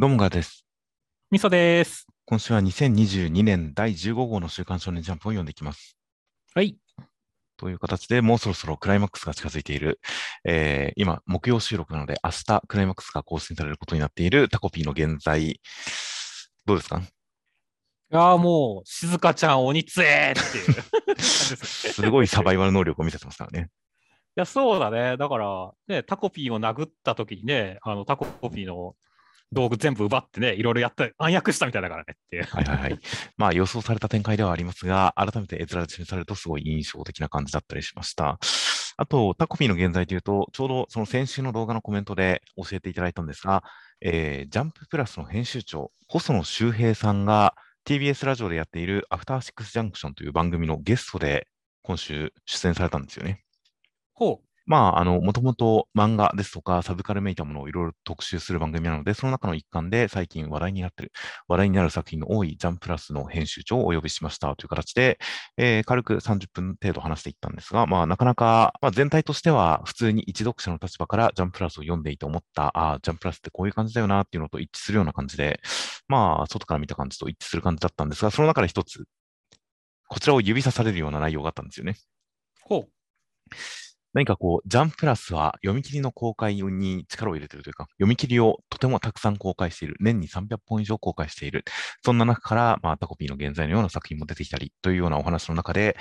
どうもがです。みそです。今週は2022年第15号の週刊少年ジャンプを読んでいきます。はい。という形でもうそろそろクライマックスが近づいている、えー今、木曜収録なので明日クライマックスが更新されることになっているタコピーの現在、どうですか？いやーもう、静香ちゃん鬼つえーっていうすね。すごいサバイバル能力を見せてますからね。いや、そうだね。だから、ね、タコピーを殴った時にね、あのタコピーの道具全部奪ってね、いろいろやって暗躍したみたいだからねっていう。はいはいはい。まあ予想された展開ではありますが、改めて絵面で示されるとすごい印象的な感じだったりしました。あと、タコピーの現在というと、ちょうどその先週の動画のコメントで教えていただいたんですが、えージャンププラスの編集長、細野修平さんが TBS ラジオでやっているアフターシックスジャンクションという番組のゲストで今週出演されたんですよね。ほまあ、あの、もともと漫画ですとかサブカルめいたものをいろいろ特集する番組なので、その中の一環で最近話題になってる、話題になる作品の多いジャンプラスの編集長をお呼びしましたという形で、えー軽く30分程度話していったんですが、まあ、なかなか、まあ、全体としては普通に一読者の立場からジャンプラスを読んでいて思った、ああ、ジャンプラスってこういう感じだよなっていうのと一致するような感じで、まあ、外から見た感じと一致する感じだったんですが、その中で一つ、こちらを指さされるような内容があったんですよね。ほう。ほ何かこう、ジャンプラスは読み切りの公開に力を入れているというか、読み切りをとてもたくさん公開している。年に300本以上公開している。そんな中から、まあ、タコピーの現在のような作品も出てきたりというようなお話の中で、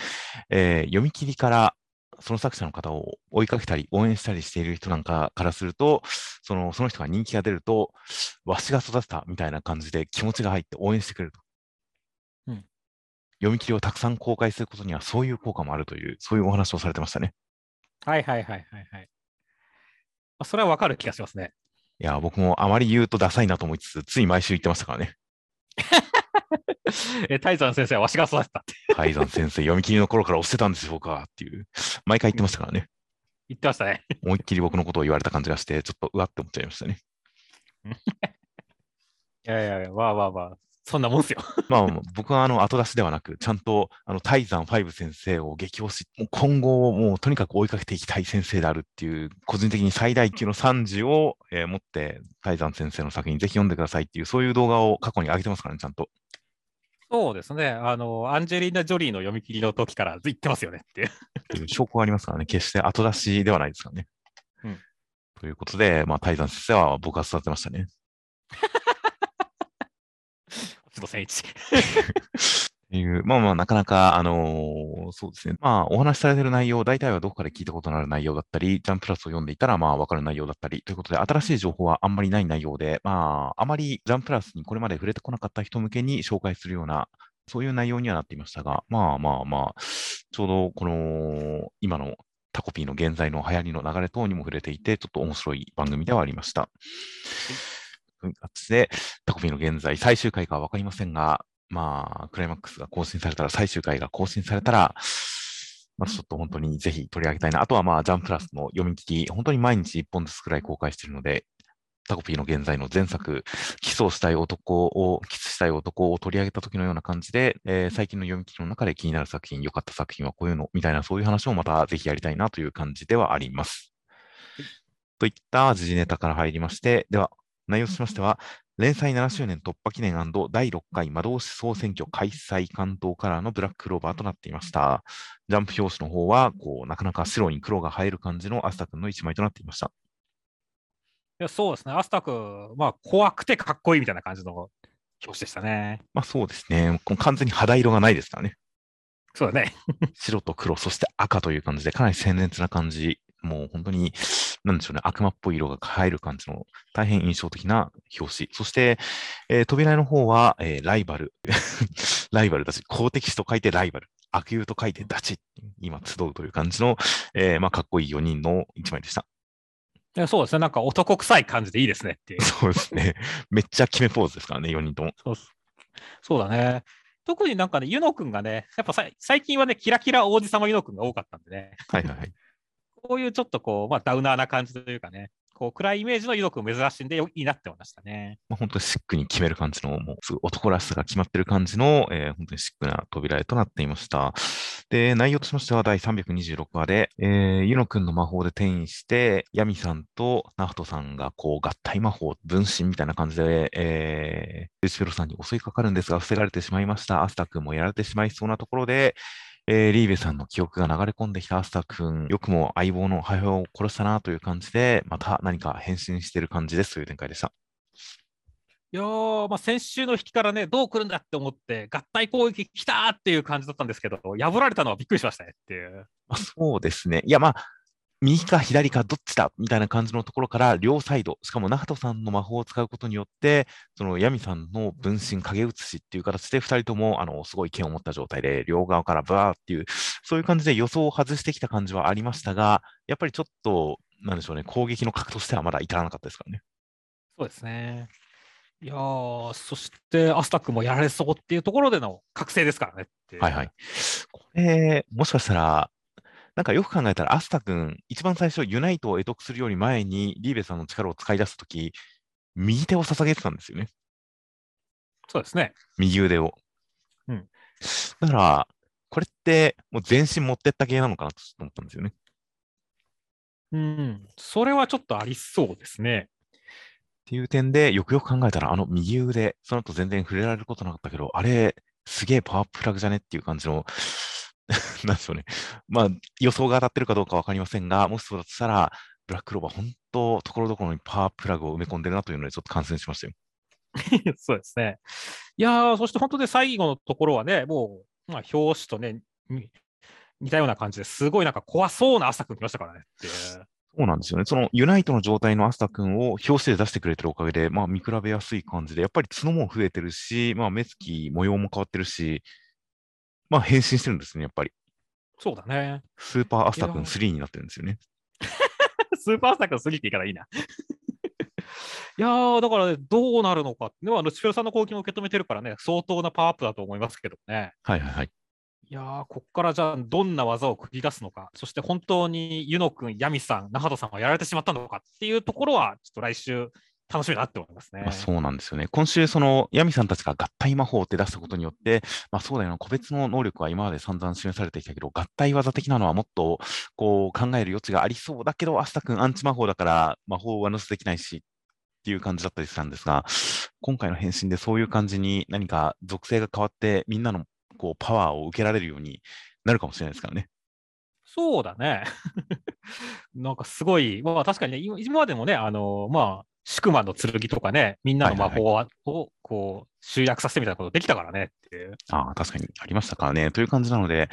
えー読み切りからその作者の方を追いかけたり、応援したりしている人なんかからすると、そのその人が人気が出ると、わしが育てたみたいな感じで気持ちが入って応援してくれると。うん読み切りをたくさん公開することにはそういう効果もあるという、そういうお話をされてましたね。う。はいはいはいはいはい。あそれはわかる気がしますね。いや、僕もあまり言うとダサいなと思いつつ、つい毎週言ってましたからね。え、泰山先生はわしが育てたって海山先生、読み切りの頃から押してたんですよ、僕は。っていう。毎回言ってましたからね。言ってましたね。思いっきり僕のことを言われた感じがして、ちょっとうわって思っちゃいましたね。いやいやいや、まあまあまあ、そんなもんっすよ。まあ、僕はあの後出しではなく、ちゃんとあの泰山5先生を激推し、もう今後もうとにかく追いかけていきたい先生であるっていう、個人的に最大級の賛辞を、えー持って、泰山先生の作品ぜひ読んでくださいっていう、そういう動画を過去に上げてますからね、ちゃんと。そうですね。あの、アンジェリーナ・ジョリーの読み切りの時から言ってますよねっていう。っていう証拠がありますからね、決して後出しではないですからね。うんということで、まあ、泰山先生は僕は育てましたね。星野千一。っていう、まあまあ、なかなか、あのーそうですね。まあ、お話しされている内容、大体はどこかで聞いたことのある内容だったり、ジャンプラスを読んでいたら、まあ、わかる内容だったり、ということで、新しい情報はあんまりない内容で、まあ、あまりジャンプラスにこれまで触れてこなかった人向けに紹介するような、そういう内容にはなっていましたが、まあまあまあ、ちょうどこの、今のタコピーの現在の流行りの流れ等にも触れていて、ちょっと面白い番組ではありました。という形で、タコピーの現在、最終回かはわかりませんが、まあ、クライマックスが更新されたら、最終回が更新されたら、まあ、ちょっと本当にぜひ取り上げたいな。あとはまあ、ジャンプラスの読み切り、本当に毎日1本ずつくらい公開しているので、タコピーの現在の前作、キスをしたい男を、キスしたい男を取り上げた時のような感じで、えー最近の読み切りの中で気になる作品、良かった作品はこういうの、みたいなそういう話をまたぜひやりたいなという感じではあります。といった時事ネタから入りまして、では、内容としましては、連載7周年突破記念第6回魔導士総選挙開催関東カラーのブラッククローバーとなっていました。ジャンプ表紙の方は、こう、なかなか白に黒が映える感じのアスタ君の一枚となっていました。いやそうですね。アスタ君、まあ、怖くてかっこいいみたいな感じの表紙でしたね。まあそうですね。この完全に肌色がないですからね。そうだね。白と黒、そして赤という感じで、かなり鮮烈な感じ。もう本当に、なんでしょうね、悪魔っぽい色が入る感じの大変印象的な表紙。そして、えー扉絵の方は、えーライバル。ライバルだし、公敵視と書いてライバル。悪友と書いてダチ。今集うという感じの、えーまあ、かっこいい4人の一枚でした。いやそうですね。なんか男臭い感じでいいですねっていう。そうですね。めっちゃ決めポーズですからね、4人とも。そうそうだね。特になんかね、ユノ君がね、やっぱさ最近はね、キラキラ王子様ユノ君が多かったんでね、はいはいはい。こういうちょっとこう、まあ、ダウナーな感じというかね、こう暗いイメージのユノ君珍しいんでいいなって思いましたね。まあ、本当にシックに決める感じの、もうすぐ男らしさが決まってる感じの、えー、本当にシックな扉絵となっていました。で、内容としましては第326話で、えー、ユノ君の魔法で転移して、ヤミさんとナフトさんがこう合体魔法、分身みたいな感じで、えー、ルチフロさんに襲いかかるんですが、防がれてしまいました。アスタ君もやられてしまいそうなところで、えー、リーベさんの記憶が流れ込んできたアスタ君、よくも相棒の母親を殺したなという感じで、また何か変身している感じですという展開でした。いやー、まあ、先週の引きからね、どう来るんだって思って、合体攻撃来たっていう感じだったんですけど、破られたのはびっくりしましたねっていう。まあ、そうですね。いや、まあ、右か左かどっちだみたいな感じのところから両サイド、しかもナハトさんの魔法を使うことによって、そのヤミさんの分身影写しっていう形で2人ともあのすごい剣を持った状態で両側からバーっていう、そういう感じで予想を外してきた感じはありましたが、やっぱりちょっと、なんでしょうね、攻撃の核としてはまだ至らなかったですからね。そうですね。いやー、そしてアスタックもやられそうっていうところでの覚醒ですからねはいはい。これ、もしかしたら、なんかよく考えたら、アスタ君、一番最初、ユナイトを得得するより前に、リーベさんの力を使い出すとき、右手を捧げてたんですよね。そうですね。右腕を。うん。だから、これって、もう全身持ってった系なのかなと思ったんですよね。うん、それはちょっとありそうですね。っていう点で、よくよく考えたら、あの右腕、その後全然触れられることなかったけど、あれ、すげえパワープラグじゃねっていう感じの なんでしょうね。まあ、予想が当たってるかどうかわかりませんが、もしそうだとしたら、ブラックローバー、本当、ところどころにパワープラグを埋め込んでるなというので、ちょっと感染しましたよ。そうですね。いやー、そして本当で最後のところはね、もう、まあ、表紙とね、似たような感じですごいなんか怖そうなアスタくん来ましたからねって。そうなんですよね。そのユナイトの状態のアスタ君を表紙で出してくれてるおかげで、まあ見比べやすい感じで、やっぱり角も増えてるし、まあ目つき、模様も変わってるし、まあ変身してるんですね、やっぱり。そうだね。スーパーアスタ君3になってるんですよね。スーパーアスタ君3って言い方いいな。いやー、だからね、どうなるのか。では、ルチフェルさんの攻撃も受け止めてるからね、相当なパワーアップだと思いますけどね。はいはいはい。いやー、こっからじゃあ、どんな技を繰り出すのか、そして本当にユノ君、ヤミさん、ナハトさんがやられてしまったのかっていうところは、ちょっと来週、楽しみだって思いますね。まあ、そうなんですよね。今週、その、ヤミさんたちが合体魔法って出したことによって、まあそうだよな、個別の能力は今まで散々示されてきたけど、合体技的なのはもっと、こう、考える余地がありそうだけど、アスタ君アンチ魔法だから、魔法は乗せできないし、っていう感じだったりしたんですが、今回の変身でそういう感じに何か属性が変わって、みんなのこうパワーを受けられるようになるかもしれないですからね。そうだね。なんかすごい、まあ確かにね、今までもね、あのまあ、宿魔の剣とかね、みんなの魔法をこう集約させてみたいなことできたからねっていう。ああ、確かにありましたからね。という感じなので、やっ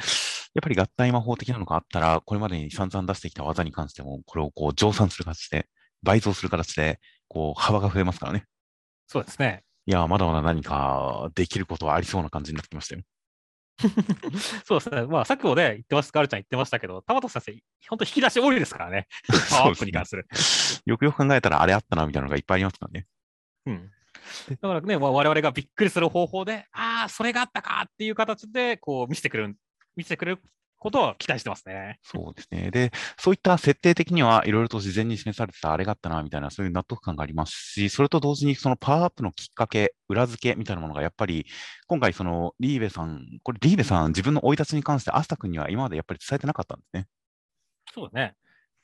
ぱり合体魔法的なのがあったら、これまでに散々出してきた技に関しても、これをこう乗算する形で、倍増する形で、こう幅が増えますからね。そうですね。いや、まだまだ何かできることはありそうな感じになってきましたよ。そうですね。まあ、さっきもね、言ってました、ガルちゃん言ってましたけど、田畑先生、本当引き出し多いですからね。パワーアップに関する。よくよく考えたら、あれあったな、みたいなのがいっぱいありますからね。うん。だからね、まあ、我々がびっくりする方法で、ああ、それがあったかっていう形で、こう、見せてくれる、見せてくれることを期待してますね。そうですね。で、そういった設定的にはいろいろと事前に示されてたあれがあったな、みたいな、そういう納得感がありますし、それと同時にそのパワーアップのきっかけ、裏付けみたいなものがやっぱり、今回そのリーベさん、これリーベさん自分の生い立ちに関してアスタ君には今までやっぱり伝えてなかったんですね。そうだね。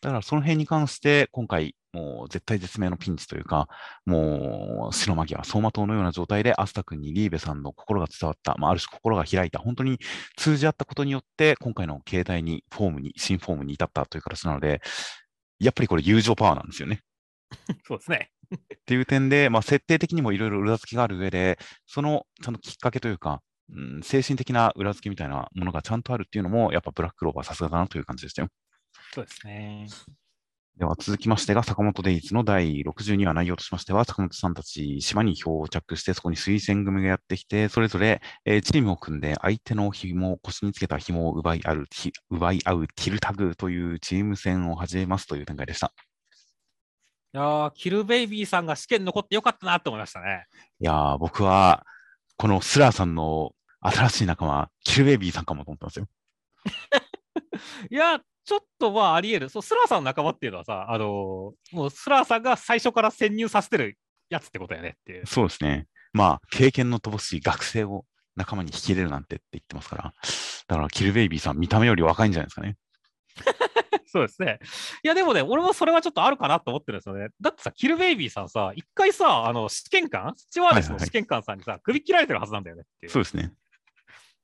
だからその辺に関して、今回、もう絶対絶命のピンチというか、もう白間際、走馬灯のような状態で、アスタ君にリーベさんの心が伝わった、まあ、ある種心が開いた、本当に通じ合ったことによって、今回の携帯に、フォームに、新フォームに至ったという形なので、やっぱりこれ友情パワーなんですよね。そうですね。っていう点で、まあ、設定的にもいろいろ裏付けがある上で、そのちゃんときっかけというか、うん、精神的な裏付けみたいなものがちゃんとあるっていうのも、やっぱブラッククローバーさすがだなという感じでしたよ。そうですね。では続きましてが、坂本デイズの第62話内容としましては、坂本さんたち島に漂着して、そこに推薦組がやってきて、それぞれ、えー、チームを組んで、相手の紐、腰につけた紐を奪い合う、奪い合うキルタグというチーム戦を始めますという展開でした。いやキルベイビーさんが試験残ってよかったなと思いましたね。いや僕は、このスラーさんの新しい仲間、キルベイビーさんかもと思ったんですよ。いや、ちょっとまああり得る。そう、スラーさんの仲間っていうのはさ、あのーもうスラーさんが最初から潜入させてるやつってことやねっていう。そうですね。まあ、経験の乏しい学生を仲間に引き入れるなんてって言ってますから。だから、キルベイビーさん、見た目より若いんじゃないですかね。そうですね。いや、でもね、俺もそれはちょっとあるかなと思ってるんですよね。だってさ、キルベイビーさんさ、一回さ、あの、試験官スチュワーデスの試験官さんにさ、首切られてるはずなんだよねっていう。そうですね。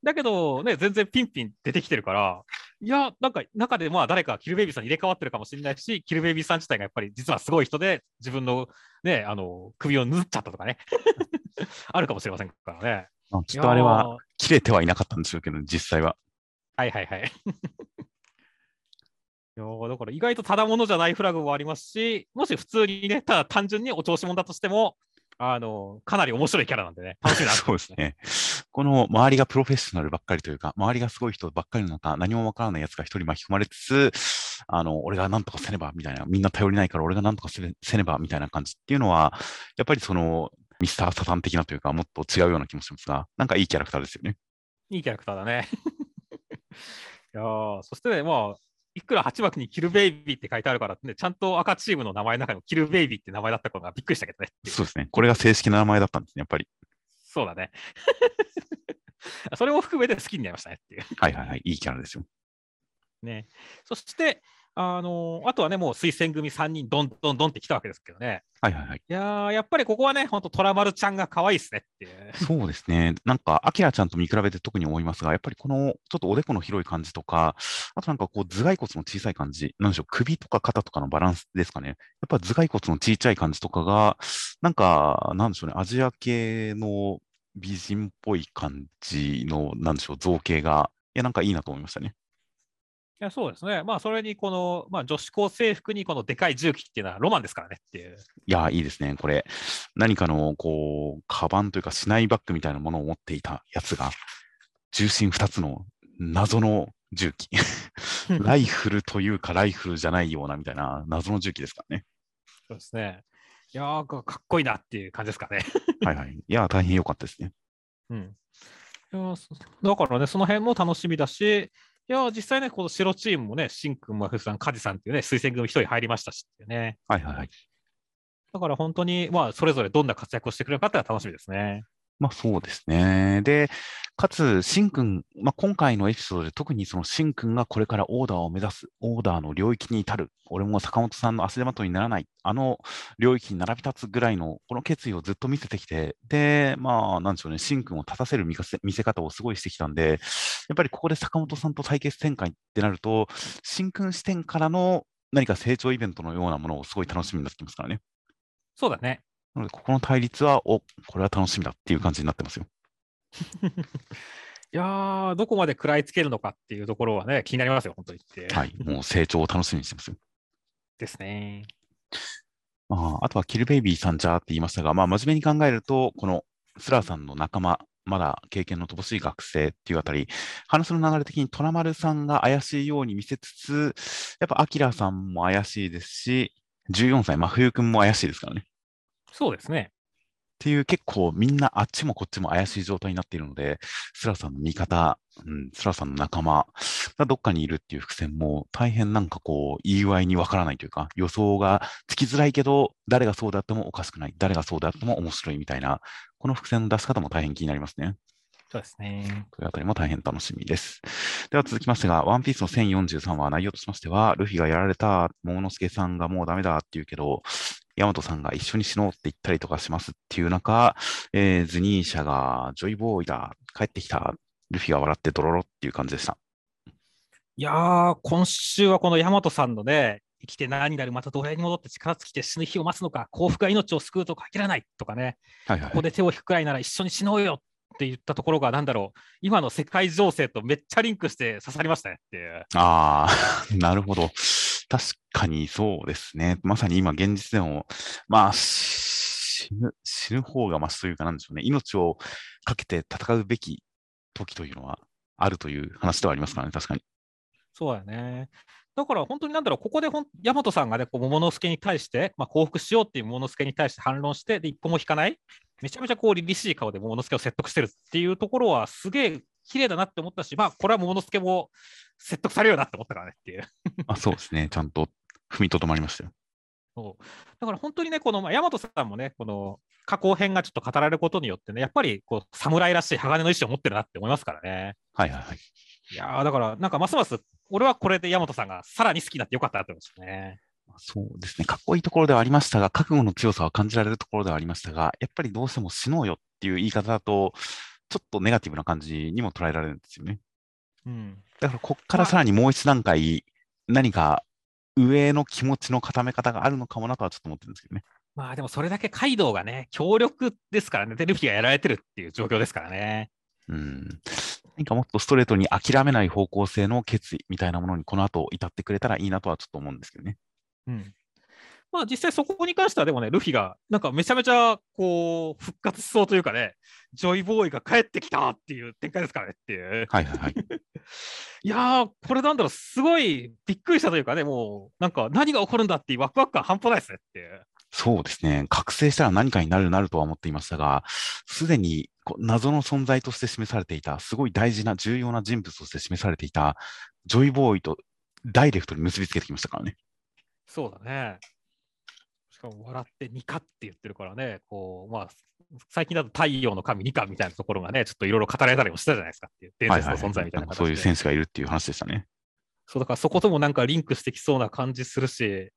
だけど、ね、全然ピンピン出てきてるから、いや、なんか中でまあ誰かキルベイビーさんに入れ替わってるかもしれないし、キルベイビーさん自体がやっぱり実はすごい人で、自分のね、あの、首を縫っちゃったとかね、あるかもしれませんからね。まあ、きっとあれは切れてはいなかったんでしょうけど、実際は。はいはいはい。いやーだから意外とただものじゃないフラグもありますし、もし普通にね、ただ単純にお調子者だとしても、あの、かなり面白いキャラなんでね、楽しみだなとそうですね。この周りがプロフェッショナルばっかりというか、周りがすごい人ばっかりの中、何もわからない奴が一人巻き込まれつつ、あの、俺が何とかせねばみたいな、みんな頼りないから俺が何とかせねせねばみたいな感じっていうのは、やっぱりその、ミスターサタン的なというか、もっと違うような気もしますが、なんかいいキャラクターですよね。いいキャラクターだね。いやーそしてね、まあ、いくら8枠にキルベイビーって書いてあるからってね、ちゃんと赤チームの名前の中にもキルベイビーって名前だったことがびっくりしたけどね。そうですね。これが正式な名前だったんですね、やっぱり。そうだね。それも含めて好きになりましたねっていう。はいはいはい。いいキャラですよ。ね。そして、あのーあとはね、もう推薦組3人、どんどんどんってきたわけですけどね。はいはいはい。いやーやっぱりここはね、本当トラマルちゃんが可愛いですねっていう。そうですね。なんか、アキラちゃんと見比べて特に思いますが、やっぱりこの、ちょっとおでこの広い感じとか、あとなんかこう、頭蓋骨の小さい感じ、なんでしょう、首とか肩とかのバランスですかね。やっぱ頭蓋骨の小さい感じとかが、なんか、なんでしょうね、アジア系の美人っぽい感じの、なんでしょう、造形が、いや、なんかいいなと思いましたね。いやそうですね。まあ、それにこの、まあ、女子高制服にこのでかい重機っていうのはロマンですからねっていう。いや、いいですね。これ、何かの、こう、カバンというか、市内バッグみたいなものを持っていたやつが、重心2つの謎の重機。ライフルというか、ライフルじゃないようなみたいな謎の重機ですからね。そうですね。いやーかかっこいいなっていう感じですかね。はいはい。いや、大変良かったですね。うん。いやだからね、その辺も楽しみだし、いやー実際ね、この白チームもね、シンくん、マフさん、カジさんっていうね、推薦組一人入りましたしっていうね。はいはいはい。だから本当に、まあ、それぞれどんな活躍をしてくれるかっていうのは楽しみですね。まあそうですね。で、かつ、シンくん、まあ今回のエピソードで特にそのシンくんがこれからオーダーを目指す、オーダーの領域に至る、俺も坂本さんの足手まといにならない、あの領域に並び立つぐらいの、この決意をずっと見せてきて、で、まあなんでしょうね、シンくんを立たせる見せ見せ方をすごいしてきたんで、やっぱりここで坂本さんと対決展開ってなると、シンくん視点からの何か成長イベントのようなものをすごい楽しみになってきますからね。そうだね。なので、ここの対立は、お、これは楽しみだっていう感じになってますよ。いやーどこまで食らいつけるのかっていうところはね、気になりますよ、本当にって。はい。もう成長を楽しみにしてますよ。ですね。まあ、あとはキルベイビーさんじゃーって言いましたが、まあ、真面目に考えると、このスラーさんの仲間、まだ経験の乏しい学生っていうあたり、話の流れ的にトラマルさんが怪しいように見せつつ、やっぱアキラさんも怪しいですし、14歳、真冬くんも怪しいですからね。っそうですね。ていう結構みんなあっちもこっちも怪しい状態になっているので、スラーさんの味方、うん、スラーさんの仲間がどっかにいるっていう伏線も大変なんかこう、言い具合にわからないというか、予想がつきづらいけど、誰がそうであってもおかしくない、誰がそうであっても面白いみたいな、この伏線の出し方も大変気になりますね。そうですね。というあたりも大変楽しみです。では続きましてが、ワンピースの1043話内容としましては、ルフィがやられた、桃之助さんがもうダメだって言うけど、ヤマトさんが一緒に死のうって言ったりとかしますっていう中、えーズニーシャがジョイボーイだ、帰ってきた、ルフィが笑ってドロロっていう感じでした。いやー、今週はこのヤマトさんのね、生きて何になる、また奴隷に戻って力尽きて死ぬ日を待つのか、幸福が命を救うとは限らないとかね、はいはいここで手を引くくらいなら一緒に死のうよって言ったところが、なんだろう、今の世界情勢とめっちゃリンクして刺さりましたねっていう。ああ、なるほど。確かにそうですね。まさに今現実でも、まあ、死ぬ、死ぬ方がマシというかなんでしょうね。命をかけて戦うべき時というのはあるという話ではありますからね、確かに。そうだね。だから本当になんだろう、ここで大和さんがね、こう桃之助に対して、まあ、降伏しようっていう桃之助に対して反論して、で、一歩も引かない、めちゃめちゃこう、凛々しい顔で桃之助を説得してるっていうところは、すげえ綺麗だなって思ったし、まあ、これは桃之助も説得されるなって思ったからねっていう。あそうですね。ちゃんと踏みとどまりましたよ。そうだから本当にね、この、まあ、大和さんもね、この加工編がちょっと語られることによってね、やっぱりこう侍らしい鋼の意志を持ってるなって思いますからね。はいはいはい。いやーだから、なんかますます、俺はこれで大和さんがさらに好きになってよかったなって思いましたね。そうですね。かっこいいところではありましたが、覚悟の強さは感じられるところではありましたが、やっぱりどうしても死のうよっていう言い方だと、ちょっとネガティブな感じにも捉えられるんですよね。うん。だから、こっからさらにもう一段階、何か上の気持ちの固め方があるのかもなとはちょっと思ってるんですけどね。まあでもそれだけカイドウがね、強力ですからね、テレビがやられてるっていう状況ですからね。うん。何かもっとストレートに諦めない方向性の決意みたいなものにこの後至ってくれたらいいなとはちょっと思うんですけどね。うん。まあ実際そこに関してはでもね、ルフィがなんかめちゃめちゃこう復活しそうというかね、ジョイボーイが帰ってきたっていう展開ですからねっていう。はいはいはい。いやー、これなんだろう、すごいびっくりしたというかね、もうなんか何が起こるんだっていうワクワク感半端ないですねっていう。そうですね。覚醒したら何かになるなるとは思っていましたが、すでに謎の存在として示されていた、すごい大事な重要な人物として示されていた、ジョイボーイとダイレクトに結びつけてきましたからね。そうだね。しかも笑ってニカって言ってるからね、こう、まあ、最近だと太陽の神ニカみたいなところがね、ちょっといろいろ語られたりもしたじゃないですかっていう伝説の存在みたいな形で、んかそういうセンスがいるっていう話でしたね。そうだからそこともなんかリンクしてきそうな感じするし、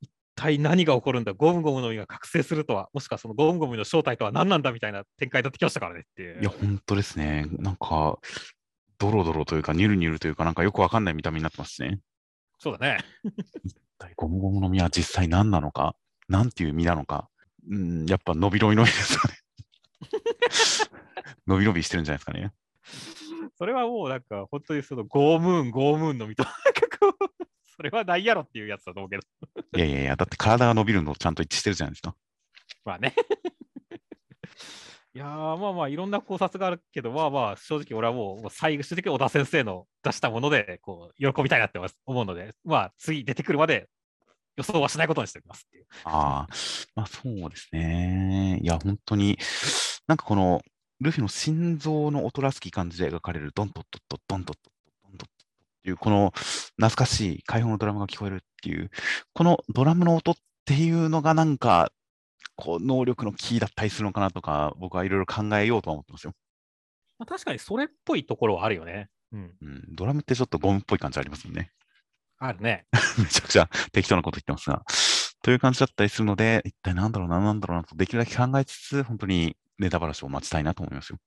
一体何が起こるんだ、ゴムゴムの実が覚醒するとは、もしくはそのゴムゴムの正体とは何なんだみたいな展開になってきましたからねっていう。いや、本当ですね。なんか、ドロドロというか、ニュルニュルというか、なんかよくわかんない見た目になってますね。そうだね。一体ゴムゴムの実は実際何なのか、なんていう実なのか、うん、やっぱ伸び伸びですかね。伸び伸びしてるんじゃないですかね。それはもうなんか本当にそのゴームーン、ゴームーンの実と、なんかこう、それはないやろっていうやつだと思うけど。いやいやいや、だって体が伸びるのとちゃんと一致してるじゃないですか。まあね。いやまあまあいろんな考察があるけど、まあまあ正直俺はもうもう最終的に小田先生の出したものでこう喜びたいなって思うので、まあ次出てくるまで予想はしないことにしておきますっていう。ああ、まあそうですね。いや、本当に、なんかこの、ルフィの心臓の音らしき感じで描かれる、ドントットット、ドントットッ、ドントットットっていう、この懐かしい解放のドラムが聞こえるっていう、このドラムの音っていうのがなんか、こう、能力のキーだったりするのかなとか、僕はいろいろ考えようとは思ってますよ。まあ、確かにそれっぽいところはあるよね。うん。うん、ドラムってちょっとゴムっぽい感じありますよね。あるね。めちゃくちゃ適当なこと言ってますが。という感じだったりするので、一体なんだろうな、なんだろうなと、できるだけ考えつつ、本当にネタバラシを待ちたいなと思いますよ。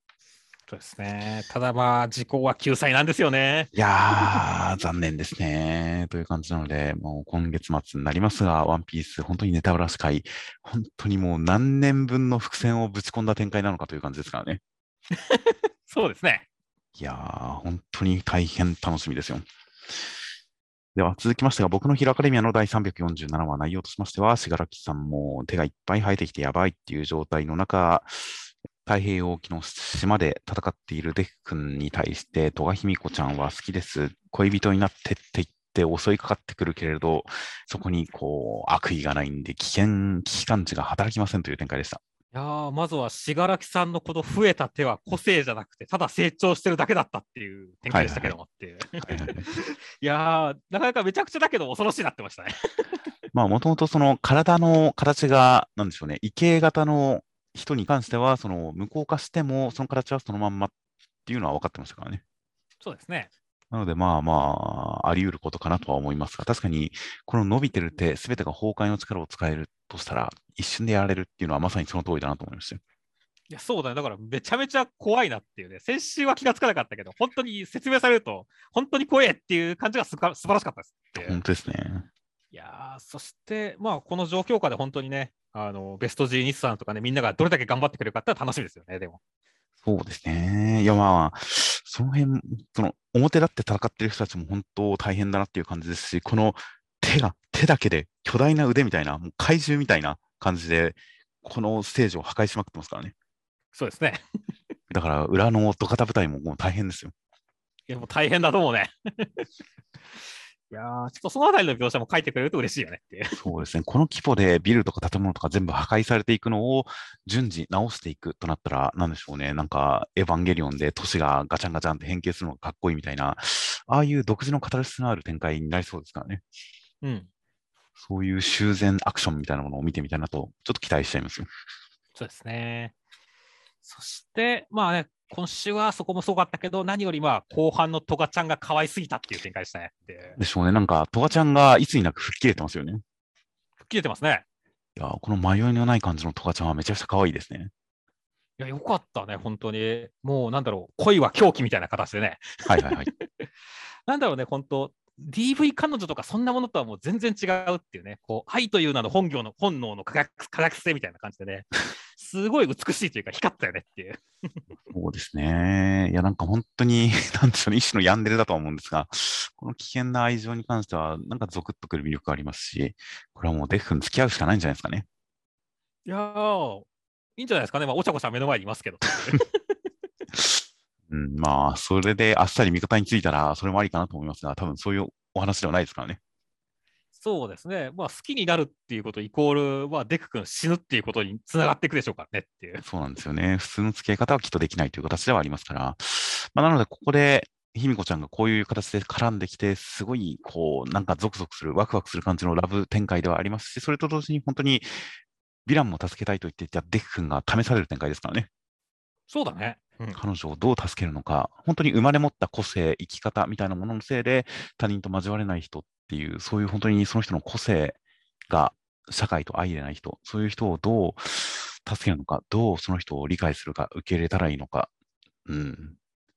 そうですね。ただまあ、時効は救済なんですよね。いやー、残念ですね。という感じなので、もう今月末になりますが、ワンピース、本当にネタバラシ会、本当にもう何年分の伏線をぶち込んだ展開なのかという感じですからね。そうですね。いやー、本当に大変楽しみですよ。では続きましてが、僕のヒーローアカデミアの第347話内容としましては、信楽さんも手がいっぱい生えてきてやばいっていう状態の中、太平洋沖の島で戦っているデク君に対して、戸賀卑弥子ちゃんは好きです。恋人になってって言って襲いかかってくるけれど、そこにこう悪意がないんで危険、危機感知が働きませんという展開でした。いやーまずは信楽さんのこの増えた手は個性じゃなくて、ただ成長してるだけだったっていう展開でしたけどもっていう。はい やー、なかなかめちゃくちゃだけど恐ろしいなってましたね。まあ、もともとその体の形が、なんでしょうね、異形型の人に関しては、その無効化しても、その形はそのまんまっていうのは分かってましたからね。そうですね。なので、まあまあ、あり得ることかなとは思いますが、確かに、この伸びてる手、すべてが崩壊の力を使えるとしたら、一瞬でやられるっていうのはまさにその通りだなと思いましたよ。いや、そうだね。だからめちゃめちゃ怖いなっていうね。先週は気がつかなかったけど、本当に説明されると、本当に怖いっていう感じがすば素晴らしかったです。本当ですね。いやーそして、まあ、この状況下で本当にね、あのベスト G 日産とかね、みんながどれだけ頑張ってくれるかって楽しみですよね、でも。そうですね。いや、まあ、その辺、その、表立って戦ってる人たちも本当大変だなっていう感じですし、この手が、手だけで巨大な腕みたいな、もう怪獣みたいな感じで、このステージを破壊しまくってますからね。そうですね。だから、裏の土方部隊ももう大変ですよ。いや、もう大変だと思うね。いいやーちょっとそのあたりの描写も書いてくれると嬉しいよねっていう。そうですね。この規模でビルとか建物とか全部破壊されていくのを順次直していくとなったら、なんでしょうね。なんか、エヴァンゲリオンで都市がガチャンガチャンって変形するのがかっこいいみたいな、ああいう独自のカタルシスのある展開になりそうですからね。うん。そういう修繕アクションみたいなものを見てみたいなと、ちょっと期待しちゃいますよ。そうですね。そして、まあね、今週はそこもすごかったけど、何よりまあ後半のトガちゃんが可愛すぎたっていう展開でしたね。で、でしょうね。なんか、トガちゃんがいつになく吹っ切れてますよね。吹っ切れてますね。いやー、この迷いのない感じのトガちゃんはめちゃくちゃ可愛いですね。いや、よかったね、本当に。もうなんだろう、恋は狂気みたいな形でね。はいはいはい。なんだろうね、本当 DV 彼女とかそんなものとはもう全然違うっていうね、こう愛という名の本業の本能の科学科学性みたいな感じでね、すごい美しいというか光ったよねっていう。そうですね。いや、なんか本当に、なんでしょうね、一種のヤンデレだとは思うんですが、この危険な愛情に関しては、なんかゾクッとくる魅力がありますし、これはもうデフ君付き合うしかないんじゃないですかね。いやー、いいんじゃないですかね、まあ、お茶子さん目の前にいますけど。うん、まあ、それであっさり味方についたら、それもありかなと思いますが、多分そういうお話ではないですからね。そうですね、まあ、好きになるっていうことイコール、まあ、デク君死ぬっていうことにつながっていくでしょうからねっていう。そうなんですよね。普通の付き合い方はきっとできないという形ではありますから。まあ、なので、ここで、卑弥呼ちゃんがこういう形で絡んできて、すごい、こう、なんかゾクゾクする、ワクワクする感じのラブ展開ではありますし、それと同時に本当に、ヴィランも助けたいと言っていたデク君が試される展開ですからね。そうだね。彼女をどう助けるのか、本当に生まれ持った個性、生き方みたいなもののせいで他人と交われない人っていう、そういう本当にその人の個性が社会と相入れない人、そういう人をどう助けるのか、どうその人を理解するか、受け入れたらいいのか、うん、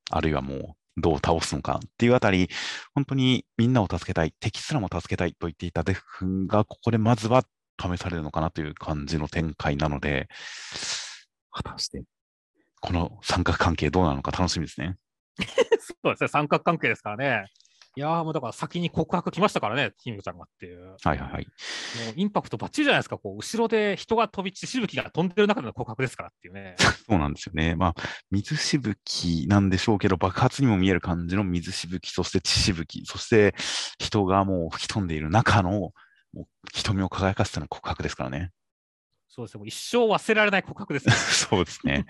あるいはもうどう倒すのかっていうあたり、本当にみんなを助けたい、敵すらも助けたいと言っていたデフ君が、ここでまずは試されるのかなという感じの展開なので、果たしてこの三角関係どうなのか楽しみですね。そうですね、三角関係ですからね。いやーもうだから先に告白来ましたからね、キムちゃんがっていう。もうはいはいはい。インパクトばっちりじゃないですか、こう後ろで人が飛び散しぶきが飛んでる中での告白ですからっていうね。そうなんですよね。まあ、水しぶきなんでしょうけど、爆発にも見える感じの水しぶき、そして血しぶき、そして人がもう吹き飛んでいる中の、もう瞳を輝かせての告白ですからね。そうですね、もう一生忘れられない告白ですね。そうですね。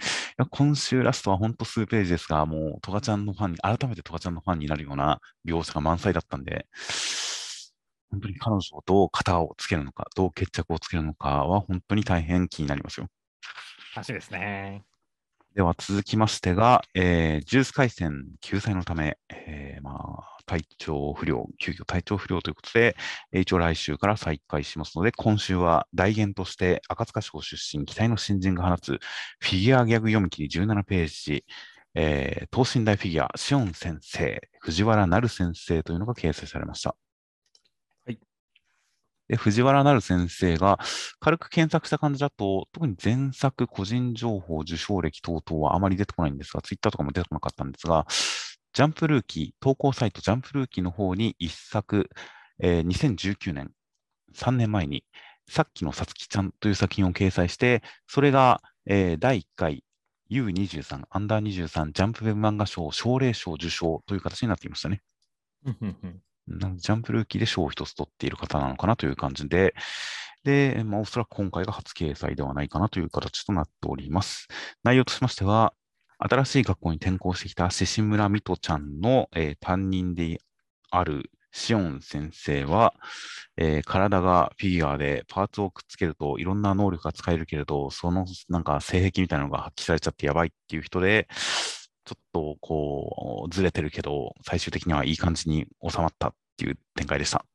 今週ラストは本当数ページですが、もうトガちゃんのファンに、改めてトガちゃんのファンになるような描写が満載だったんで、本当に彼女をどう型をつけるのか、どう決着をつけるのかは本当に大変気になりますよ。楽しみですね。では続きましてが、えー、ジュース回線救済のため、えー、まあ、体調不良、急遽体調不良ということで、一応来週から再開しますので、今週は大言として赤塚省出身、期待の新人が放つフィギュアギャグ読み切り17ページ、えー、等身大フィギュア、シオン先生、藤原なる先生というのが掲載されました。で、藤原なる先生が軽く検索した感じだと、特に前作、個人情報、受賞歴等々はあまり出てこないんですが、ツイッターとかも出てこなかったんですが、ジャンプルーキー、投稿サイトジャンプルーキーの方に一作、えー、2019年、3年前に、さっきのさつきちゃんという作品を掲載して、それが、えー、第1回 U23、アンダー23ジャンプウェブ漫画賞奨励賞受賞という形になっていましたね。なのでジャンプルーキーで賞を一つ取っている方なのかなという感じで、で、まあ、おそらく今回が初掲載ではないかなという形となっております。内容としましては、新しい学校に転校してきた獅子村美斗ちゃんの、えー、担任であるシオン先生は、えー、体がフィギュアでパーツをくっつけるといろんな能力が使えるけれど、そのなんか性癖みたいなのが発揮されちゃってやばいっていう人で、ちょっとこうずれてるけど、最終的にはいい感じに収まったっていう展開でした。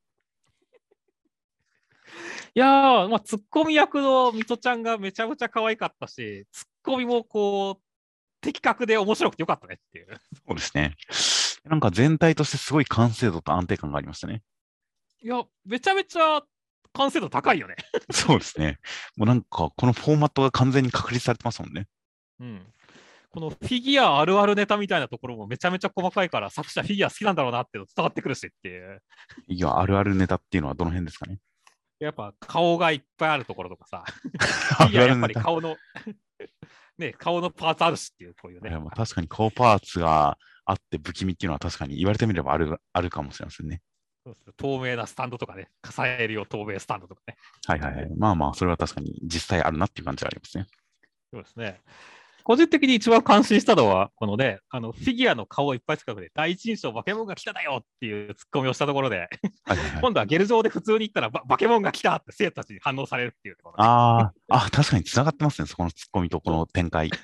いやー、まあ、ツッコミ役のミトちゃんがめちゃくちゃ可愛かったし、ツッコミもこう、的確で面白くてよかったねっていう。そうですね。なんか全体としてすごい完成度と安定感がありましたね。いや、めちゃめちゃ完成度高いよね。そうですね。もうなんかこのフォーマットが完全に確立されてますもんね。うん。このフィギュアあるあるネタみたいなところもめちゃめちゃ細かいから、作者フィギュア好きなんだろうなって伝わってくるしっていう。フィギュアあるあるネタっていうのはどの辺ですかね？やっぱ顔がいっぱいあるところとかさ。フィギュアやっぱり顔のね、顔のパーツあるしっていう、こういうね。まあ、確かに顔パーツがあって不気味っていうのは確かに言われてみればあるあるかもしれませんね。そうです透明なスタンドとかね、支えるよ透明スタンドとかね。はいはいはい。まあまあ、それは確かに実際あるなっていう感じはありますね。そうですね。個人的に一番感心したのは、このね、あのフィギュアの顔いっぱい近くで、第一印象、バケモンが来ただよっていうツッコミをしたところで、はい今度はゲル上で普通に言ったらバ、バケモンが来たって生徒たちに反応されるっていうところ、ね、ああ、確かにつながってますね、そこのツッコミとこの展開。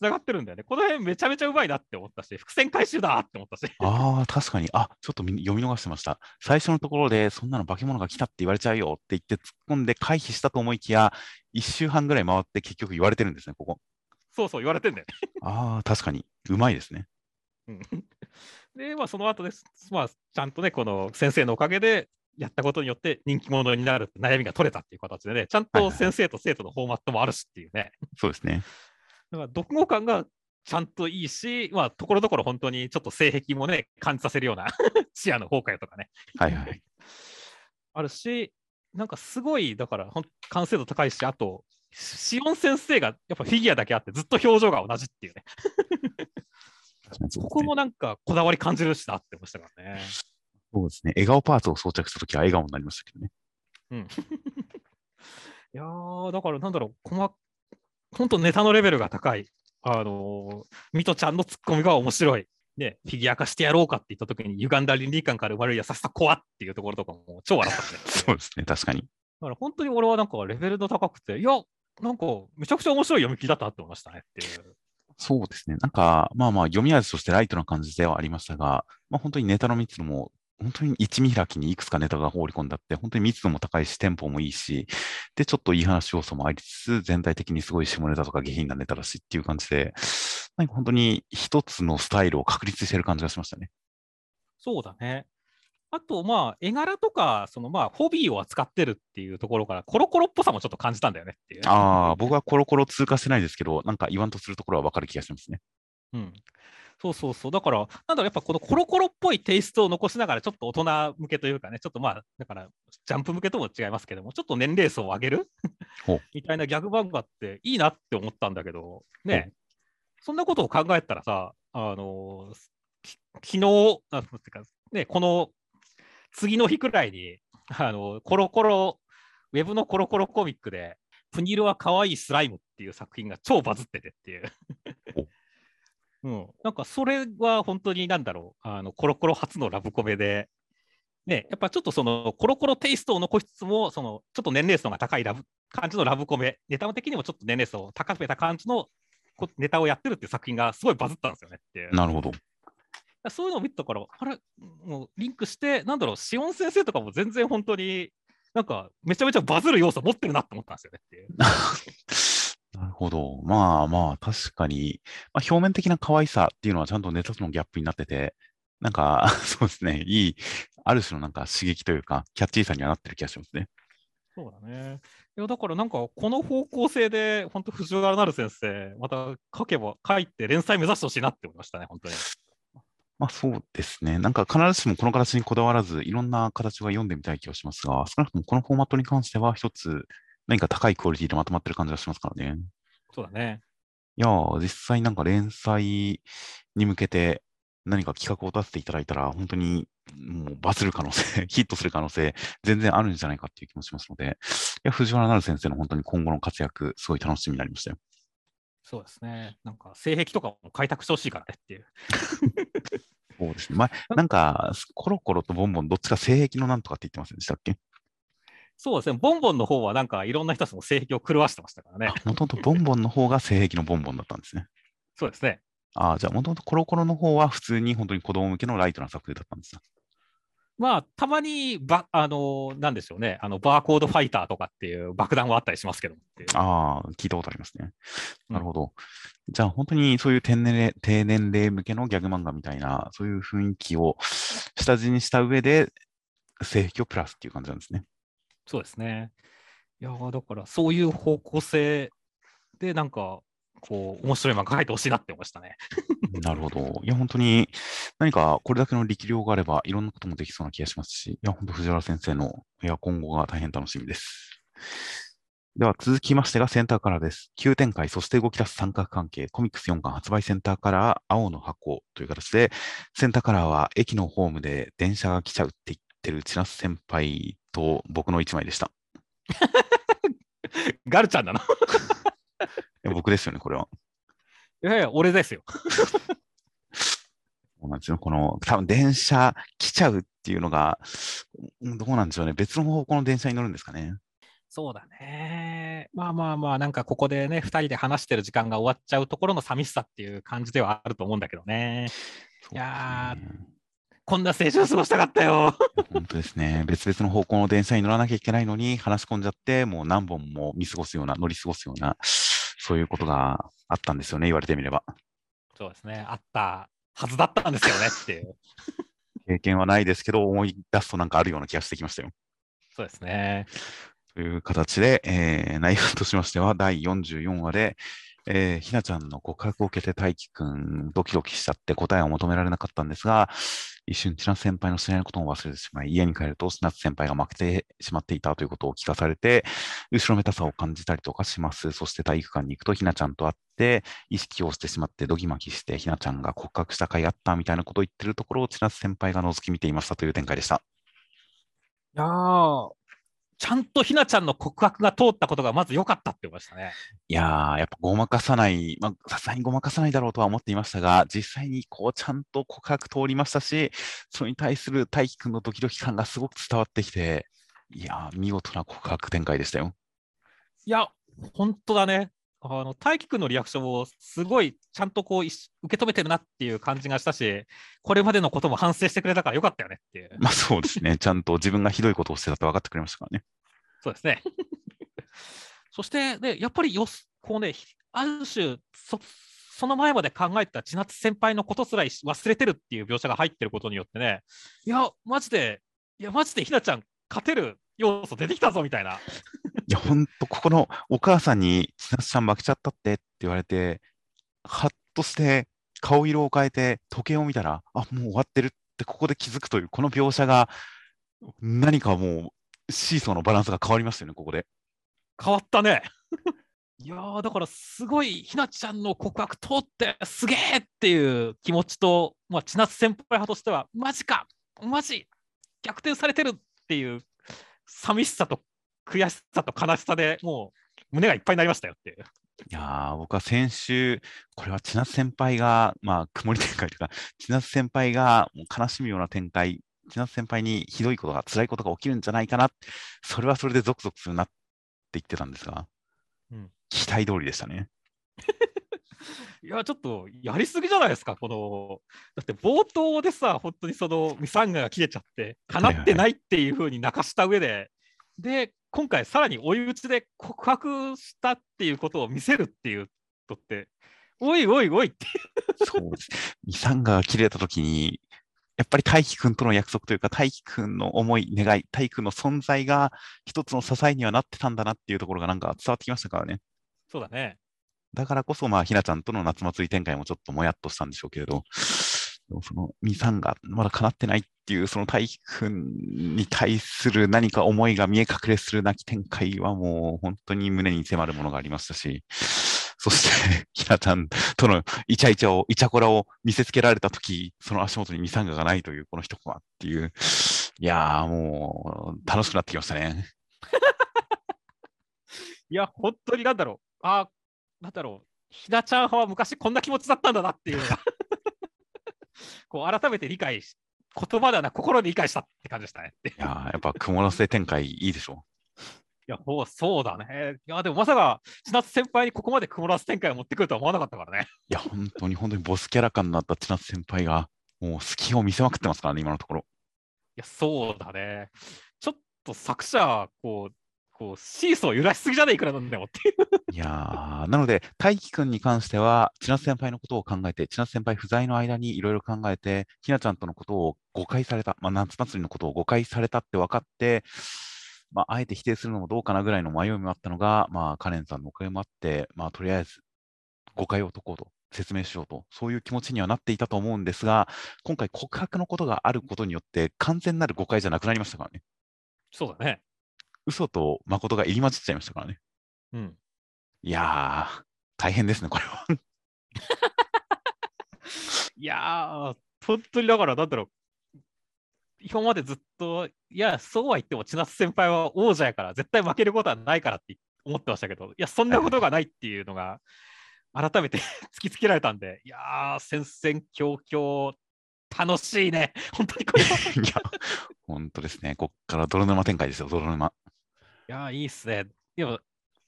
つながってるんだよね。この辺めちゃめちゃうまいなって思ったし、伏線回収だって思ったし。ああ、確かに。あ、ちょっと読み逃してました。最初のところで、そんなの化け物が来たって言われちゃうよって言って突っ込んで回避したと思いきや、1週半ぐらい回って結局言われてるんですね、ここ。そうそう、言われてんだよね。ああ、確かに。うまいですね。うん、で、まあ、その後です。まあ、ちゃんとね、この先生のおかげで、やったことによって人気者になる悩みが取れたっていう形でね、ちゃんと先生と生徒のフォーマットもあるしっていうね。はいはい、そうですね。だから読後感がちゃんといいし、まあ、ところどころ本当にちょっと性癖もね、感じさせるような 視野の崩壊とかね。はいはい。あるし、なんかすごい、だから、完成度高いし、あと、シオン先生がやっぱフィギュアだけあって、ずっと表情が同じっていう ね。ここもなんかこだわり感じるしなって思いましたからね。そうですね。笑顔パーツを装着したときは笑顔になりましたけどね。うん。いやー、だからなんだろう、細本当ネタのレベルが高い。あのー、ミトちゃんのツッコミが面白い。ね、フィギュア化してやろうかって言ったときに、歪んだ倫理観から生まれる優しさ怖っていうところとかも超笑ったね。そうですね、確かに。だから本当に俺はなんかレベルの高くて、いや、なんかめちゃくちゃ面白い読み切りだったなって思いましたねっていう。そうですね。なんか、まあまあ、読み味としてライトな感じではありましたが、まあ本当にネタの密度も本当に一見開きにいくつかネタが放り込んであって、本当に密度も高いし、テンポもいいし、で、ちょっといい話要素もありつつ、全体的にすごい下ネタとか下品なネタだしっていう感じで、なんか本当に一つのスタイルを確立してる感じがしましたね。そうだね。あと、まあ、絵柄とか、そのまあ、ホビーを扱ってるっていうところから、コロコロっぽさもちょっと感じたんだよねっていう。ああ、僕はコロコロ通過してないですけど、なんか言わんとするところはわかる気がしますね。うん。そうそうそう。だから、なんだろう、やっぱこのコロコロっぽいテイストを残しながら、ちょっと大人向けというかね、ちょっとまあ、だから、ジャンプ向けとも違いますけども、ちょっと年齢層を上げる みたいなギャグ漫画っていいなって思ったんだけど、ね、そんなことを考えたらさ、あのー、昨日、あてかね、この次の日くらいに、あのコロコロ、ウェブのコロコロコミックで、プニルは可愛いスライムっていう作品が超バズっててっていう。うん、なんかそれは本当になんだろう、あのコロコロ初のラブコメで、ね、やっぱちょっとそのコロコロテイストを残しつつも、そのちょっと年齢層が高いラブ感じのラブコメ、ネタ的にもちょっと年齢層を高めた感じのネタをやってるっていう作品がすごいバズったんですよねってなるほど。そういうのを見たから、あれ、もうリンクして、なんだろう、シオン先生とかも全然本当に、なんかめちゃめちゃバズる要素持ってるなって思ったんですよね。なるほど。まあまあ、確かに、まあ、表面的な可愛さっていうのはちゃんとネタとのギャップになってて、なんか、そうですね、いい、ある種のなんか刺激というか、キャッチーさにはなってる気がしますね。そうだね。いや、だからなんか、この方向性で、本当、藤原なる先生、また書けば、書いて連載目指してほしいなって思いましたね、本当に。まあそうですね。なんか必ずしもこの形にこだわらず、いろんな形は読んでみたい気がしますが、少なくともこのフォーマットに関しては、一つ何か高いクオリティでまとまってる感じがしますからね。そうだね。いや実際なんか連載に向けて何か企画を立てていただいたら、本当にもうバズる可能性、ヒットする可能性、全然あるんじゃないかっていう気もしますので、いや、藤原なる先生の本当に今後の活躍、すごい楽しみになりましたよ。そうですね。なんか、性癖とかも開拓してほしいからねっていう。そうですね。まあ、なんか、コロコロとボンボン、どっちか性癖のなんとかって言ってませんでしたっけ？そうですね、ボンボンの方はなんかいろんな人たちの性癖を狂わしてましたからね。もともとボンボンの方が性癖のボンボンだったんですね。そうですね。ああ、じゃあもともとコロコロの方は普通に本当に子供向けのライトな作品だったんですまあ、たまにば、あの、なんでしょうね、あの、バーコードファイターとかっていう爆弾はあったりしますけどああ、聞いたことありますね。なるほど。うん、じゃあ、本当にそういう低年齢低年齢向けのギャグ漫画みたいな、そういう雰囲気を下地にした上で、性癖をプラスっていう感じなんですね。そうですね。いやだからそういう方向性でなんかこう面白い漫画描いてほしいなって思いましたね。なるほど。いや、本当に何かこれだけの力量があればいろんなこともできそうな気がしますし、いや、本当藤原先生のいや今後が大変楽しみです。では続きましてがセンターカラーです。急展開、そして動き出す三角関係、コミックス4巻発売センターカラー、青の箱という形で、センターカラーは駅のホームで電車が来ちゃうってってる千夏先輩と僕の一枚でした。ガルちゃんなのいや僕ですよね、これは。いやいや、俺ですよ。そうなんですよ。この、多分電車来ちゃうっていうのが、うんどうなんでしょうね。別の方向の電車に乗るんですかね。そうだね。まあまあまあ、なんかここでね、2人で話してる時間が終わっちゃうところの寂しさっていう感じではあると思うんだけどね。いやこんな青春過ごしたかったよ。本当ですね。別々の方向の電車に乗らなきゃいけないのに、話し込んじゃって、もう何本も見過ごすような、乗り過ごすような、そういうことがあったんですよね、言われてみれば。そうですね。あったはずだったんですよねっていう。経験はないですけど、思い出すとなんかあるような気がしてきましたよ。そうですね。という形で、えー内容としましては、第44話で、えーひなちゃんの告白を受けて大輝くん、ドキドキしちゃって答えを求められなかったんですが、一瞬、千夏先輩の知らないことも忘れてしまい、家に帰ると、千夏先輩が負けてしまっていたということを聞かされて、後ろめたさを感じたりとかします。そして体育館に行くと、ひなちゃんと会って、意識をしてしまって、ドギマギして、ひなちゃんが骨格した甲斐あったみたいなことを言ってるところを、千夏先輩が覗き見ていましたという展開でした。いやーちゃんとひなちゃんの告白が通ったことがまず良かったって言いましたね。いやー、やっぱごまかさない、まあ、さすがにごまかさないだろうとは思っていましたが、実際にこうちゃんと告白通りましたし、それに対する大輝くんのドキドキ感がすごく伝わってきて、いやー、見事な告白展開でしたよ。いや、本当だね。あの大輝くんのリアクションをすごいちゃんとこう受け止めてるなっていう感じがしたし、これまでのことも反省してくれたからよかったよねっていう。まあそうですね、ちゃんと自分がひどいことをしてたと分かってくれましたからね。そうですね。そして、ね、やっぱりよす、こうね、ある種そ、その前まで考えてた千夏先輩のことすら忘れてるっていう描写が入ってることによってね、いや、マジで、いや、マジでひなちゃん、勝てる要素出てきたぞみたいな。いや、ほんと、ここのお母さんに、千夏ちゃん負けちゃったってって言われて、はっとして顔色を変えて時計を見たら、あ、もう終わってるってここで気づくという、この描写が、何かもう、シーソーのバランスが変わりましたよね、ここで。変わったね。いやーだからすごいひなちゃんの告白通ってすげえっていう気持ちと、まあ、千夏先輩派としてはマジかマジ逆転されてるっていう寂しさと悔しさと悲しさでもう胸がいっぱいになりましたよっていやー、僕は先週、これは千夏先輩が、まあ、曇り展開というか、千夏先輩がもう悲しむような展開、千夏先輩にひどいことが、辛いことが起きるんじゃないかな、それはそれでゾクゾクするなって言ってたんですが、うん期待通りでしたね。いや、ちょっとやりすぎじゃないですか、この。だって冒頭でさ、本当にそのミサンガが切れちゃって、かなってないっていうふうに泣かした上で、で、今回さらに追い打ちで告白したっていうことを見せるっていうとって、おいおいおいって。そうです。ミサンガが切れたときに、やっぱり大輝くんとの約束というか、大輝くんの思い、願い、大輝くんの存在が一つの支えにはなってたんだなっていうところがなんか伝わってきましたからね。そうだね。だからこそ、まあ、ひなちゃんとの夏祭り展開もちょっともやっとしたんでしょうけれど、でもその、ミサンがまだ叶ってないっていう、その大輝くんに対する何か思いが見え隠れする泣き展開はもう本当に胸に迫るものがありましたし、そして、ひなちゃんとのイチャイチャを、イチャコラを見せつけられたとき、その足元にミサンガがないという、この一コマっていう、いやーもう、楽しくなってきましたね。いや、本当になんだろう。あなんだろう。ひなちゃん派は昔こんな気持ちだったんだなっていう こう改めて理解し、言葉ではなく心で理解したって感じでしたね。いいやーやっぱ雲のせ展開いいでしょや、そうそうだね。いや、でもまさか、千夏先輩にここまで曇らす展開を持ってくるとは思わなかったからね。いや、本当に本当にボスキャラ感になった千夏先輩が、もう隙を見せまくってますからね、今のところ。いや、そうだね。ちょっと作者、こう、こうシーソー揺らしすぎじゃねえくらいなんだよっていう。いやー、なので、大輝くんに関しては、千夏先輩のことを考えて、千夏先輩不在の間にいろいろ考えて、ひなちゃんとのことを誤解された、まあ、夏祭りのことを誤解されたって分かって、まあ、あえて否定するのもどうかなぐらいの迷いもあったのが、まあ、カレンさんのおかげもあって、まあ、とりあえず誤解を解こうと、説明しようと、そういう気持ちにはなっていたと思うんですが、今回告白のことがあることによって、完全なる誤解じゃなくなりましたからね。そうだね。嘘と誠が入り混じっちゃいましたからね。うん。いやー、大変ですね、これは。いやー、本当にだから、なんだろう。今までずっと、いや、そうは言っても、千夏先輩は王者やから、絶対負けることはないからって思ってましたけど、いや、そんなことがないっていうのが、改めて 突きつけられたんで、いやー、戦々恐々、楽しいね。本当にこれは。いや、本当ですね。こっから泥沼展開ですよ、泥沼。いやー、いいっすね。でも、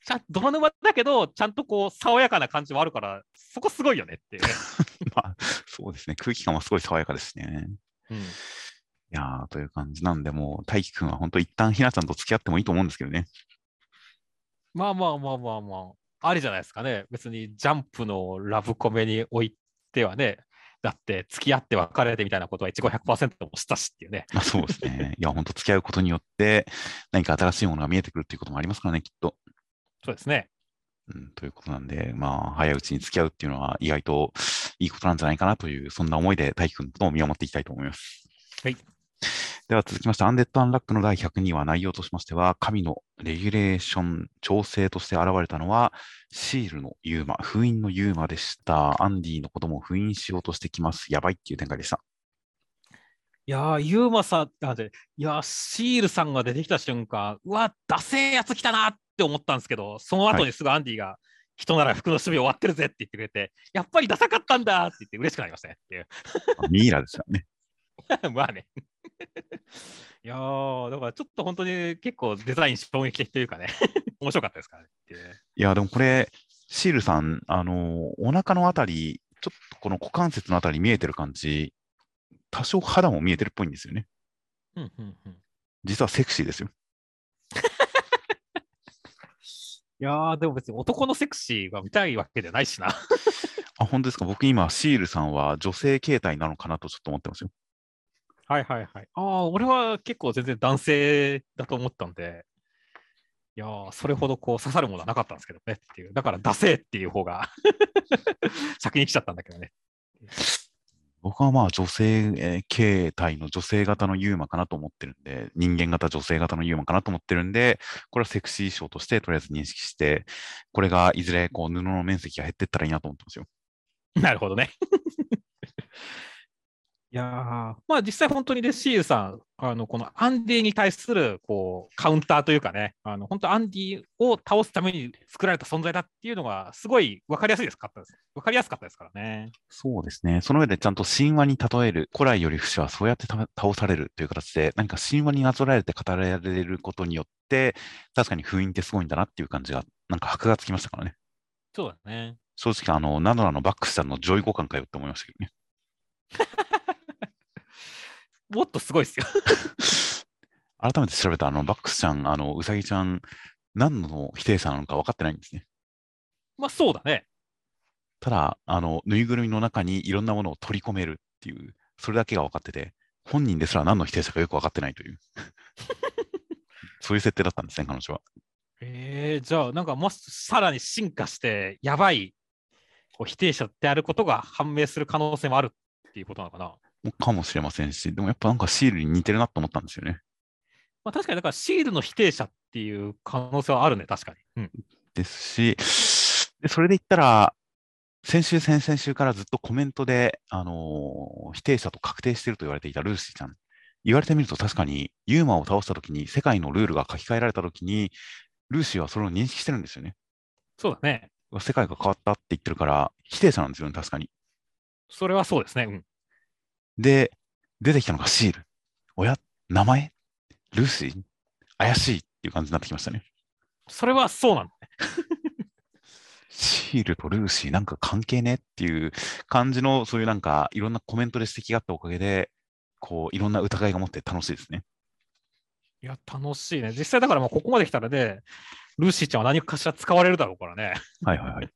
ちゃん泥沼だけど、ちゃんとこう、爽やかな感じもあるから、そこすごいよねっていうね。まあ、そうですね。空気感はすごい爽やかですね。うん、いやー、という感じなんで、もう、大輝くんは本当一旦ひなちゃんと付き合ってもいいと思うんですけどね。まあまあまあまあまあ、ありじゃないですかね。別にジャンプのラブコメにおいてはね、だって付き合って別れてみたいなことは一語100%もしたしっていうね。まあそうですね。いや、本当付き合うことによって、何か新しいものが見えてくるっていうこともありますからね、きっと。そうですね。うん、ということなんで、まあ、早いうちに付き合うっていうのは意外といいことなんじゃないかなという、そんな思いで大輝くんと見守っていきたいと思います。はい。では続きまして、アンデッド・アンラックの第102話、内容としましては、神のレギュレーション調整として現れたのは、シールのユーマ、封印のユーマでした。アンディのことも封印しようとしてきます。やばいっていう展開でした。いやー、ユーマさん、あでいやー、シールさんが出てきた瞬間、うわ、ダセえやつ来たなって思ったんですけど、その後にすぐアンディが、人なら服の守備終わってるぜって言ってくれて、やっぱりダサかったんだって言って嬉しくなりましたねっていう。ミイラですよね。まあね。いやー、だからちょっと本当に結構デザイン衝撃的というかね、面白かったですからねいや、でもこれ、シールさん、あの、お腹のあたり、ちょっとこの股関節のあたり見えてる感じ、多少肌も見えてるっぽいんですよね。うんうんうん。実はセクシーですよ。いやー、でも別に男のセクシーが見たいわけじゃないしな。あ、本当ですか？僕今、シールさんは女性形態なのかなとちょっと思ってますよ。はいはいはい。ああ、俺は結構全然男性だと思ったんで、いやー、それほどこう刺さるものはなかったんですけどねっていう。だから、ダセーっていう方が 先に来ちゃったんだけどね。僕はまあ女性えー形態の女性型のユーマかなと思ってるんで、人間型女性型のユーマかなと思ってるんで、これはセクシー賞としてとりあえず認識して、これがいずれこう布の面積が減っていったらいいなと思ってますよ。なるほどね。いやーまあ実際本当にでシールさん、あのこのアンディに対するこうカウンターというかね、あの本当アンディを倒すために作られた存在だっていうのがすごい分かりやすいですかったです。分かりやすかったですからね。そうですね。その上でちゃんと神話に例える、古来より不死はそうやってた倒されるという形で、何か神話になぞらえて語られることによって、確かに封印ってすごいんだなっていう感じが、なんか箔がつきましたからね。そうだね。正直、あの、ナドラのバックスさんの上位互換かよって思いましたけどね。もっとすごいですよ。改めて調べたあの、バックスちゃん、あの、うさぎちゃん、何の否定者なのか分かってないんですね。まあそうだね。ただ、あの、ぬいぐるみの中にいろんなものを取り込めるっていう、それだけが分かってて、本人ですら何の否定者かよく分かってないという、そういう設定だったんですね、彼女は。えー、じゃあなんかもしさらに進化してやばいこう否定者であることが判明する可能性もあるっていうことなのかな。かもしれませんし、でもやっぱなんかシールに似てるなと思ったんですよね。まあ確かにだからシールの否定者っていう可能性はあるね、確かに。うん。ですし、でそれで言ったら、先週、先々週からずっとコメントで、あのー否定者と確定していると言われていたルーシーちゃん。言われてみると確かに、ユーマを倒したときに、世界のルールが書き換えられたときに、ルーシーはそれを認識してるんですよね。そうだね。世界が変わったって言ってるから、否定者なんですよね、確かに。それはそうですね。うん。で、出てきたのがシール。おや？名前？ルーシー？怪しい？っていう感じになってきましたね。それはそうなんだね。シールとルーシー？なんか関係ね？っていう感じの、そういうなんかいろんなコメントで指摘があったおかげで、こういろんな疑いが持って楽しいですね。いや、楽しいね。実際だからもうここまで来たらね、ルーシーちゃんは何かしら使われるだろうからね。はいはいはい。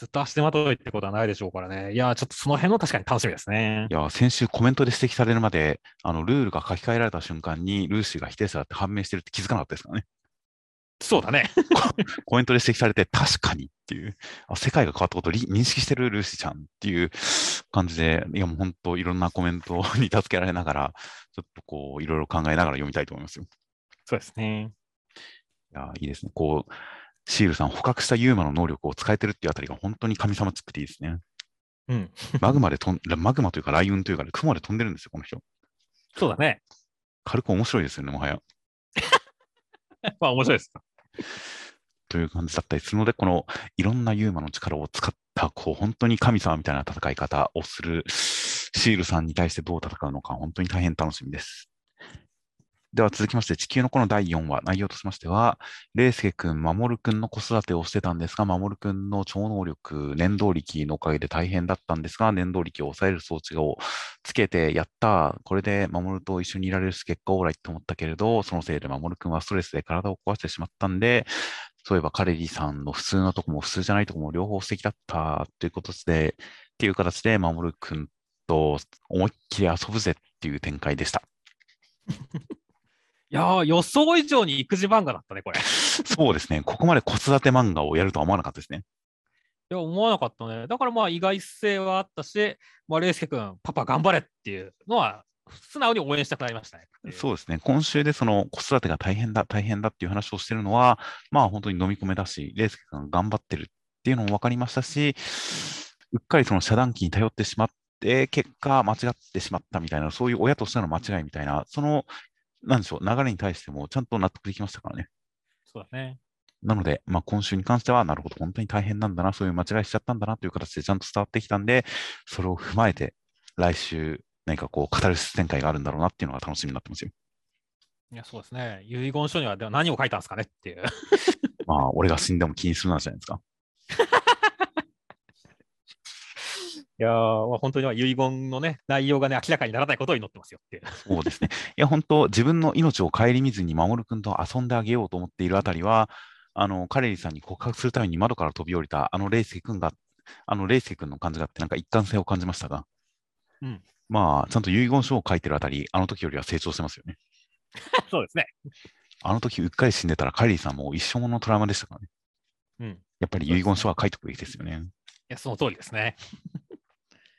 ずっと足手まといってことはないでしょうからね。いや、ちょっとその辺の確かに楽しみですねい。や、先週コメントで指摘されるまで、あの、ルールが書き換えられた瞬間に、ルーシーが否定者だって判明してるって気づかなかったですからね。そうだね。コメントで指摘されて、確かにっていう、あ世界が変わったことをり認識してるルーシーちゃんっていう感じで、いやもう本当いろんなコメントに助けられながら、ちょっとこう、いろいろ考えながら読みたいと思いますよ。そうですね。いや、いいですね。こう、シールさん、捕獲したユーマの能力を使えてるっていうあたりが本当に神様つくていいですね。うん。マグマで飛ん、マグマというか、雷雲というか、雲で飛んでるんですよ、この人。そうだね。軽く面白いですよね、もはや。まあ面白いです。という感じだったりするので、このいろんなユーマの力を使った、こう、本当に神様みたいな戦い方をするシールさんに対してどう戦うのか、本当に大変楽しみです。では続きまして、地球の子の第4話、内容としましては、レイスケ君、マモル君の子育てをしてたんですが、マモル君の超能力、念動力のおかげで大変だったんですが、念動力を抑える装置をつけて、やった、これでマモルと一緒にいられるし、結果オーライと思ったけれど、そのせいでマモル君はストレスで体を壊してしまったんで、そういえばカレリーさんの普通のとこも普通じゃないとこも両方素敵だったということで、っていう形で、マモル君と思いっきり遊ぶぜっていう展開でした。いやー、予想以上に育児漫画だったね、これ。い そうですね。ここまで子育て漫画をやるとは思わなかったですね。や、思わなかったね。だからまあ意外性はあったし、まあ、レイスケ君、パパ頑張れっていうのは、素直に応援したくなりましたね。そうですね。今週でその子育てが大変だ、大変だっていう話をしてるのは、まあ本当に飲み込めだし、レイスケ君が頑張ってるっていうのも分かりましたし、うっかりその遮断機に頼ってしまって、結果間違ってしまったみたいな、そういう親としての間違いみたいな、その、なんでしょう、流れに対してもちゃんと納得できましたからね。そうだね。なので、まあ、今週に関しては、なるほど、本当に大変なんだな、そういう間違いしちゃったんだなという形でちゃんと伝わってきたんで、それを踏まえて、来週、何かこう、語る展開があるんだろうなっていうのが楽しみになってますよ。いや、そうですね。遺言書にはでは何を書いたんですかねっていう。まあ、俺が死んでも気にするなじゃないですか。いや本当には遺言のね、内容がね、明らかにならないことを祈ってますよって。そうですね。いや、本当、自分の命を顧みずに守君と遊んであげようと思っているあたりは、あの、カレリさんに告白するために窓から飛び降りた、あのレイスケ君が、あのレイスケ君の感じがあって、なんか一貫性を感じましたが、うんまあ、ちゃんと遺言書を書いてるあたり、あの時よりは成長してますよね。そうですね。あの時うっかり死んでたら、カレリさんもう一生ものトラウマでしたからね。うん。いやっぱり遺言書は書いておくべきですよね。や、その通りですね。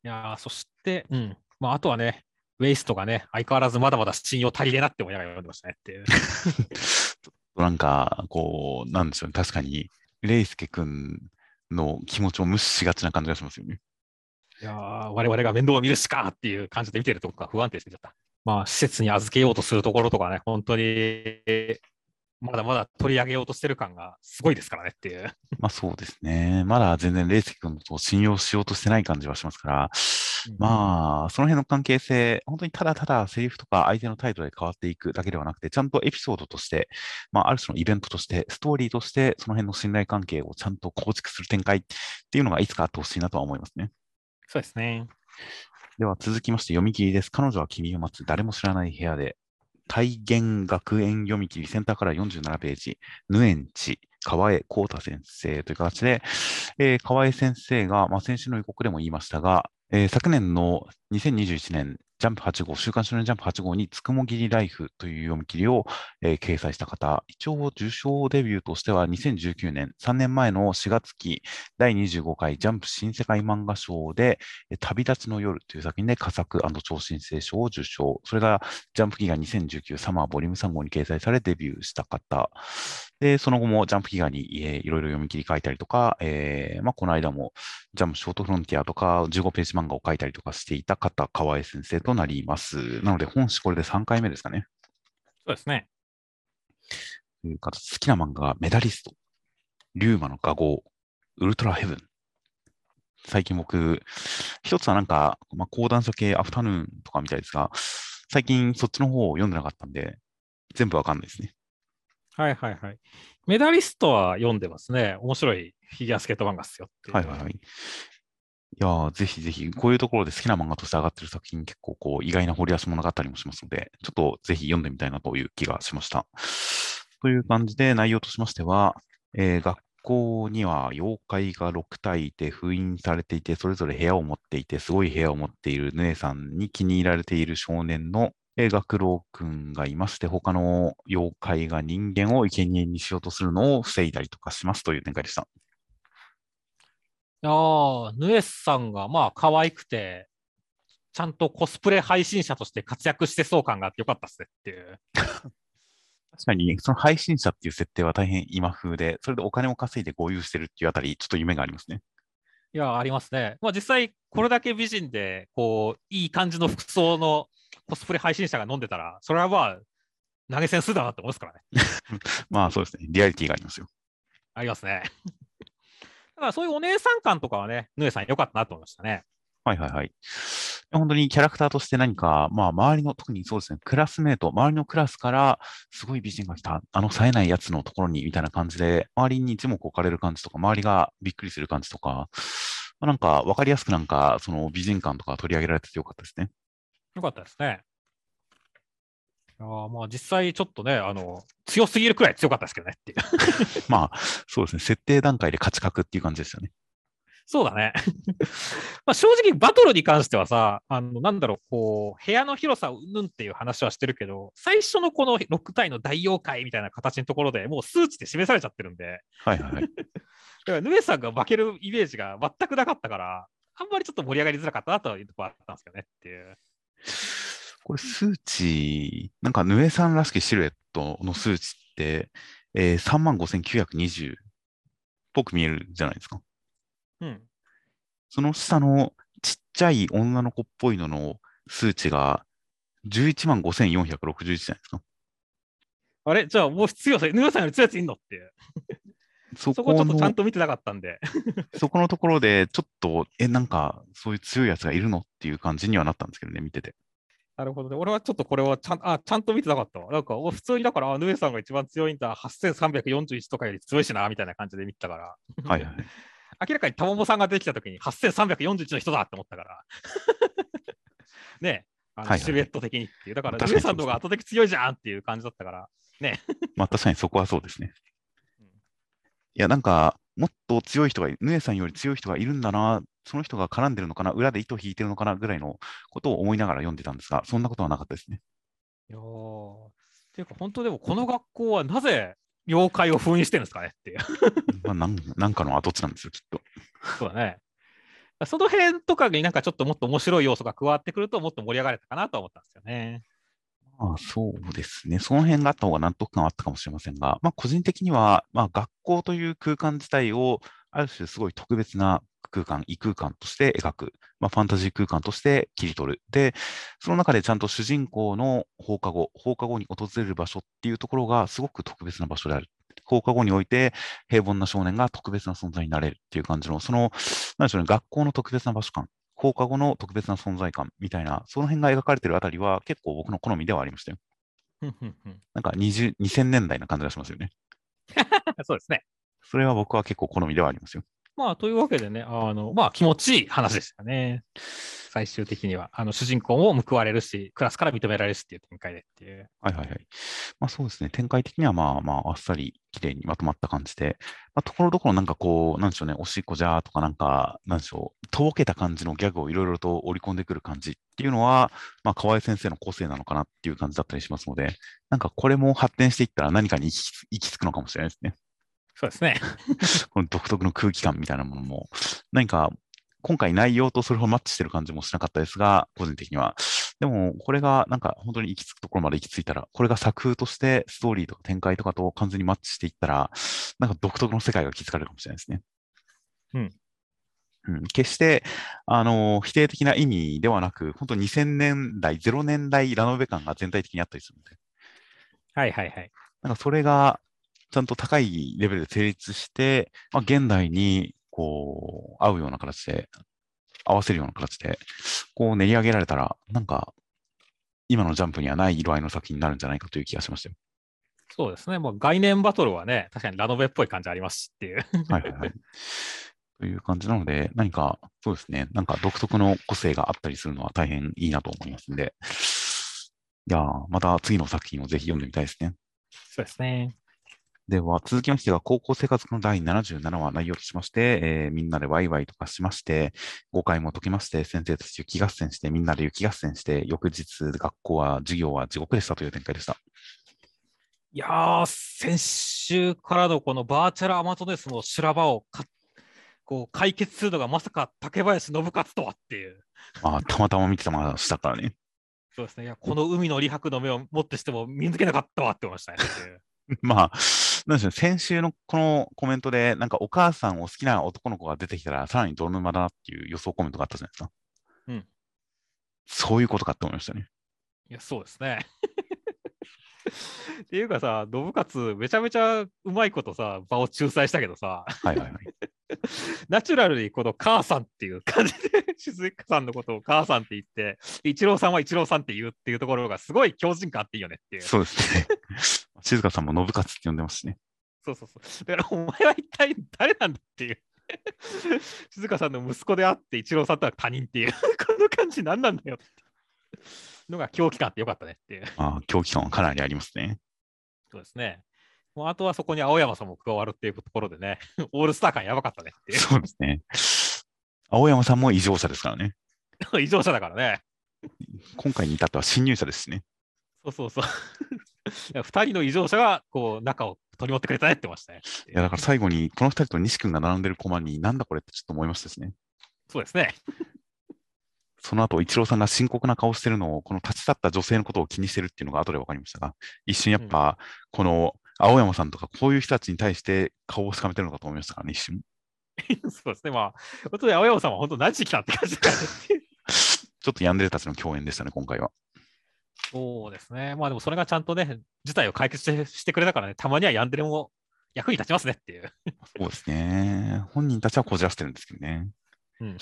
いやー、そして、うん。まあ、あとはね、ウェイストがね、相変わらずまだまだ信用足りねえなって思いながら読んでましたねっていう。なんか、こう、なんでしょうね。確かに、レイスケ君の気持ちを無視しがちな感じがしますよね。いやー、我々が面倒を見るしかっていう感じで見てるとこが不安定してきちゃった。まあ、施設に預けようとするところとかね、本当に、まだまだ取り上げようとしてる感がすごいですからねっていう。まあそうですね。まだ全然レイスケ君のことを信用しようとしてない感じはしますから、まあ、その辺の関係性、本当にただただセリフとか相手の態度で変わっていくだけではなくて、ちゃんとエピソードとして、まあ、ある種のイベントとして、ストーリーとして、その辺の信頼関係をちゃんと構築する展開っていうのがいつかあってほしいなとは思いますね。そうですね。では続きまして読み切りです。彼女は君を待つ誰も知らない部屋で、体現学園読み切りセンターから47ページ、ヌエンチ、河江幸太先生という形で、えー河江先生が、まあ、先週の予告でも言いましたが、えー昨年の2021年、ジャンプ8号、週刊少年ジャンプ8号に、つくもぎりライフという読み切りを、えー掲載した方、一応受賞デビューとしては2019年、3年前の4月期第25回ジャンプ新世界漫画賞で、え旅立ちの夜という作品で佳作超新星賞を受賞。それがジャンプギガ2019サマーボリューム3号に掲載されデビューした方。で、その後もジャンプギガに、えーいろいろ読み切り書いたりとか、えーまあ、この間もジャンプショートフロンティアとか15ページ漫画を書いたりとかしていた方、河合先生となります。なので、本誌これで3回目ですかね。そうですね。という方、好きな漫画がメダリスト、リューマの画号、ウルトラヘブン。最近僕、一つはなんか、まあ、講談社系アフタヌーンとかみたいですが、最近そっちの方を読んでなかったんで、全部わかんないですね。はいはいはい。メダリストは読んでますね。面白いフィギュアスケート漫画っすよはいはい。いやぜひぜひ、こういうところで好きな漫画として上がってる作品、結構こう、意外な掘り出し物があったりもしますので、ちょっとぜひ読んでみたいなという気がしました。という感じで、内容としましては、えー学校には妖怪が6体いて封印されていて、それぞれ部屋を持っていて、すごい部屋を持っている姉さんに気に入られている少年の、学郎くんがいまして、他の妖怪が人間を生贄にしようとするのを防いだりとかしますという展開でした。いやーヌエスさんがまあ可愛くて、ちゃんとコスプレ配信者として活躍してそう感があってよかったっすねっていう。確かに、その配信者っていう設定は大変今風で、それでお金を稼いで合流してるっていうあたり、ちょっと夢がありますね。いや、ありますね。まあ実際、これだけ美人で、こう、いい感じの服装のコスプレ配信者が飲んでたら、それはまあ、投げ銭するだなって思いますからね。まあそうですね。リアリティがありますよ。ありますね。だからそういうお姉さん感とかはね、ヌエさん良かったなと思いましたね。はいはいはい。本当にキャラクターとして何か、まあ周りの、特にそうですね、クラスメート、周りのクラスからすごい美人が来た、あの冴えないやつのところにみたいな感じで、周りに一目置かれる感じとか、周りがびっくりする感じとか、まあ、なんか分かりやすくなんか、その美人感とか取り上げられててよかったですね。よかったですね。あまあ実際ちょっとね、あの、強すぎるくらい強かったですけどねっていう。まあ、そうですね、設定段階で勝ち確っていう感じですよね。そうだね。まあ正直、バトルに関してはさ、あの、なんだろう、こう、部屋の広さをうんっていう話はしてるけど、最初のこの6体の大妖怪みたいな形のところでもう数値で示されちゃってるんで、はいはいはい。だからヌエさんが負けるイメージが全くなかったから、あんまりちょっと盛り上がりづらかったなというところあったんですけどねっていう。これ数値、なんかヌエさんらしきシルエットの数値って、えー、35,920っぽく見えるじゃないですか。うん。その下のちっちゃい女の子っぽいのの数値が11万5461じゃないですか。あれ？じゃあもう強さ、ヌエさんより強いやついんのっていう。そそこちょっとちゃんの、と見てなかったんで。そこのところで、ちょっと、え、なんか、そういう強いやつがいるのっていう感じにはなったんですけどね、見てて。なるほどね。俺はちょっとこれはちゃんあちゃんと見てなかったわ。なんか、お普通にだから、あヌエさんが一番強いんだ、8341とかより強いしな、みたいな感じで見てたから。はいはい。明らかにタモモさんが出てきたときに8341の人だって思ったから。ねあのはいはいシルエット的にっていう。だから、ヌエさんの方が圧倒的強いじゃんっていう感じだったから。まあ確かにそこはそうですねうん。いや、なんか、もっと強い人がい、ヌエさんより強い人がいるんだな、その人が絡んでるのかな、裏で糸を引いてるのかな？ぐらいのことを思いながら読んでたんですが、そんなことはなかったですね。いやていうか、本当でもこの学校はなぜ妖怪を封印してるんですかねっていう。まあ、なんなんかの跡地なんですよ、きっと。そうだね。その辺とかになんかちょっともっと面白い要素が加わってくるともっと盛り上がれたかなと思ったんですよね。まあ、そうですね。その辺があった方が納得感はあったかもしれませんが、まあ、個人的には、まあ、学校という空間自体を、ある種すごい特別な空間、異空間として描く、まあ、ファンタジー空間として切り取る。で、その中でちゃんと主人公の放課後、放課後に訪れる場所っていうところがすごく特別な場所である。放課後において平凡な少年が特別な存在になれるっていう感じの、その、なんでしょうね、学校の特別な場所感、放課後の特別な存在感みたいな、その辺が描かれてるあたりは結構僕の好みではありましたよ。なんか20 2000年代な感じがしますよね。そうですね。それは僕は結構好みではありますよ。まあ、というわけでね、あの、まあ、気持ちいい話でしたね。最終的には。あの、主人公も報われるし、クラスから認められるしっていう展開でっていう。はいはいはい。まあそうですね。展開的にはまあまああっさり綺麗にまとまった感じで、まあところどころなんかこう、なんでしょうね、おしっこじゃーとかなんか、なんでしょう、とぼけた感じのギャグをいろいろと織り込んでくる感じっていうのは、まあ河合先生の個性なのかなっていう感じだったりしますので、なんかこれも発展していったら何かに行き行き着くのかもしれないですね。そうですね。この独特の空気感みたいなものも、何か今回内容とそれをマッチしてる感じもしなかったですが、個人的には。でも、これがなんか本当に行き着くところまで行き着いたら、これが作風としてストーリーとか展開とかと完全にマッチしていったら、なんか独特の世界が築かれるかもしれないですね。うん。うん、決して、あの、否定的な意味ではなく、本当2000年代、0年代ラノベ感が全体的にあったりするので、はいはいはい。なんかそれがちゃんと高いレベルで成立して、まあ、現代にこう合うような形で、合わせるような形で、こう練り上げられたら、なんか今のジャンプにはない色合いの作品になるんじゃないかという気がしましたよ。そうですね。もう概念バトルはね、確かにラノベっぽい感じありますしっていう。はいはいはい。という感じなので、何かそうですね、なんか独特の個性があったりするのは大変いいなと思いますんで、いやーまた次の作品をぜひ読んでみたいですね。そうですね。では、続きましてが、高校生活の第77話内容としまして、えーみんなでワイワイとかしまして、誤解も解きまして、先生たち雪合戦して、みんなで雪合戦して、翌日、学校は、授業は地獄でしたという展開でした。いやー、先週からのこのバーチャルアマゾネスの修羅場をかこう解決するのがまさか竹林信勝とはっていう。まあ、たまたま見てたましたからね。そうですね。いやこの海の李白の目をもってしても見抜けなかったわって思いましたね。まあ、なんでしょう、先週のこのコメントで、なんかお母さんを好きな男の子が出てきたら、さらに泥沼だなっていう予想コメントがあったじゃないですか。うん。そういうことかって思いましたね。いや、そうですね。っていうかさ、信勝、めちゃめちゃうまいことさ、場を仲裁したけどさ、はいはいはい。ナチュラルにこの母さんっていう感じで、静香さんのことを母さんって言って、一郎さんは一郎さんって言うっていうところがすごい強靭感あっていいよねっていう。そうですね。静香さんも信勝って呼んでますしね。そうそうそう。だからお前は一体誰なんだっていう。静香さんの息子であって、一郎さんとは他人っていう、この感じ何なんだよってのが狂気感あってよかったねっていう。ああ、狂気感はかなりありますね。そうですね。もうあとはそこに青山さんも加わるっていうところでね、オールスター感やばかったねっていう。そうですね。青山さんも異常者ですからね。異常者だからね。今回に至っては新入社ですしね。そうそうそう。いや二人の異常者がこう中を取り持ってくれたねってましたね。いや、だから最後に、この二人と西君が並んでるコマに、なんだこれってちょっと思いましたですね。そうですね。その後、一郎さんが深刻な顔してるのを、この立ち去った女性のことを気にしてるっていうのが後で分かりましたが、一瞬やっぱ、この青山さんとか、こういう人たちに対して顔をしかめてるのかと思いましたからね、一瞬。そうですね。まあ、本当に青山さんは本当何時来たって感じだからね。ちょっとヤンデレたちの共演でしたね、今回は。そうですね。まあでもそれがちゃんとね、事態を解決してしてくれたからね、たまにはヤンデレも役に立ちますねっていう。そうですね。本人たちはこじらせてるんですけどね。うん。い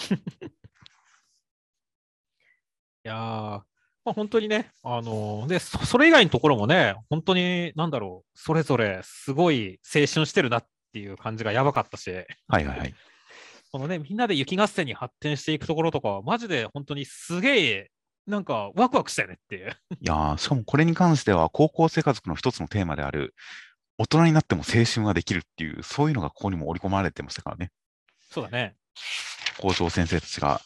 やー、まあ、本当にね、あのーでそ、それ以外のところもね、本当に、なんだろう、それぞれすごい青春してるなっていう感じがやばかったし、はいはいはい。このね、みんなで雪合戦に発展していくところとかは、マジで本当にすげえ、なんかワクワクしたよねっていう。いやーしかもこれに関しては、高校生家族の一つのテーマである、大人になっても青春はできるっていう、そういうのがここにも織り込まれてましたからね。そうだね。校長先生たちが、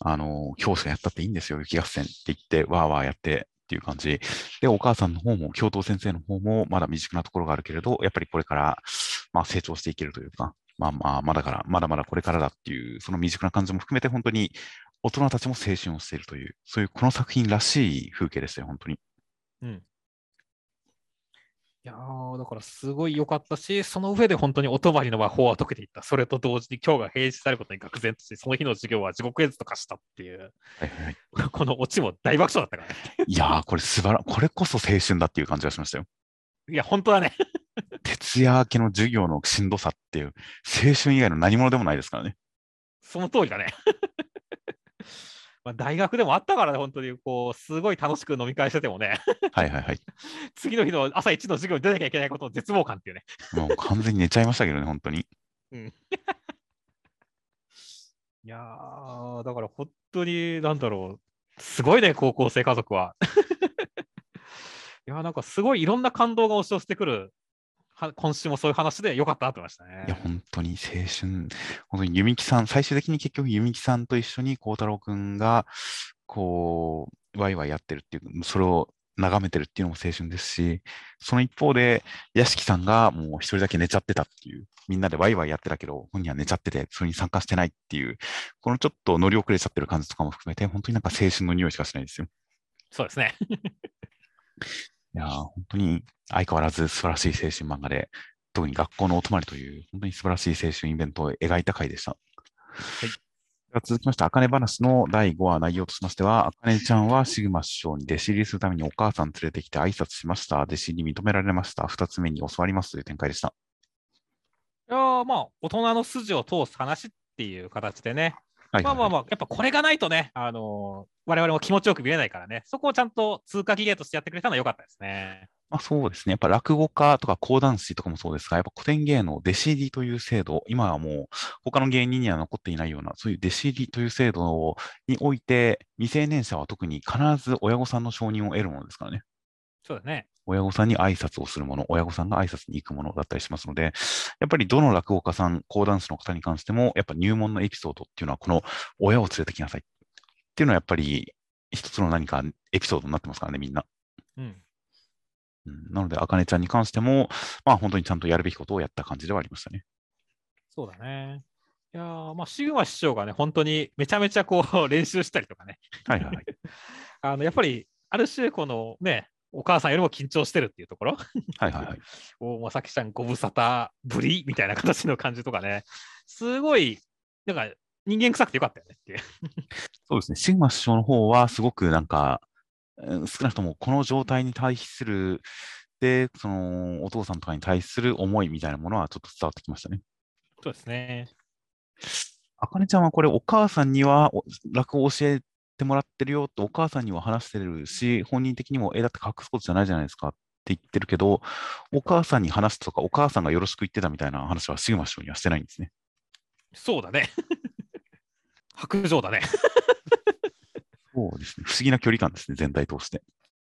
あの、教師がやったっていいんですよ、雪合戦って言って、わーわーやってっていう感じ。で、お母さんの方も、教頭先生の方も、まだ未熟なところがあるけれど、やっぱりこれから、まあ、成長していけるというか、まあまあ、まだから、まだまだこれからだっていう、その未熟な感じも含めて、本当に大人たちも青春をしているという、そういうこの作品らしい風景ですよ、本当に。うん。いやーだからすごい良かったし、その上で本当にお泊まりの魔法は解けていった。それと同時に今日が平日であることに愕然として、その日の授業は地獄絵図と化したっていう、はいはいはい。このオチも大爆笑だったからね。いやー、これ素晴ら、これこそ青春だっていう感じがしましたよ。いや、本当だね。徹夜明けの授業のしんどさっていう、青春以外の何者でもないですからね。その通りだね。まあ大学でもあったからね、本当にこう、すごい楽しく飲み会しててもね、はいはいはい。次の日の朝一の授業に出なきゃいけないことの絶望感っていうね。もう完全に寝ちゃいましたけどね、本当に。いやー、だから本当に、なんだろう、すごいね、高校生家族は。いやー、なんかすごいいろんな感動が押し寄せてくる、は今週もそういう話でよかったなと思いましたね。いや、本当に青春、本当に弓木さん、最終的に結局弓木さんと一緒に孝太郎くんが、こう、ワイワイやってるっていう、それを眺めてるっていうのも青春ですし、その一方で、屋敷さんがもう一人だけ寝ちゃってたっていう、みんなでワイワイやってたけど、本人は寝ちゃってて、それに参加してないっていう、このちょっと乗り遅れちゃってる感じとかも含めて、本当になんか青春の匂いしかしないですよ。そうですね。いやー、本当に相変わらず素晴らしい青春漫画で、特に学校のお泊まりという、本当に素晴らしい青春イベントを描いた回でした。はい。続きまして、あかね話の第5話内容としましては、あかねちゃんはシグマ師匠に弟子入りするためにお母さん連れてきて挨拶しました。弟子入り認められました。二つ目に教わりますという展開でした。いやーまあ、大人の筋を通す話っていう形でね、はいまあまあまあ、やっぱこれがないとね、あのー我々も気持ちよく見れないからね、そこをちゃんと通過儀礼としてやってくれたのは良かったですね。まあ、そうですね。やっぱ落語家とか講談師とかもそうですが、やっぱ古典芸能弟子入りという制度、今はもう他の芸人には残っていないような、そういう弟子入りという制度において、未成年者は特に必ず親御さんの承認を得るものですからね。そうだね。親御さんに挨拶をするもの、親御さんが挨拶に行くものだったりしますので、やっぱりどの落語家さん、講談師の方に関しても、やっぱ入門のエピソードっていうのは、この親を連れてきなさいっていうのはやっぱり一つの何かエピソードになってますからね、みんな。うん。うん、なので、あかねちゃんに関しても、まあ本当にちゃんとやるべきことをやった感じではありましたね。そうだね。いやーまあ、シグマ師匠がね、本当にめちゃめちゃこう 練習したりとかね、はいはいはい。あのやっぱりある種、このね、お母さんよりも緊張してるっていうところ、はいはいはい。おまさきちゃんご無沙汰ぶりみたいな形の感じとかね、すごい、なんか人間臭くてよかったよねっていう。そうですね。シグマ師匠の方は、すごくなんか、うん少なくともこの状態に対する、で、そのお父さんとかに対する思いみたいなものはちょっと伝わってきましたね。そうですね。あかねちゃんはこれ、お母さんにはお落語を教えてもらってるよって、お母さんには話してるし、本人的にも、え、だって隠すことじゃないじゃないですかって言ってるけど、お母さんに話すとか、お母さんがよろしく言ってたみたいな話はシグマ師匠にはしてないんですね。そうだね。白状だね。そうですね。不思議な距離感ですね、全体通して。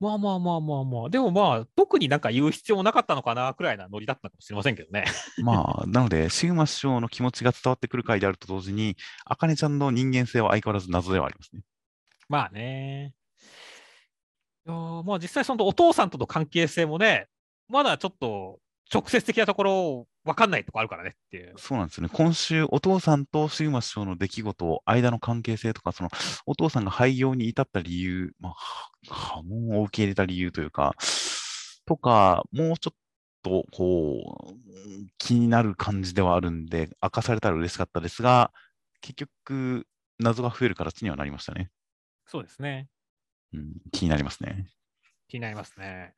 まあまあまあまあまあ。でもまあ、特になんか言う必要もなかったのかなくらいなノリだったかもしれませんけどね。まあ、なので、シグマ師匠の気持ちが伝わってくる回であると同時に、あかねちゃんの人間性は相変わらず謎ではありますね。まあね。いやまあ実際そのお父さんとの関係性もね、まだちょっと直接的なところ分かんないとこあるからねっていう。そうなんですよね。今週、お父さんとシグマ師匠の出来事、間の関係性とか、そのお父さんが廃業に至った理由、まあ、波紋を受け入れた理由というか、とか、もうちょっと、こう、気になる感じではあるんで、明かされたら嬉しかったですが、結局、謎が増える形にはなりましたね。そうですね。うん、気になりますね。気になりますね。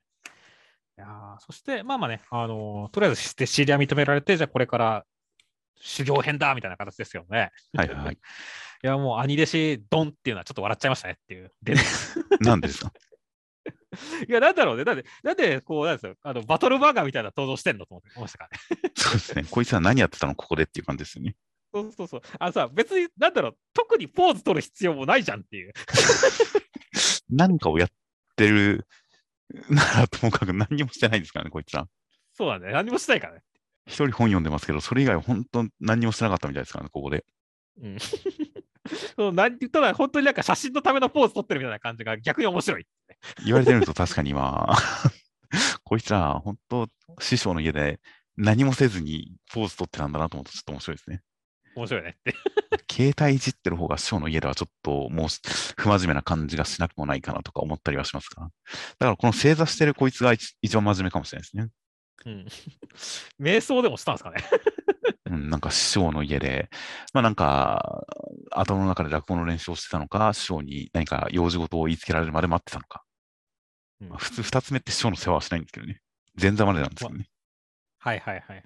いやーそして、まあまあね、あのーとりあえずして知り合い認められて、じゃあこれから修行編だみたいな形ですよね。はいはいはい。いや、もう兄弟子ドンっていうのはちょっと笑っちゃいましたねっていう。で なんでですか？いや、なんだろうね。なんで、なんでこう、なんですよ。あの、バトルバーガーみたいな登場してんのと思ってましたからね。そうですね。こいつは何やってたのここでっていう感じですよね。そうそうそう。あのさ、別に、なんだろう、特にポーズ取る必要もないじゃんっていう。何かをやってる ならともかく何にもしてないですからね、こいつら。そうだね。何もしないからね。一人本読んでますけど、それ以外は本当何にもしてなかったみたいですからね、ここで。うん。そう何ただ、本当になんか写真のためのポーズ取ってるみたいな感じが逆に面白い。言われてみると確かにまあ、こいつら本当師匠の家で何もせずにポーズ取ってたんだなと思うとちょっと面白いですね。面白いねって。携帯いじってる方が師匠の家ではちょっともう不真面目な感じがしなくもないかなとか思ったりはしますが。だからこの正座してるこいつが一一番真面目かもしれないですね。うん。瞑想でもしたんですかね。うん、なんか師匠の家で、まあなんか、頭の中で落語の練習をしてたのか、師匠に何か用事事を言いつけられるまで待ってたのか。うんまあ、普通二つ目って師匠の世話はしないんですけどね。前座までなんですけどね。はいはいはいはい。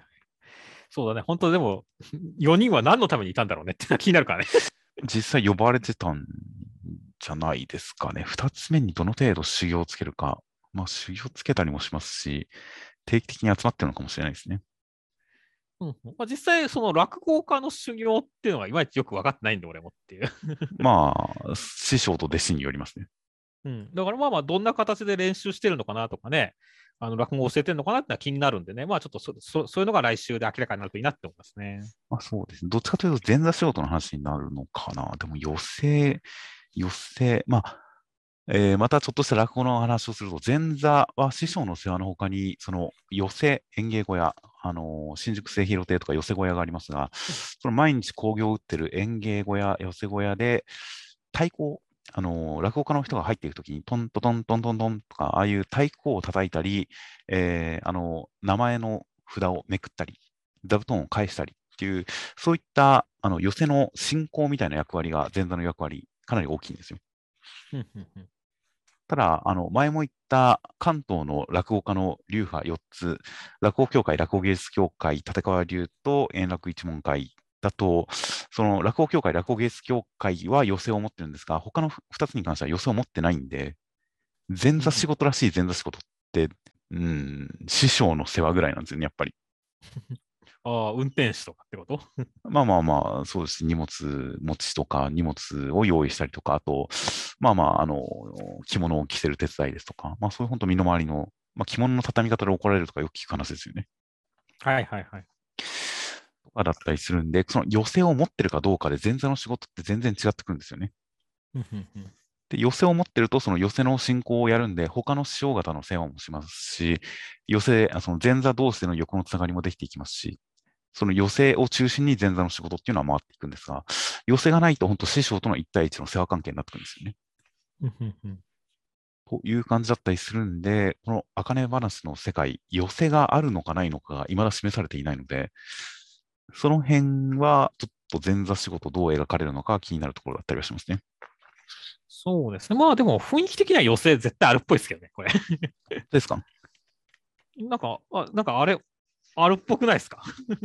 そうだね。本当でも、4人は何のためにいたんだろうねって 気になるからね。実際呼ばれてたんじゃないですかね。二つ目にどの程度修行をつけるか。まあ修行つけたりもしますし、定期的に集まってるのかもしれないですね。うんまあ、実際、その落語家の修行っていうのがいまいちよく分かってないんで、俺もっていう。まあ、師匠と弟子によりますね。うん、だからまあまあ、どんな形で練習してるのかなとかね、あの落語を教えてるのかなってのは気になるんでね、まあちょっとそそそういうのが来週で明らかになるといいなって思いますね。まあそうですね。どっちかというと前座仕事の話になるのかな。でも寄せ、寄せ、まあ、えーまたちょっとした落語の話をすると、前座は師匠の世話のほかに、その寄せ演芸小屋、あのー新宿末広亭とか寄せ小屋がありますが、その毎日興行を打ってる演芸小屋、寄せ小屋で、太鼓、あのー落語家の人が入っていくときに、トントントントントントンとか、ああいう太鼓を叩いたり、えーあのー名前の札をめくったり、座布団を返したりっていう、そういったあの寄せの進行みたいな役割が前座の役割、かなり大きいんですよ。ただ、あの前も言った関東の落語家の流派4つ、落語協会、落語芸術協会、立川流と円楽一門会だと、その落語協会、落語芸術協会は寄せを持ってるんですが、他の2つに関しては寄せを持ってないんで、前座仕事らしい前座仕事って、うん、師匠の世話ぐらいなんですよね、やっぱり。ああ、運転手とかってこと？まあまあまあ、そうです。荷物持ちとか、荷物を用意したりとか、あと、まあまあ、あの、着物を着せる手伝いですとか、まあそういう本当身の回りの、まあ着物の畳み方で怒られるとかよく聞く話ですよね。はいはいはい。とかだったりするんで、その寄せを持ってるかどうかで前座の仕事って全然違ってくるんですよね。で、寄せを持ってると、その寄せの進行をやるんで、他の師匠方の世話もしますし、寄せ、あその前座同士での横のつながりもできていきますし、その寄せを中心に前座の仕事っていうのは回っていくんですが、寄せがないと本当師匠との一対一の世話関係になってくるんですよね。という感じだったりするんで、この茜話の世界、寄せがあるのかないのかが未だ示されていないので、その辺はちょっと前座仕事どう描かれるのか気になるところだったりはしますね。そうですね。まあでも雰囲気的には余生絶対あるっぽいですけどね、これ。ですか？なんか、あなんかあれ、あるっぽくないですか？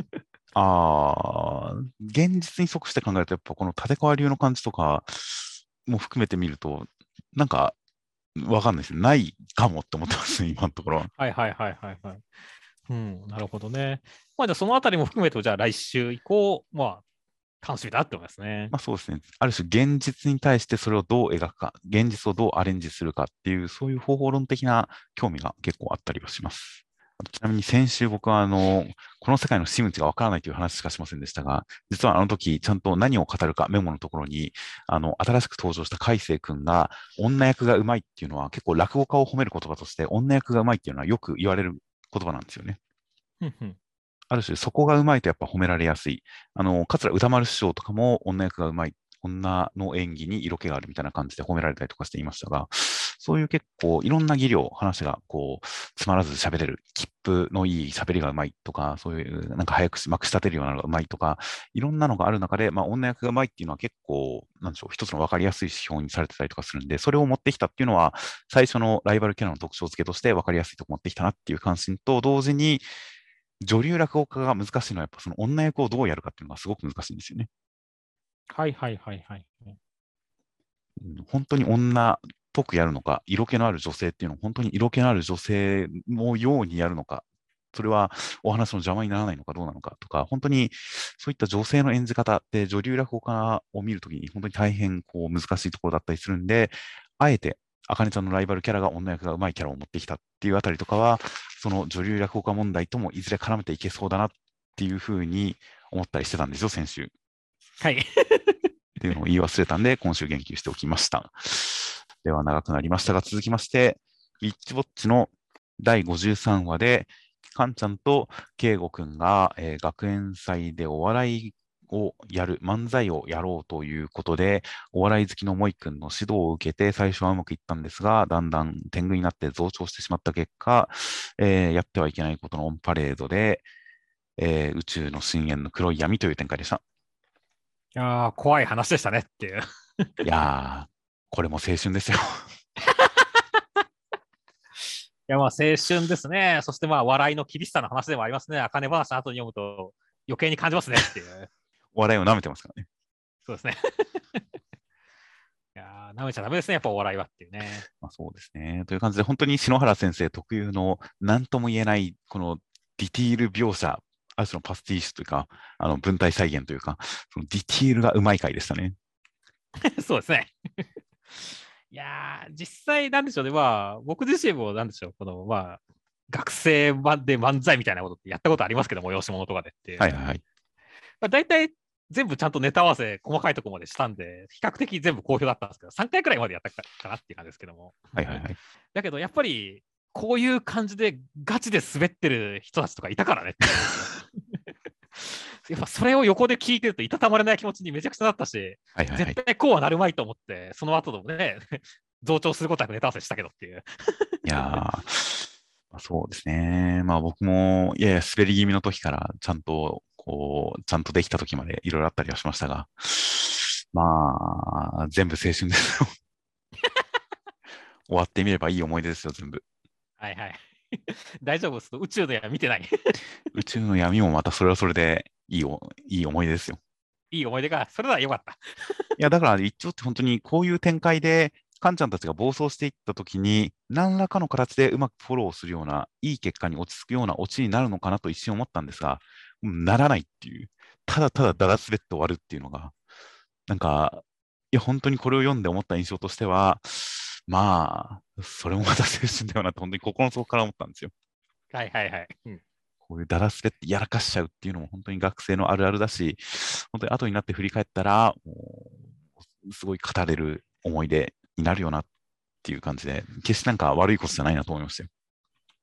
ああ、現実に即して考えると、やっぱこの立川流の感じとかも含めてみると、なんか、わかんないです。ないかもって思ってますね、今のところは。はいはいはいはいはい。うん、なるほどね。まあじゃあそのあたりも含めて、じゃあ来週以降、まあ、楽しみだって思いますね。まあそうですね。ある種現実に対してそれをどう描くか、現実をどうアレンジするかっていう、そういう方法論的な興味が結構あったりはします。ちなみに先週僕はあの、この世界の真打ちがわからないという話しかしませんでしたが、実はあの時ちゃんと何を語るかメモのところに、あの、新しく登場した海星くんが女役がうまいっていうのは結構落語家を褒める言葉として女役がうまいっていうのはよく言われる言葉なんですよね。ある種そこがうまいとやっぱ褒められやすい。あの、桂歌丸師匠とかも女役がうまい。女の演技に色気があるみたいな感じで褒められたりとかしていましたが、そういう結構いろんな技量、話がこう、つまらず喋れる、切符のいい喋りがうまいとか、そういうなんか早くまくし立てるようなのがうまいとか、いろんなのがある中で、まあ女役がうまいっていうのは結構、なんでしょう、一つの分かりやすい指標にされてたりとかするんで、それを持ってきたっていうのは、最初のライバルキャラの特徴付けとして分かりやすいとこ持ってきたなっていう関心と同時に、女流落語家が難しいのは、やっぱその女役をどうやるかっていうのがすごく難しいんですよね。はいはいはいはい。うん本当に女っぽくやるのか、色気のある女性っていうのを本当に色気のある女性のようにやるのか、それはお話の邪魔にならないのかどうなのかとか、本当にそういった女性の演じ方って女流落語家を見るときに本当に大変こう難しいところだったりするんで、あえて、あかねちゃんのライバルキャラが女役が上手いキャラを持ってきたっていうあたりとかは、その女流落語家問題ともいずれ絡めていけそうだなっていうふうに思ったりしてたんですよ、先週。はい。っていうのを言い忘れたんで、今週言及しておきました。では長くなりましたが、続きまして、ウィッチウォッチの第53話で、カンちゃんとケイゴくんが、えー学園祭でお笑いをやる、漫才をやろうということで、お笑い好きのモイくんの指導を受けて、最初はうまくいったんですが、だんだん天狗になって増長してしまった結果、えーやってはいけないことのオンパレードで、えー宇宙の深淵の黒い闇という展開でした。いやー怖い話でしたねっていう。いやー、これも青春ですよ。いやまあ青春ですね。そしてまあ笑いの厳しさの話でもありますね。あかね話の後に読むと余計に感じますねっていう。お 笑いを舐めてますからね。そうですね。いやー舐めちゃダメですね、やっぱお笑いはっていうね。まあ、そうですね。という感じで、本当に篠原先生特有の何とも言えない、このディティール描写、ある種のパスティッシュというか、あの文体再現というか、そのディティールがうまい回でしたね。そうですね。いやー、実際なんでしょうね。まあ、僕自身もなんでしょう、このまあ、学生版で漫才みたいなことってやったことありますけども、催し物とかでって。はいはいはい。まあ、大体全部ちゃんとネタ合わせ、細かいところまでしたんで、比較的全部好評だったんですけど、3回くらいまでやったかなっていう感じですけども。はいはいはい。だけど、やっぱり、こういう感じでガチで滑ってる人たちとかいたからね。やっぱそれを横で聞いてるといたたまれない気持ちにめちゃくちゃなったし、はいはいはい。絶対こうはなるまいと思って、その後でもね、増長することなくネタ合わせしたけどっていう。いやー、まあ、そうですね。まあ僕も、やや滑り気味の時から、ちゃんと、こう、ちゃんとできた時までいろいろあったりはしましたが、まあ、全部青春ですよ。終わってみればいい思い出ですよ、全部。はいはい。大丈夫です。宇宙のや見てない。宇宙の闇もまたそれはそれでいいおいい思い出ですよ。いい思い出が、それならよかった。いや、だから一応って本当にこういう展開で、カンちゃんたちが暴走していったときに、何らかの形でうまくフォローするような、いい結果に落ち着くようなオチになるのかなと一瞬思ったんですが、うんならないっていう、ただただだら滑って終わるっていうのが、なんか、いや、本当にこれを読んで思った印象としては、まあ、それもまた青春だよなって、本当に心の底から思ったんですよ。はいはいはい。うんこういうだら滑ってやらかしちゃうっていうのも本当に学生のあるあるだし、本当に後になって振り返ったら、もうすごい語れる思い出になるよなっていう感じで、決してなんか悪いことじゃないなと思いましたよ。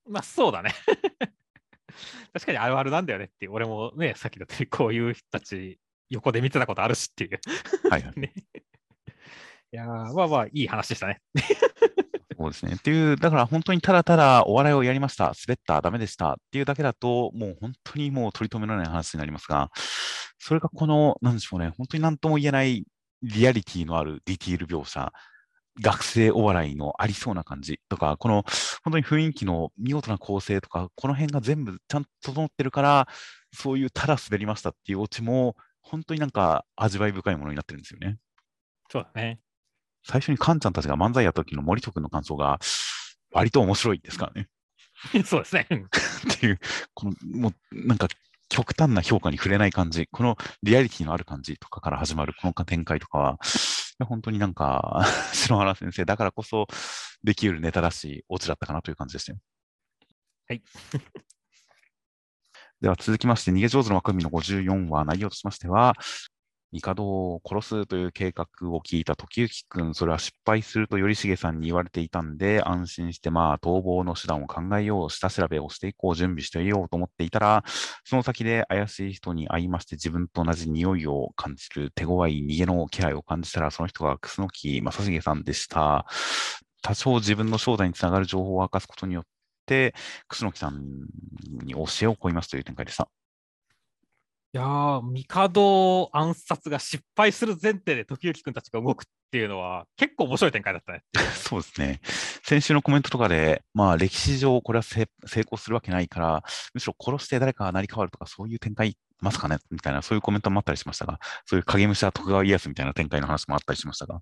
まあそうだね。確かにあるあるなんだよねっていう、俺もね、さっきだってこういう人たち横で見てたことあるしっていう。はいはい。ね、いやーまあまあいい話でしたね。そうですね。っていう、だから本当にただただお笑いをやりました、滑った、ダメでしたっていうだけだと、もう本当にもう取り留められない話になりますが、それがこの、なんでしょうね、本当に何とも言えないリアリティのあるディティール描写、学生お笑いのありそうな感じとか、この本当に雰囲気の見事な構成とか、この辺が全部ちゃんと整ってるから、そういうただ滑りましたっていうオチも、本当になんか味わい深いものになってるんですよね。そうだね。最初にカンちゃんたちが漫才やった時の森戸君の感想が、割と面白いですからね。そうですね。っていう、この、もう、なんか、極端な評価に触れない感じ、このリアリティのある感じとかから始まるこの展開とかは、本当になんか、篠原先生だからこそできるネタらしいオチだったかなという感じでしたよ。はい。では続きまして、逃げ上手の枠組みの54話、内容としましては、帝を殺すという計画を聞いた時行君、それは失敗すると頼重さんに言われていたんで、安心して、まあ、逃亡の手段を考えよう、下調べをしていこう、準備していようと思っていたら、その先で怪しい人に会いまして、自分と同じ匂いを感じる、手強い逃げの気配を感じたら、その人が楠木正成さんでした。多少自分の正体につながる情報を明かすことによって、楠木さんに教えを請いますという展開でした。いやー、帝暗殺が失敗する前提で時行君たちが動くっていうのは、結構面白い展開だったね。そうですね。先週のコメントとかで、まあ、歴史上、これは成功するわけないから、むしろ殺して誰かが成り代わるとか、そういう展開ますかね？みたいな、そういうコメントもあったりしましたが、そういう影武者徳川家康みたいな展開の話もあったりしましたが、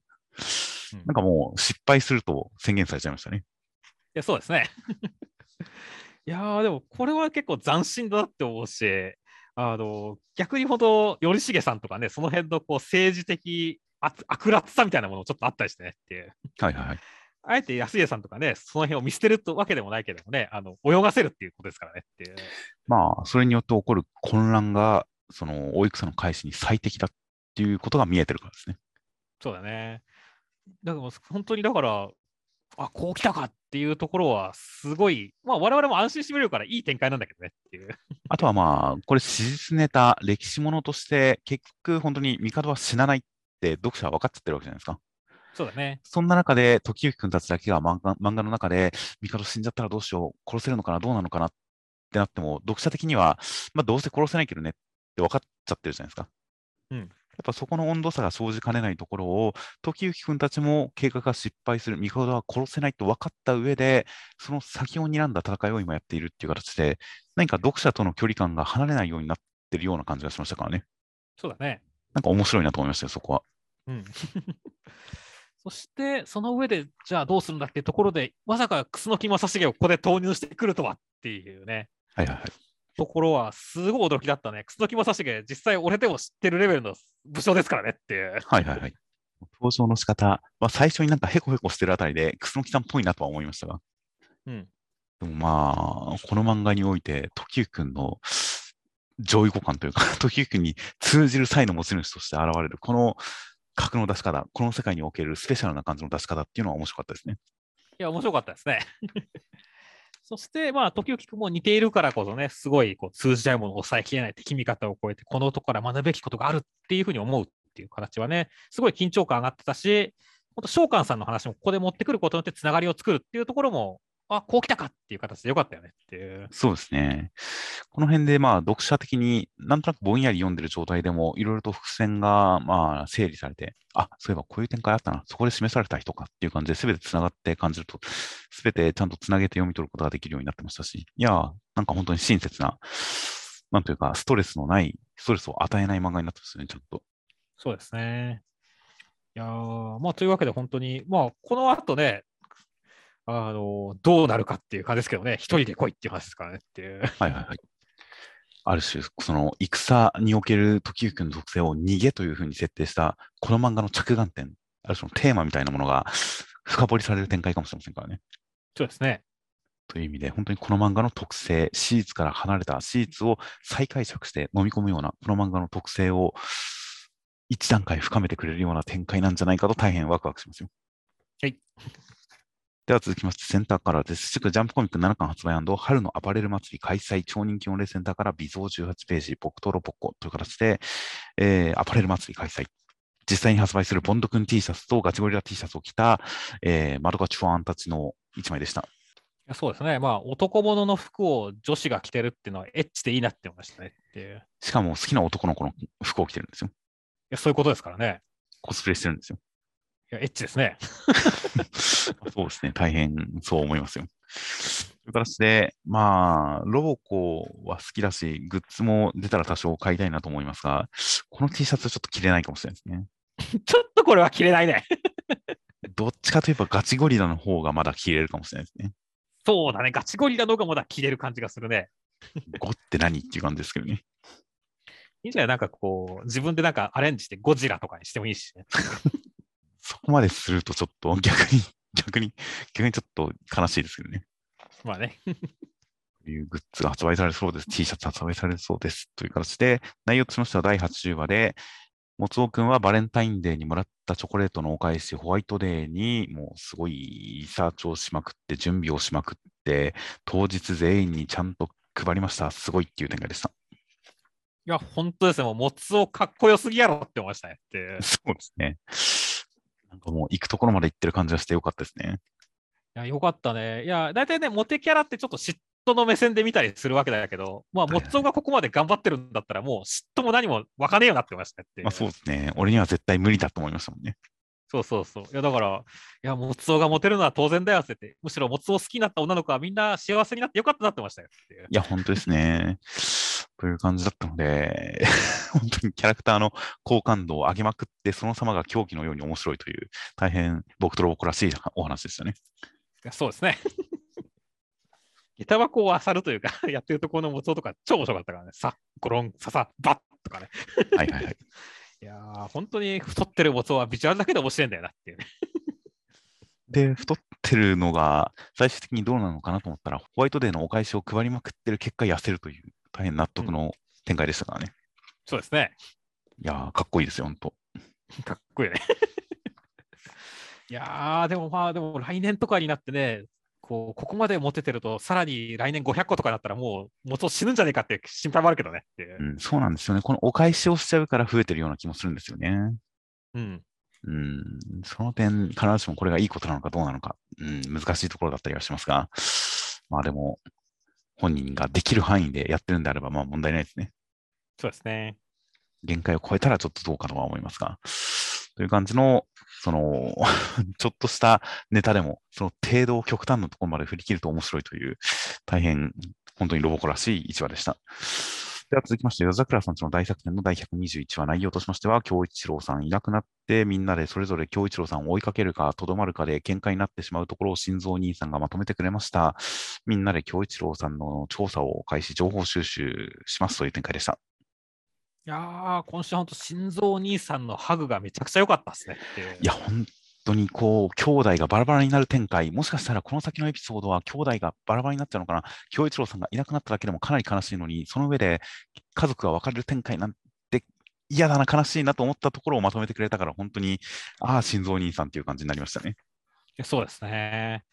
うん、なんかもう、失敗すると宣言されちゃいましたね。いや、そうですね。いやー、でも、これは結構斬新だなって思うし、あの逆にほど頼重さんとかね、その辺のこう政治的悪辣さみたいなものもちょっとあったりしてねっていう。はいはい。あえて安家さんとかね、その辺を見捨てるわけでもないけどもね、あの泳がせるっていうことですからねっていう。まあ、それによって起こる混乱が、その大戦の開始に最適だっていうことが見えてるからですね。そうだね。だから本当にだから、あこう来たかっていうところは、すごい、まあ、我々も安心してみれるからいい展開なんだけどねっていう。あとはまあ、これ、史実ネタ、歴史ものとして、結局、本当に帝は死なないって読者は分かっちゃってるわけじゃないですか。そうだね。そんな中で、時行君たちだけが漫画漫画の中で、帝死んじゃったらどうしよう、殺せるのかな、どうなのかなってなっても、読者的には、まあ、どうせ殺せないけどねって分かっちゃってるじゃないですか。うん。っぱそこの温度差が生じかねないところを、時行君たちも計画が失敗する、帝は殺せないと分かった上で、その先を睨んだ戦いを今やっているっていう形で、何か読者との距離感が離れないようになってるような感じがしましたからね。そうだね。なんか面白いなと思いましたよ、そこは。うん。そして、その上で、じゃあどうするんだっていうところで、まさか楠木正成をここで投入してくるとはっていうね。はいはいはい。ところは、すごい驚きだったね。楠木正成、実際俺でも知ってるレベルの武将ですからねっていう。はいはいはい。登場の仕方は最初になんかヘコヘコしてるあたりで、楠木さんっぽいなとは思いましたが。うん。でもまあ、この漫画において、時行くんの上位互換というか、時行くんに通じる才の持ち主として現れる、この格の出し方、この世界におけるスペシャルな感じの出し方っていうのは面白かったですね。いや、面白かったですね。そして、まあ、時々も似ているからこそね、すごいこう通じ合うものを抑えきれない敵味方を超えて、この男から学ぶべきことがあるっていうふうに思うっていう形はね、すごい緊張感上がってたし、本当、召喚さんの話もここで持ってくることによってつながりを作るっていうところも、あ、こう来たかっていう形でよかったよねっていう。そうですね。この辺で、まあ、読者的になんとなくぼんやり読んでる状態でも、いろいろと伏線が、まあ、整理されて、あ、そういえばこういう展開あったな、そこで示された人かっていう感じで、すべて繋がって感じると、すべてちゃんと繋げて読み取ることができるようになってましたし、いや、なんか本当に親切な、なんというか、ストレスのない、ストレスを与えない漫画になってますね、ちゃんと。そうですね。いやまあ、というわけで本当に、まあ、この後ね、あの、どうなるかっていう感じですけどね、一人で来いっていう話ですからねっていう。はいはいはい。ある種、その戦における時行の属性を逃げというふうに設定した、この漫画の着眼点、ある種のテーマみたいなものが 深掘りされる展開かもしれませんからね。そうですね。という意味で、本当にこの漫画の特性、シーツから離れたシーツを再解釈して飲み込むような、この漫画の特性を一段階深めてくれるような展開なんじゃないかと大変ワクワクしますよ。はい。では続きまして、センターカラーです。ジャンプコミック7巻発売春のアパレル祭り開催超人気御礼センターから微増18ページ、ポクトロポッコという形で、えー、アパレル祭り開催。実際に発売するボンド君 T シャツとガチゴリラ T シャツを着た、えー、マドガチファンたちの一枚でした。そうですね。まあ、男物の服を女子が着てるっていうのはエッチでいいなって思いましたね。しかも好きな男の子の服を着てるんですよ。いや、そういうことですからね。コスプレしてるんですよ。いや、エッチですね。そうですね。大変そう思いますよ。という形で、まあ、ロボコは好きだし、グッズも出たら多少買いたいなと思いますが、この T シャツはちょっと着れないかもしれないですね。ちょっとこれは着れないね。どっちかといえばガチゴリラの方がまだ着れるかもしれないですね。そうだね。ガチゴリラの方がまだ着れる感じがするね。ゴって何っていう感じですけどね。いいんじゃない？なんかこう、自分でなんかアレンジしてゴジラとかにしてもいいしね。そこまでするとちょっと逆に、逆に、逆にちょっと悲しいですけどね。まあね。というグッズが発売されそうです。T シャツ発売されそうです。という形で、内容としましては第80話で、もつおくんはバレンタインデーにもらったチョコレートのお返し、ホワイトデーにもうすごいリサーチをしまくって、準備をしまくって、当日全員にちゃんと配りました。すごいっていう展開でした。いや、本当ですね。もう、もつおかっこよすぎやろって思いましたね。って。そうですね。なんかもう行くところまで行ってる感じがしてよかったですね。いや、よかったね。いや、大体ね、モテキャラってちょっと嫉妬の目線で見たりするわけだけど、まあ、モッツォがここまで頑張ってるんだったら、もう嫉妬も何もわかねえよなって思いましたねって。まあそうですね。俺には絶対無理だと思いましたもんね。そうそうそう。いや、だから、いや、モツオがモテるのは当然だよって言って、むしろモツオ好きになった女の子はみんな幸せになってよかったなってましたよっていう。いや、本当ですね。という感じだったので、本当にキャラクターの好感度を上げまくって、その様が狂気のように面白いという、大変僕とロボコらしいお話でしたね。そうですね。下駄箱を漁るというか、やってるところのモツオとか超面白かったからね。さ、ゴロン、ささ、バッとかね。はいはいはい。いやー、本当に太ってるモツオはビジュアルだけで面白いんだよなっていうね。で、太ってるのが最終的にどうなのかなと思ったら、ホワイトデーのお返しを配りまくってる結果、痩せるという、大変納得の展開でしたからね。そうですね。いやー、かっこいいですよ、本当。かっこいいね。いやー、でもまあ、でも来年とかになってね、こうここまでモテてると、さらに来年500個とかだったら、もう、元死ぬんじゃねえかって心配もあるけどねう。ん、そうなんですよね。このお返しをしちゃうから増えてるような気もするんですよね。うん。うん、その点、必ずしもこれがいいことなのかどうなのか、うん、難しいところだったりはしますが、まあでも、本人ができる範囲でやってるんであれば、まあ問題ないですね。そうですね。限界を超えたらちょっとどうかとは思いますが、という感じの、その、ちょっとしたネタでも、その程度を極端なところまで振り切ると面白いという、大変、本当にロボコらしい一話でした。では続きまして、夜桜さんちの大作戦の第121話、内容としましては、京一郎さんいなくなって、みんなでそれぞれ京一郎さんを追いかけるか、とどまるかで喧嘩になってしまうところを心臓兄さんがまとめてくれました。みんなで京一郎さんの調査を開始、情報収集しますという展開でした。いやー、今週本当、心臓兄さんのハグがめちゃくちゃ良かったですね。いや、本当にこう、兄弟がバラバラになる展開、もしかしたらこの先のエピソードは兄弟がバラバラになっちゃうのかな、京一郎さんがいなくなっただけでもかなり悲しいのに、その上で家族が別れる展開なんて嫌だな、悲しいなと思ったところをまとめてくれたから、本当に、ああ、心臓兄さんっていう感じになりましたね。そうですね。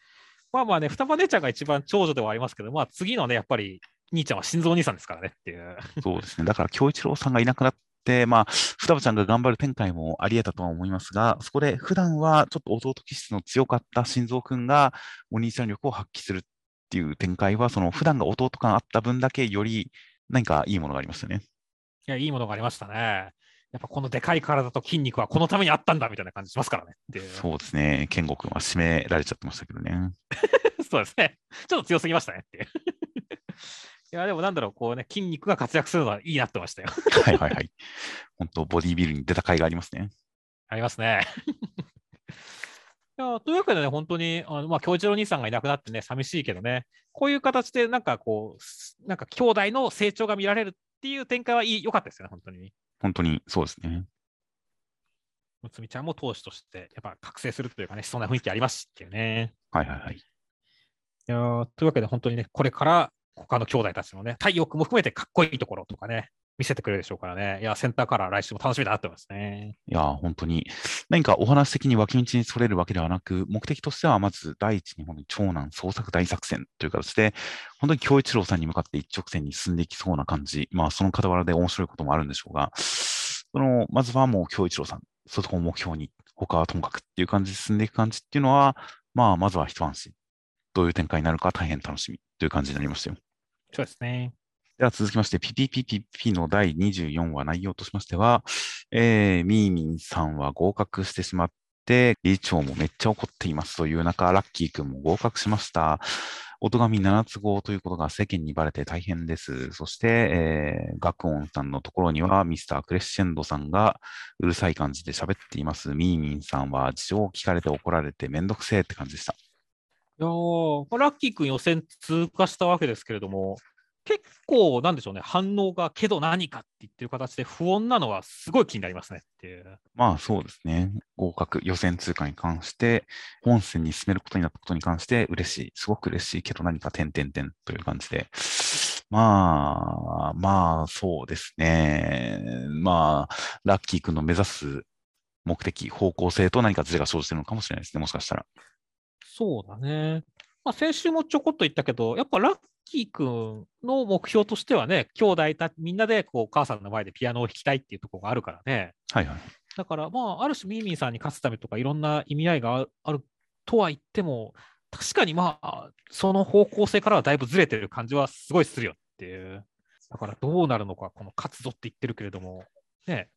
まあまあね、双葉姉ちゃんが一番長女ではありますけど、まあ次のね、やっぱり兄ちゃんは心臓兄さんですからねっていう。そうですね。だから、京一郎さんがいなくなって、まあ、双葉ちゃんが頑張る展開もあり得たとは思いますが、そこで普段はちょっと弟気質の強かった心臓くんがお兄ちゃん力を発揮するっていう展開は、その普段が弟感あった分だけより何かいいものがありましたね。いや、いいものがありましたね。やっぱこのでかい体と筋肉はこのためにあったんだみたいな感じしますからね。そうですね。健吾くんは締められちゃってましたけどね。そうですね。ちょっと強すぎましたねっていう。いや、でもなんだろう、こうね、筋肉が活躍するのはいいなってましたよ。はいはいはい。本当、ボディービルに出た甲斐がありますね。ありますね。いやというわけでね、本当に、あのまあ、京一郎兄さんがいなくなってね、寂しいけどね、こういう形で、なんかこう、すなんか兄弟の成長が見られるっていう展開はいい良かったですよね、本当に。本当にそうですね。むつみちゃんも投手として、やっぱ覚醒するというかね、そんな雰囲気ありますしっていうね。はいはいはい。いやーというわけで、本当にね、これから他の兄弟たちのね、太陽君も含めてかっこいいところとかね、見せてくれるでしょうからね。いや、センターカラー来週も楽しみだなってますね。いや、本当に、何かお話的に脇道にそれるわけではなく、目的としてはまず第一に本当に長男創作大作戦という形で、本当に京一郎さんに向かって一直線に進んでいきそうな感じ、まあその傍らで面白いこともあるんでしょうが、その、まずはもう京一郎さん、そこを目標に、他はともかくっていう感じで進んでいく感じっていうのは、まあまずは一安心。どういう展開になるか大変楽しみという感じになりましたよ。そうですね。では続きまして、PPPP の第24話内容としましては、えー、ミーミンさんは合格してしまって、理事長もめっちゃ怒っていますという中、ラッキー君も合格しました。音神7つ号ということが世間にバレて大変です。そして、えー、学音さんのところにはミスタークレッシェンドさんがうるさい感じで喋っています。ミーミンさんは事情を聞かれて怒られてめんどくせえって感じでした。いや、ラッキー君予選通過したわけですけれども、結構、なんでしょうね、反応がけど何かって言ってる形で不穏なのはすごい気になりますねっていう。まあそうですね。合格、予選通過に関して、本戦に進めることになったことに関して嬉しい。すごく嬉しいけど何か点々点という感じで。まあ、まあそうですね。まあ、ラッキー君の目指す目的、方向性と何かズレが生じてるのかもしれないですね、もしかしたら。そうだね。まあ、先週もちょこっと言ったけど、やっぱラッキー君の目標としてはね、兄弟たみんなでこうお母さんの前でピアノを弾きたいっていうところがあるからね。はいはい。だから、まあ、ある種、ミーミーさんに勝つためとか、いろんな意味合いがあるとは言っても、確かにまあ、その方向性からはだいぶずれてる感じはすごいするよっていう。だからどうなるのか、この勝つぞって言ってるけれども、ね、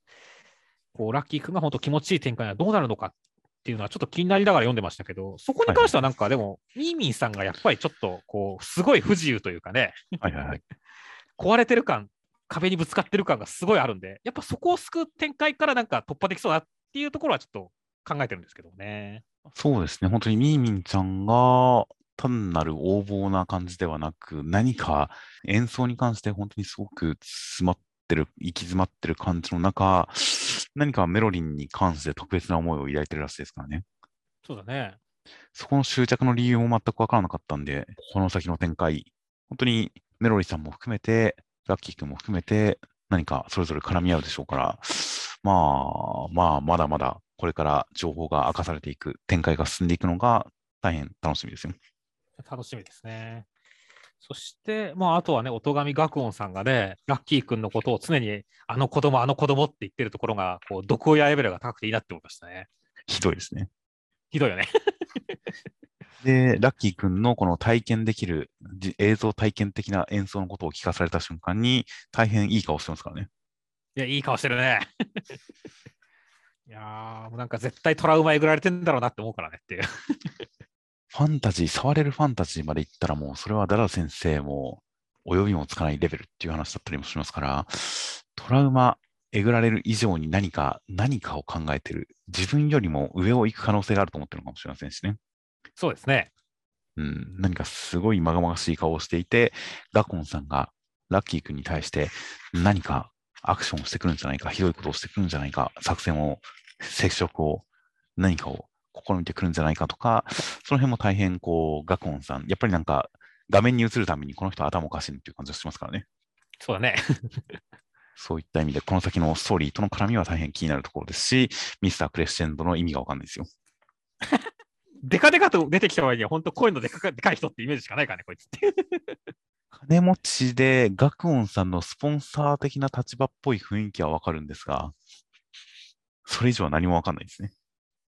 こうラッキー君が本当気持ちいい展開はどうなるのかっっていうのはちょっと気になりながら読んでましたけど、そこに関してはなんかでも、ミーミンさんがやっぱりちょっとこう、すごい不自由というかね、はいはいはい、壊れてる感、壁にぶつかってる感がすごいあるんで、やっぱそこを救う展開からなんか突破できそうだっていうところはちょっと考えてるんですけどね。そうですね、本当にミーミンちゃんが単なる横暴な感じではなく、何か演奏に関して本当にすごく詰まってる、行き詰まってる感じの中、何かメロリンに関して特別な思いを抱いてるらしいですからね。そうだね。そこの執着の理由も全くわからなかったんで、この先の展開、本当にメロリーさんも含めて、ラッキー君も含めて、何かそれぞれ絡み合うでしょうから、まあ、まあ、まだまだこれから情報が明かされていく、展開が進んでいくのが大変楽しみですよ。楽しみですね。そして、まあ、あとはね、音神学音さんがね、ラッキー君のことを常に、あの子供、あの子供って言ってるところが、こう、毒親レベルが高くていいなって思いましたね。ひどいですね。ひどいよね。で、ラッキー君のこの体験できる、映像体験的な演奏のことを聞かされた瞬間に、大変いい顔してますからね。いや、いい顔してるね。いやー、もうなんか絶対トラウマえぐられてんだろうなって思うからねっていう。ファンタジー、触れるファンタジーまで行ったらもう、それはダラ先生も及びもつかないレベルっていう話だったりもしますから、トラウマ、えぐられる以上に何か、何かを考えてる。自分よりも上を行く可能性があると思ってるのかもしれませんしね。そうですね。うん、何かすごいまがまがしい顔をしていて、ガコンさんがラッキー君に対して何かアクションをしてくるんじゃないか、ひどいことをしてくるんじゃないか、作戦を、接触を、何かを試みてくるんじゃないかとか、その辺も大変、こう、ガコンさん、やっぱりなんか、画面に映るためにこの人頭おかしいっていう感じがしますからね。そうだね。そういった意味で、この先のストーリーとの絡みは大変気になるところですし、ミスタークレッシェンドの意味がわかんないですよ。デカデカと出てきた場合には、本当声のでかでかい人ってイメージしかないからね、こいつって。金持ちで、ガクオンさんのスポンサー的な立場っぽい雰囲気はわかるんですが、それ以上は何もわかんないですね。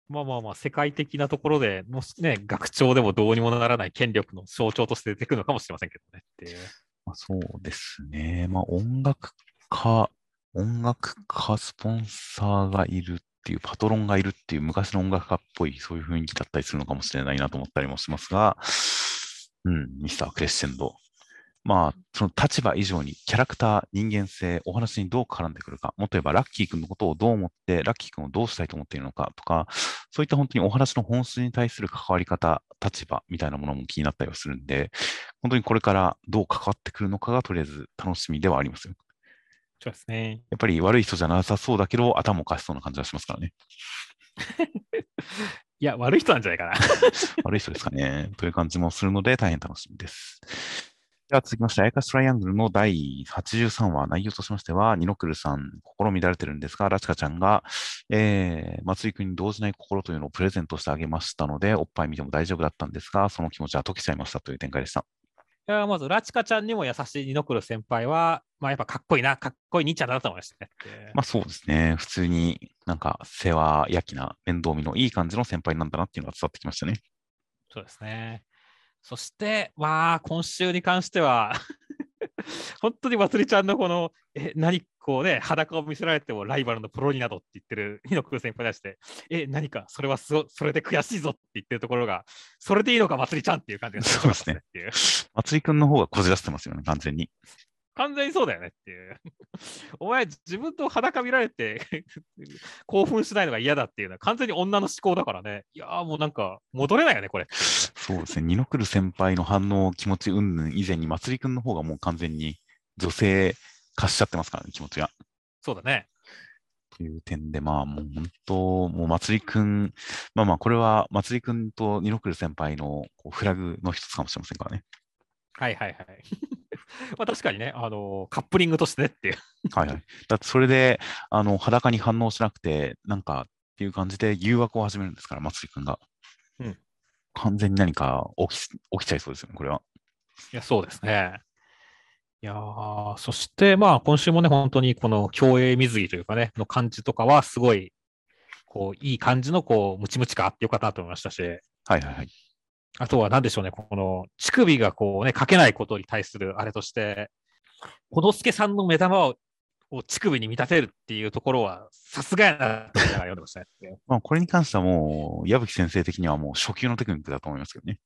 まあまあまあ、世界的なところで、もしね、学長でもどうにもならない権力の象徴として出てくるのかもしれませんけどねっていう。まあ、そうですね。まあ、音楽家、音楽家スポンサーがいるっていう、パトロンがいるっていう、昔の音楽家っぽい、そういう雰囲気だったりするのかもしれないなと思ったりもしますが、うん、ミスタークレッシェンド、まあ、その立場以上にキャラクター、人間性、お話にどう絡んでくるか、もっと言えばラッキー君のことをどう思って、ラッキー君をどうしたいと思っているのかとか、そういった本当にお話の本質に対する関わり方、立場みたいなものも気になったりはするんで、本当にこれからどう関わってくるのかがとりあえず楽しみではありますよ。そうですね。やっぱり悪い人じゃなさそうだけど、頭おかしそうな感じがしますからね。いや、悪い人なんじゃないかな。悪い人ですかね。という感じもするので、大変楽しみです。では続きまして、アイカストライアングルの第83話、内容としましては、ニノクルさん、心乱れてるんですが、ラチカちゃんが、えー、松井君に動じない心というのをプレゼントしてあげましたので、おっぱい見ても大丈夫だったんですが、その気持ちは解けちゃいましたという展開でした。いやまず、ラチカちゃんにも優しいニノクル先輩は、まあ、やっぱかっこいいな、かっこいい兄ちゃんだと思いましたね。まあそうですね。普通になんか世話焼きな、面倒見のいい感じの先輩なんだなっていうのが伝わってきましたね。そうですね。そして、わあ、今週に関しては 本当にまつりちゃんのこの、え、何、こうね、裸を見せられてもライバルのプロになどって言ってる日野空先輩に対して、え、何かそれはそそれで悔しいぞって言ってるところが、それでいいのか、まつりちゃんっていう感じがそうですね。まつりくんの方がこじらせてますよね、完全に。完全にそうだよねっていう。お前、自分と裸見られて 興奮しないのが嫌だっていうのは完全に女の思考だからね。いやーもうなんか戻れないよね、これそうですね、二の来る先輩の反応、気持ち云々以前に、まつりくんの方がもう完全に女性化しちゃってますからね、気持ちが。そうだね。という点で、まあもう本当、もうまつりくん、まあまあ、これはまつりくんと二の来る先輩のこうフラグの一つかもしれませんからね。はいはいはい。まあ確かにね、あのカップリングとしてねっていう。はいはい。だってそれで、あの、裸に反応しなくて、なんかっていう感じで誘惑を始めるんですから、まつりくんが。うん完全に何か起き起きちゃいそうですよね、これは。いや、そうですね。いやーそして、まあ、今週もね、本当にこの競泳水着というかね、の感じとかは、すごい、こう、いい感じの、こう、ムチムチ感あってよかったなと思いましたし、はいはいはい。あとは何でしょうね、この乳首がこうね、かけないことに対するあれとして、小野助さんの目玉をを乳首に見立てるっていうところは、さすがやなと思いながら読んでましたね。まあ、これに関してはもう、矢吹先生的にはもう初級のテクニックだと思いますけどね。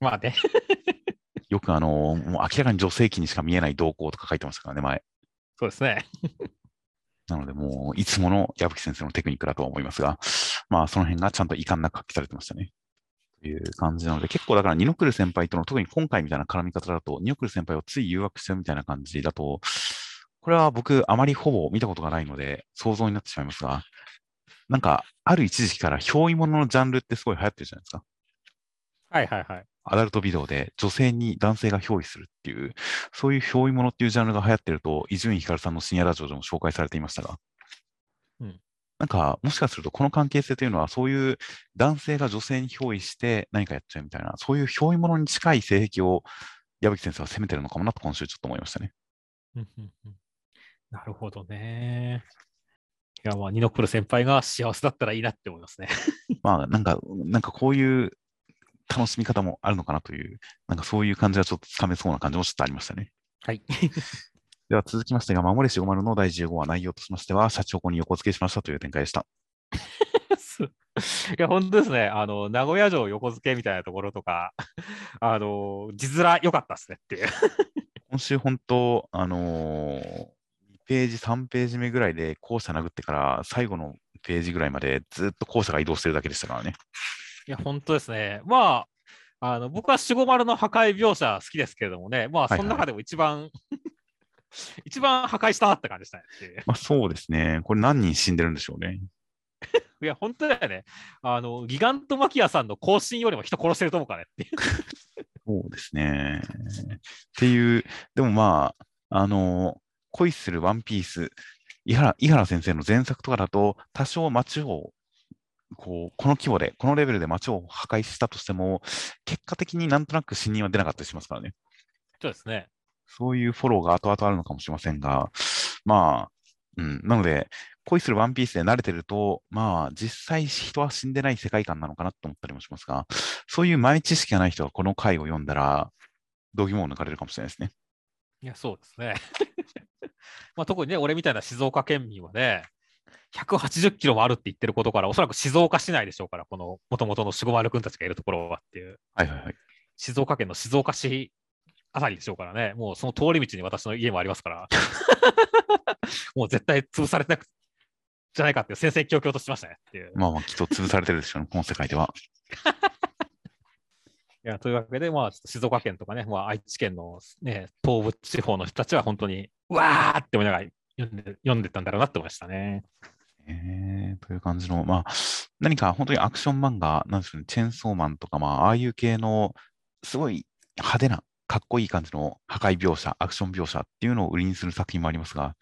まあね、よくあの、もう明らかに女性器にしか見えない動向とか書いてましたからね、前。そうですね。なので、もう、いつもの矢吹先生のテクニックだとは思いますが、まあ、その辺がちゃんと遺憾なく発揮されてましたね。という感じなので、結構だから、二の来る先輩との、特に今回みたいな絡み方だと、二の来る先輩をつい誘惑しちゃうみたいな感じだと、これは僕、あまりほぼ見たことがないので、想像になってしまいますが、なんか、ある一時期から、憑依物のジャンルってすごい流行ってるじゃないですか。はいはいはい。アダルトビデオで女性に男性が憑依するっていう、そういう憑依物っていうジャンルが流行ってると、伊集院光さんの深夜ラジオでも紹介されていましたが、うんなんか、もしかするとこの関係性というのは、そういう男性が女性に憑依して何かやっちゃうみたいな、そういう憑依物に近い性癖を矢吹先生は責めてるのかもなと今週ちょっと思いましたね。うんうんうんなるほどね。いや、まあ、ニノクル先輩が幸せだったらいいなって思いますね。まあ、なんか、なんかこういう楽しみ方もあるのかなという、なんかそういう感じはちょっとつかめそうな感じもちょっとありましたね。はい。では続きましてが、守れしごまるの第15話内容としましては、社長に横付けしましたという展開でした。いや、本当ですね。あの、名古屋城横付けみたいなところとか、あの、字面良かったですねっていう。今週本当、あのー2ページ、3ページ目ぐらいで校舎殴ってから最後のページぐらいまでずっと校舎が移動してるだけでしたからね。いや、本当ですね。まあ、あの僕は守護丸の破壊描写好きですけれどもね、まあ、はいはいその中でも一番、一番破壊したなって感じでしたね。まあそうですね。これ何人死んでるんでしょうね。いや、本当だよね。あの、ギガントマキアさんの更新よりも人殺してると思うからねっていう。そうですね。っていう、でもまあ、あのー恋するワンピース、井原井原先生の前作とかだと、多少街を、こう、この規模で、このレベルで街を破壊したとしても、結果的になんとなく死人は出なかったりしますからね。そうですね。そういうフォローが後々あるのかもしれませんが、まあ、うん、なので、恋するワンピースで慣れてると、まあ、実際人は死んでない世界観なのかなと思ったりもしますが、そういう前知識がない人がこの回を読んだら、度肝を抜かれるかもしれないですね。いや、そうですね。まあ、特にね、俺みたいな静岡県民はね、180キロもあるって言ってることから、おそらく静岡市内でしょうから、この元々の守護丸君たちがいるところはっていう、はいはいはい。静岡県の静岡市あたりでしょうからね、もうその通り道に私の家もありますから、もう絶対潰されてなくじゃないかっていう戦々恐々としましたねっていう。まあまあ、きっと潰されてるでしょうね、この世界では。いやというわけで、まあ、静岡県とかね、まあ、愛知県の、ね、東部地方の人たちは本当に、うわーって思いながら読んで読んでたんだろうなって思いましたね。えー、という感じの、まあ、何か本当にアクション漫画、なんでしょうね、チェーンソーマンとか、まあ、ああいう系の、すごい派手な、かっこいい感じの破壊描写、アクション描写っていうのを売りにする作品もありますが、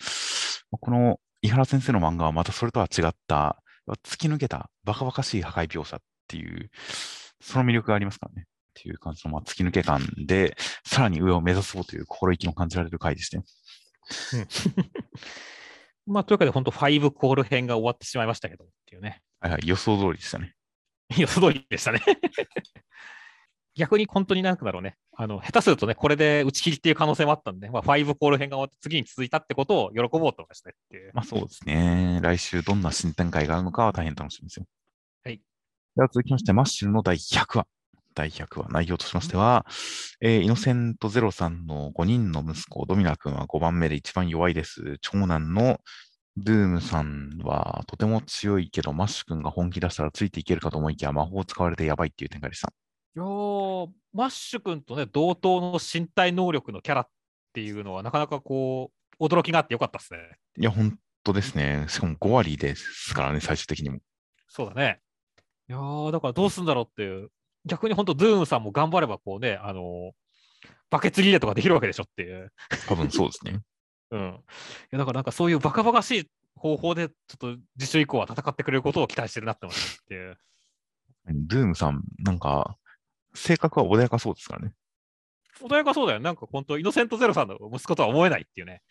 この井原先生の漫画はまたそれとは違った、突き抜けたバカバカしい破壊描写っていう、その魅力がありますからね。っていう感じの、まあ、突き抜け感で、さらに上を目指そうという心意気の感じられる回でしたよ。まあ、というわけで、本当、5コール編が終わってしまいましたけどっていうね。はいはい、予想通りでしたね。予想通りでしたね。逆に本当になんだろうね、あの下手するとね、これで打ち切りっていう可能性もあったんで、まあ、5コール編が終わって次に続いたってことを喜ぼうと思いましたねっていう。まあそうですね。来週どんな新展開があるのかは大変楽しみですよ。はい。では続きまして、マッシュルの第100話。第100話、内容としましては、えーイノセントゼロさんの5人の息子、ドミナ君は5番目で一番弱いです。長男のドゥームさんはとても強いけど、マッシュ君が本気出したらついていけるかと思いきや、魔法を使われてやばいっていう展開でした。いやーマッシュ君とね、同等の身体能力のキャラっていうのは、なかなかこう、驚きがあってよかったですね。いや、本当ですね。しかも5割ですからね、最終的にも。そうだね。いやーだからどうすんだろうっていう、逆に本当、ドゥームさんも頑張れば、こうね、あのーバケツリレーとかできるわけでしょっていう。多分そうですね。うん。いやだからなんかそういうバカバカしい方法で、ちょっと次週以降は戦ってくれることを期待してるなって思っていう。ドゥームさん、なんか、性格は穏やかそうですからね。穏やかそうだよ。なんか本当、イノセントゼロさんの息子とは思えないっていうね。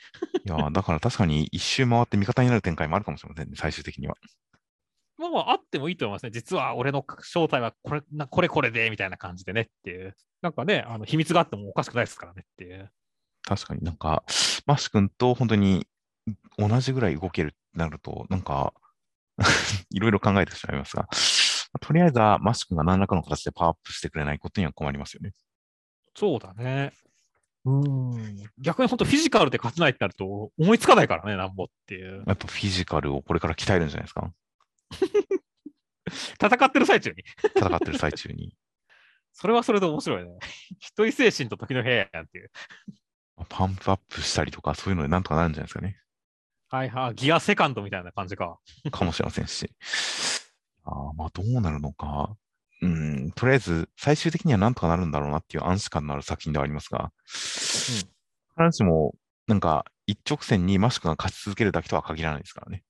いや、だから確かに一周回って味方になる展開もあるかもしれませんね、最終的には。まあまあ、あってもいいと思いますね。実は俺の正体はこれ、なこれこれで、みたいな感じでねっていう。なんかね、あの秘密があってもおかしくないですからねっていう。確かになんか、マッシュ君と本当に同じぐらい動けるってなると、なんか、いろいろ考えてしまいますが、とりあえずはマッシュ君が何らかの形でパワーアップしてくれないことには困りますよね。そうだね。うん。逆に本当、フィジカルで勝てないってなると、思いつかないからね、なんぼっていう。やっぱフィジカルをこれから鍛えるんじゃないですか。戦ってる最中に。戦ってる最中に。それはそれで面白いね。一人精神と時の部屋やんっていう。パンプアップしたりとか、そういうのでなんとかなるんじゃないですかね。はいはい。ギアセカンドみたいな感じか。かもしれませんし。あーまあ、どうなるのか。うん、とりあえず、最終的にはなんとかなるんだろうなっていう安心感のある作品ではありますが、必ずしも、なんか、一直線にマシュクが勝ち続けるだけとは限らないですからね。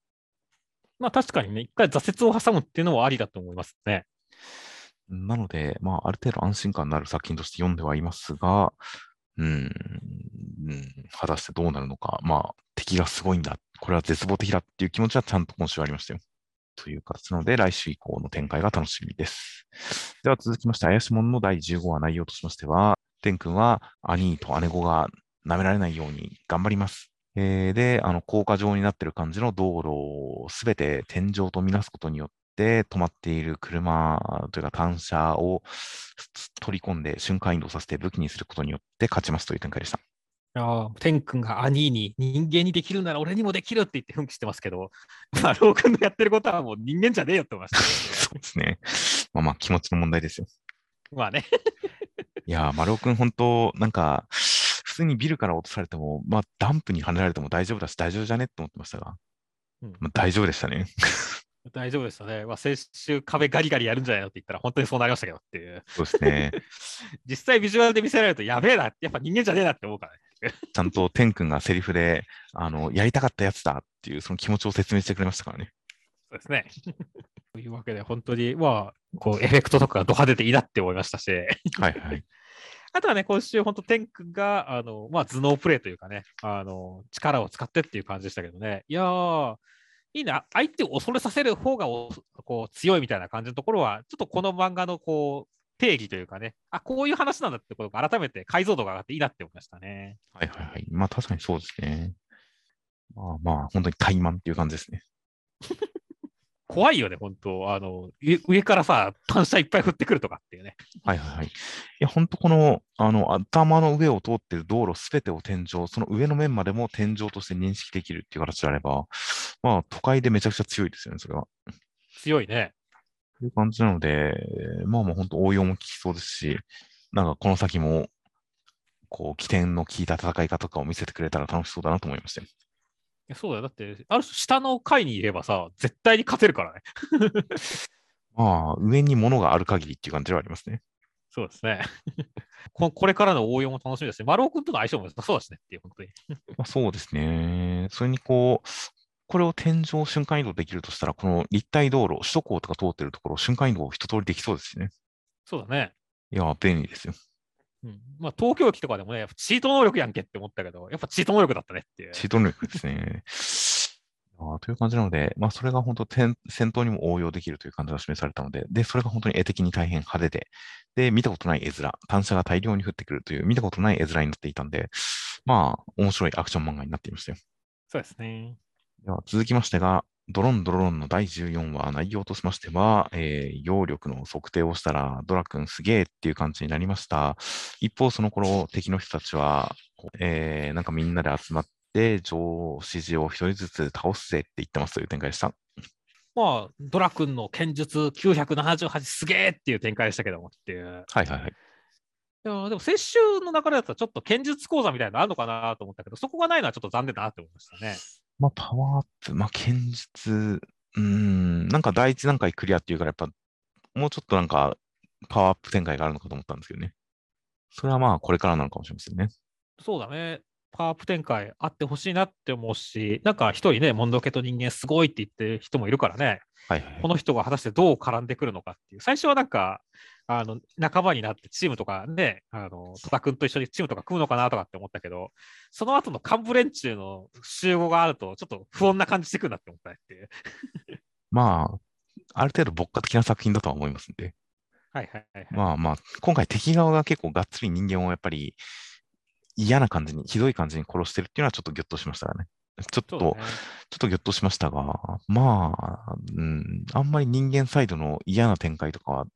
まあ確かにね、一回挫折を挟むっていうのはありだと思いますね。なので、まあ、ある程度安心感のある作品として読んではいますが、うん、うん果たしてどうなるのか。まあ、敵がすごいんだ。これは絶望的だっていう気持ちはちゃんと今週ありましたよ。という形なので、来週以降の展開が楽しみです。では続きまして、怪しもんの第15話内容としましては、天君は兄と姉子が舐められないように頑張ります。えーで、あの、高架状になってる感じの道路をすべて天井とみなすことによって、止まっている車というか単車を取り込んで瞬間移動させて武器にすることによって勝ちますという展開でした。ああ、天君が兄に人間にできるなら俺にもできるって言って奮起してますけど、まあ、ロー君のやってることはもう人間じゃねえよって思いましそうですね。まあまあ気持ちの問題ですよ。た、まあね。いやー、丸尾くん本当、なんか、普通にビルから落とされても、まあダンプに跳ねられても大丈夫だし大丈夫じゃねって思ってましたが、うんまあ、大丈夫でしたね。大丈夫でしたね。まあ、先週壁ガリガリやるんじゃないのって言ったら本当にそうなりましたけどっていう。そうですね。実際ビジュアルで見せられるとやべえなって、やっぱ人間じゃねえなって思うからね。ちゃんと天くんがセリフで、あの、やりたかったやつだっていうその気持ちを説明してくれましたからね。そうですね。というわけで、本当に、まあ、こう、エフェクトとかがド派手でいいなって思いましたし、はいはい。あとはね、今週、本当、天君が、あの、まあ、頭脳プレイというかね、あの、力を使ってっていう感じでしたけどね、いやー、いいな、相手を恐れさせる方がおこう強いみたいな感じのところは、ちょっとこの漫画のこう、定義というかね、あ、こういう話なんだってことが改めて解像度が上がっていいなって思いましたね。はいはいはい。まあ確かにそうですね。まあまあ、本当に怠慢っていう感じですね。怖いよね、本当あの、上上からさ、単車いっぱい降ってくるとかっていうね。はいはいはい。いや、本当この、あの、頭の上を通っている道路すべてを天井、その上の面までも天井として認識できるっていう形であれば、まあ都会でめちゃくちゃ強いですよね、それは。強いね。という感じなので、まあまあ本当応用も効きそうですし、なんかこの先も、こう、起点の効いた戦い方とかを見せてくれたら楽しそうだなと思いましたよ。いやそうだよ。だって、ある種下の階にいればさ、絶対に勝てるからね。まあ、上に物がある限りっていう感じではありますね。そうですね。ここれからの応用も楽しみですね。丸尾君との相性もそうだしねっていう、本当に。まあ、そうですね。それにこう、これを天井瞬間移動できるとしたら、この立体道路、首都高とか通ってるところ、瞬間移動一通りできそうですしね。そうだね。いや、便利ですよ。うん、まあ、東京駅とかでもね、チート能力やんけって思ったけど、やっぱチート能力だったねっていう。チート能力ですね。ああ、という感じなので、まあ、それが本当戦、戦闘にも応用できるという感じが示されたので、で、それが本当に絵的に大変派手で、で、見たことない絵面、単車が大量に降ってくるという、見たことない絵面になっていたんで、まあ、面白いアクション漫画になっていましたよ。そうですね。では、続きましてが、ドロンドロロンの第14話、内容としましては、えー、揚力の測定をしたら、ドラ君すげえっていう感じになりました。一方、その頃、敵の人たちは、えー、なんかみんなで集まって、上指示を一人ずつ倒すぜって言ってますという展開でした。まあ、ドラ君の剣術978すげえっていう展開でしたけどもっていう。はいはいはい。いやでも、先週の流れだったらちょっと剣術講座みたいなのあるのかなと思ったけど、そこがないのはちょっと残念だなって思いましたね。まあ、パワーアップ、まあ、剣術、うん、なんか第一段階クリアっていうから、やっぱ、もうちょっとなんか、パワーアップ展開があるのかと思ったんですけどね。それはまあ、これからなのかもしれませんね。そうだね。パワーアップ展開あってほしいなって思うし、なんか一人ね、モンドケと人間すごいって言ってる人もいるからね、はいはい、この人が果たしてどう絡んでくるのかっていう、最初はなんか、あの仲間になってチームとかね、あの戸田君と一緒にチームとか組むのかなとかって思ったけど、その後の幹部連中の集合があると、ちょっと不穏な感じしてくるなって思ったっていう。まあ、ある程度牧歌的な作品だとは思いますんで。はいはいはい、はい、まあまあ、今回敵側が結構がっつり人間をやっぱり嫌な感じに、ひどい感じに殺してるっていうのはちょっとギョッとしましたね。ちょっと、ね、ちょっとギョッとしましたが、まあ、うん、あんまり人間サイドの嫌な展開とかは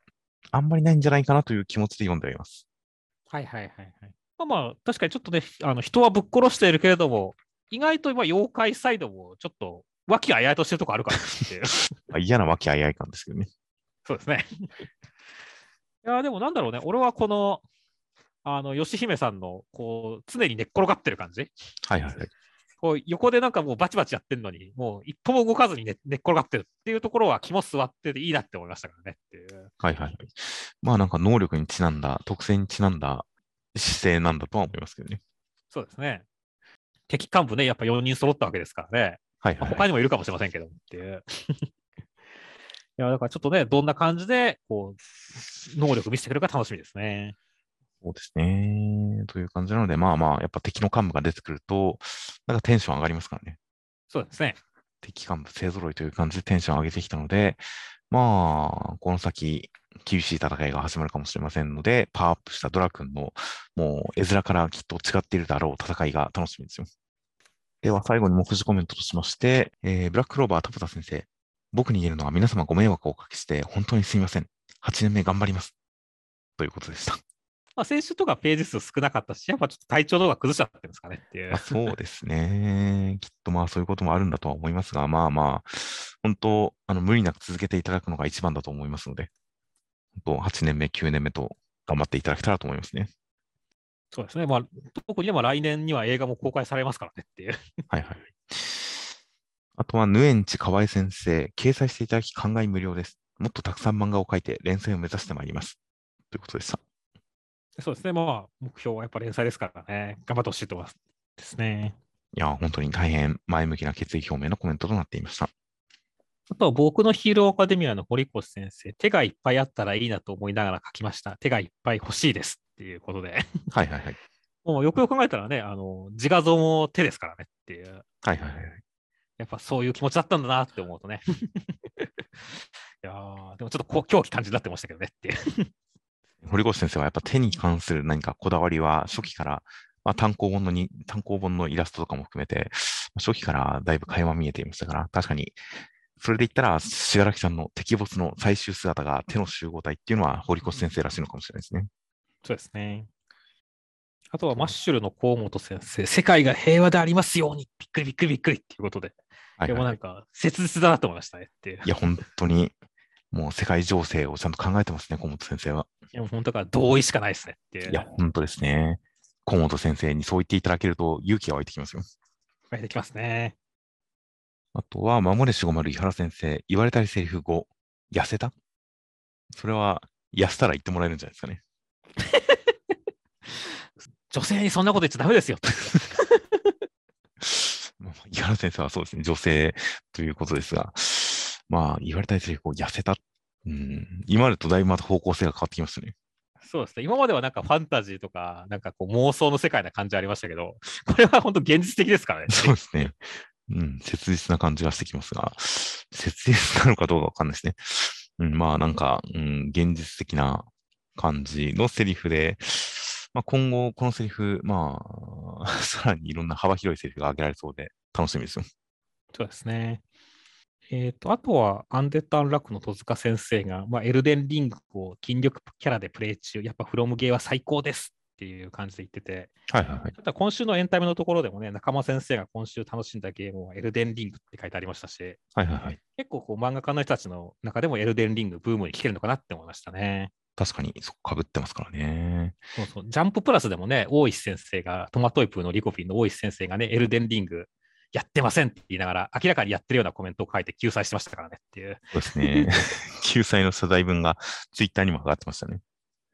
あんまりないんじゃないかなという気持ちで読んでおります。はいはいはいはい。まあまあ、確かにちょっとね、あの人はぶっ殺しているけれども、意外と今、妖怪サイドもちょっと和気あいあいとしてるとこあるからって。嫌な和気あいあい感ですけどね。そうですね。いや、でもなんだろうね、俺はこの、あの、吉姫さんの、こう、常に寝っ転がってる感じ。はいはいはい。こう横でなんかもうバチバチやってるのに、もう一歩も動かずに寝寝っ転がってるっていうところは肝座ってていいなって思いましたからねっていう。はいはい。まあなんか能力にちなんだ、特性にちなんだ姿勢なんだとは思いますけどね。そうですね。敵幹部ね、やっぱ4人揃ったわけですからね。はい、はい、他にもいるかもしれませんけどっていう。いや、だからちょっとね、どんな感じで、こう、能力見せてくるか楽しみですね。そうですね。という感じなので、まあまあ、やっぱ敵の幹部が出てくると、なんかテンション上がりますからね。そうですね。敵幹部勢揃いという感じでテンション上げてきたので、まあ、この先、厳しい戦いが始まるかもしれませんので、パワーアップしたドラ君の、もう絵面からきっと違っているだろう戦いが楽しみですよ。では、最後に目次コメントとしまして、えー、ブラックローバー田畑先生、僕に言えるのは皆様ご迷惑をおかけして本当にすみません。8年目頑張ります。ということでした。まあ、選手とかページ数少なかったし、やっぱちょっと体調とか崩しちゃってるんですかねっていう。そうですね。きっとまあそういうこともあるんだとは思いますが、まあまあ、本当、あの無理なく続けていただくのが一番だと思いますので、本当、8年目、9年目と頑張っていただけたらと思いますね。そうですね。まあ、特にまあ来年には映画も公開されますからねっていう。はいはい。あとは、ヌエンチ河合先生、掲載していただき、考え無料です。もっとたくさん漫画を描いて連載を目指してまいります。ということでした。そうですね。まあ、目標はやっぱ連載ですからね。頑張ってほしいと思います。ですね。いや、本当に大変前向きな決意表明のコメントとなっていました。あとは僕のヒーローアカデミアの堀越先生、手がいっぱいあったらいいなと思いながら書きました。手がいっぱい欲しいですっていうことで。はいはいはい。もうよくよく考えたらね、あの自画像も手ですからねっていう。はいはいはい。やっぱそういう気持ちだったんだなって思うとね。いやでもちょっと狂気感じになってましたけどねっていう。堀越先生はやっぱ手に関する何かこだわりは初期から、まあ、単行本のに単行本のイラストとかも含めて、初期からだいぶ会話見えていましたから、確かに、それで言ったら、信楽さんの敵没の最終姿が手の集合体っていうのは堀越先生らしいのかもしれないですね。そうですね。あとはマッシュルの河本先生、世界が平和でありますように、びっくりびっくりびっくりっていうことで、はいはい、でもなんか切実だなと思いましたねっていや、本当に、もう世界情勢をちゃんと考えてますね、河本先生は。いや、本当から同意しかないですねっていう。いや、本当ですね。河本先生にそう言っていただけると勇気が湧いてきますよ。湧いてきますね。あとは、守れしごまる井原先生、言われたりセリフ5、痩せた？それは、痩せたら言ってもらえるんじゃないですかね。女性にそんなこと言っちゃダメですよ。井原先生はそうですね、女性ということですが、まあ、言われたりセリフ5、痩せたうん、今までとだいぶまた方向性が変わってきますね。そうですね。今まではなんかファンタジーとか、なんかこう妄想の世界な感じありましたけど、これは本当現実的ですからね。そうですね。うん、切実な感じがしてきますが、切実なのかどうかわかんないですね。うん、まあなんか、うん、現実的な感じのセリフで、まあ今後このセリフ、まあ、さらにいろんな幅広いセリフが挙げられそうで楽しみですよ。そうですね。えっ、と、あとは、アンデッド・アンラックの戸塚先生が、まあ、エルデンリングを筋力キャラでプレイ中、やっぱフロムゲーは最高ですっていう感じで言ってて、はいはいはい。ただ今週のエンタメのところでもね、仲間先生が今週楽しんだゲームはエルデンリングって書いてありましたし、はいはいはい。結構こう漫画家の人たちの中でもエルデンリングブームに来てるのかなって思いましたね。確かに、そこ被ってますからね。そうそう。ジャンププラスでもね、大石先生が、トマトイプーのリコピンの大石先生がね、エルデンリングやってませんって言いながら、明らかにやってるようなコメントを書いて救済してましたからねっていう。そうですね。救済の謝罪文がツイッターにも上がってましたね。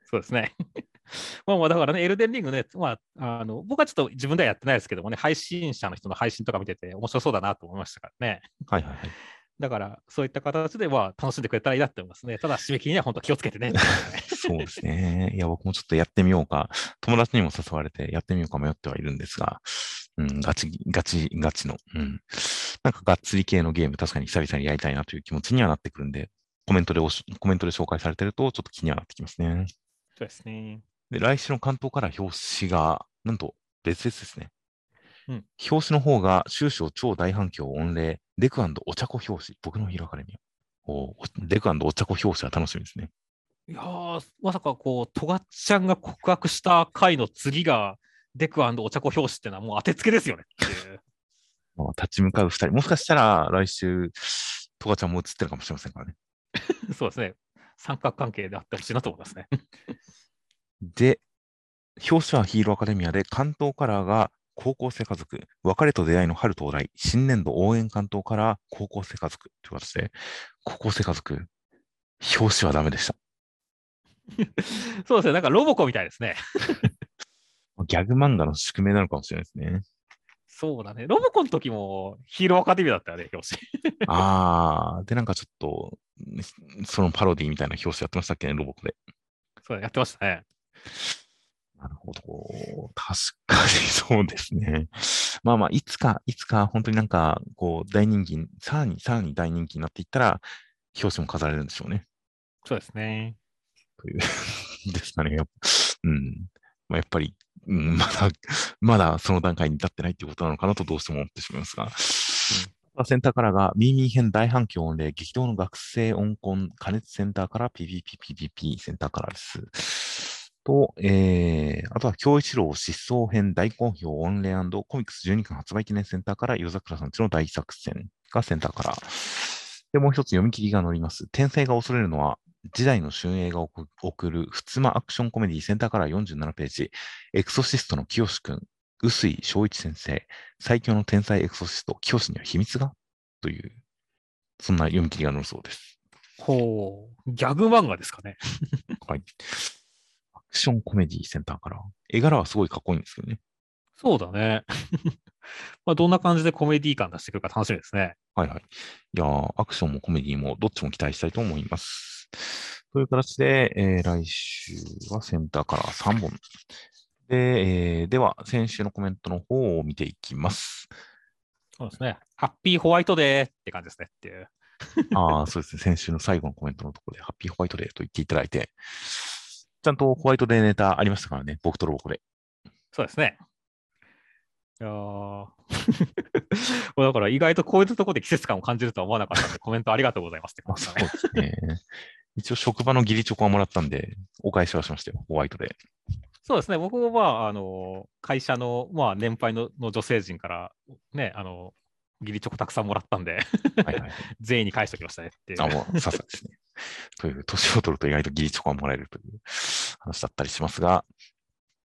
そうですね。まあまあだからね、エルデンリングね、まあ、あの僕はちょっと自分ではやってないですけどもね、配信者の人の配信とか見てて面白そうだなと思いましたからね。はいはいはい。だから、そういった形では楽しんでくれたらいいなって思いますね。ただ、締め切りには本当気をつけてね。そうですね。いや、僕もちょっとやってみようか。友達にも誘われてやってみようか迷ってはいるんですが、うん、ガチ、ガチ、ガチの、うん。なんかがっつり系のゲーム、確かに久々にやりたいなという気持ちにはなってくるんで、コメントでコメントで紹介されてると、ちょっと気にはなってきますね。そうですね。で、来週の関東から表紙が、なんと別々ですね。うん表紙の方が終始超大反響御礼、デクお茶子表紙、僕のヒーローアカデミア。おデクお茶子表紙は楽しみですね。いやー、まさかこう、トガちゃんが告白した回の次が、デクお茶子表紙ってのはもう当てつけですよね っ立ち向かう二人。もしかしたら来週、トガちゃんも映ってるかもしれませんからね。そうですね。三角関係であってほしいなと思いますね。で、表紙はヒーローアカデミアで、関東カラーが高校生家族、別れと出会いの春到来、新年度応援関東カラー高校生家族という形で、高校生家族、表紙はダメでした。そうですね。なんかロボコみたいですね。ギャグ漫画の宿命なのかもしれないですね。そうだね。ロボコの時もヒーローアカデミアだったよね、表紙。あー、で、なんかちょっと、そのパロディみたいな表紙やってましたっけね、ロボコで。そうやってましたね。なるほど。確かにそうですね。まあまあ、いつか、いつか、本当になんか、こう、大人気、さらに、さらに大人気になっていったら、表紙も飾られるんでしょうね。そうですね。という ですかね。うん。まあ、やっぱり、うん、まだ、まだその段階に至ってないっていうことなのかなとどうしても思ってしまいますが。センターからが、ミーミー編大反響音で、激動の学生音根加熱センターから PVPPVP センターからです。と、えー、あとは、京一郎失踪編大好評オンレアコミックス12巻発売記念センターから、夜桜さんちの大作戦がセンターから。で、もう一つ読み切りが載ります。天才が恐れるのは、時代の春映が送る、ふつまアクションコメディセンターから47ページ、エクソシストの清志くん、臼井正一先生、最強の天才エクソシスト、清志には秘密が？という、そんな読み切りが載るそうです。ほう、ギャグ漫画ですかね。はい。アクションコメディセンターから、絵柄はすごいかっこいいんですけどね。そうだね。まあどんな感じでコメディ感出してくるか楽しみですね。はいはい。いやーアクションもコメディもどっちも期待したいと思います。という形で、えー来週はセンターから3本。で、えーでは、先週のコメントの方を見ていきます。そうですね。ハッピーホワイトデーって感じですねっていう。ああ、そうですね。先週の最後のコメントのところで、ハッピーホワイトデーと言っていただいて、ちゃんとホワイトデーネタありましたからね、僕とロボコで。そうですね。いやー だから意外とこういうところで季節感を感じるとは思わなかったので、コメントありがとうございますってあ感じ そう。ですね。一応職場の義理チョコはもらったんで、お返しはしましたよ、ホワイトデー。そうですね。僕もまあ、あの、会社の、まあ、年配のの女性陣から、ね、あの、義理チョコたくさんもらったんで、はいはい。全員に返しておきましたねっていう。あ、もう、さすがですね。という、年を取ると意外と義理チョコがもらえるという話だったりしますが、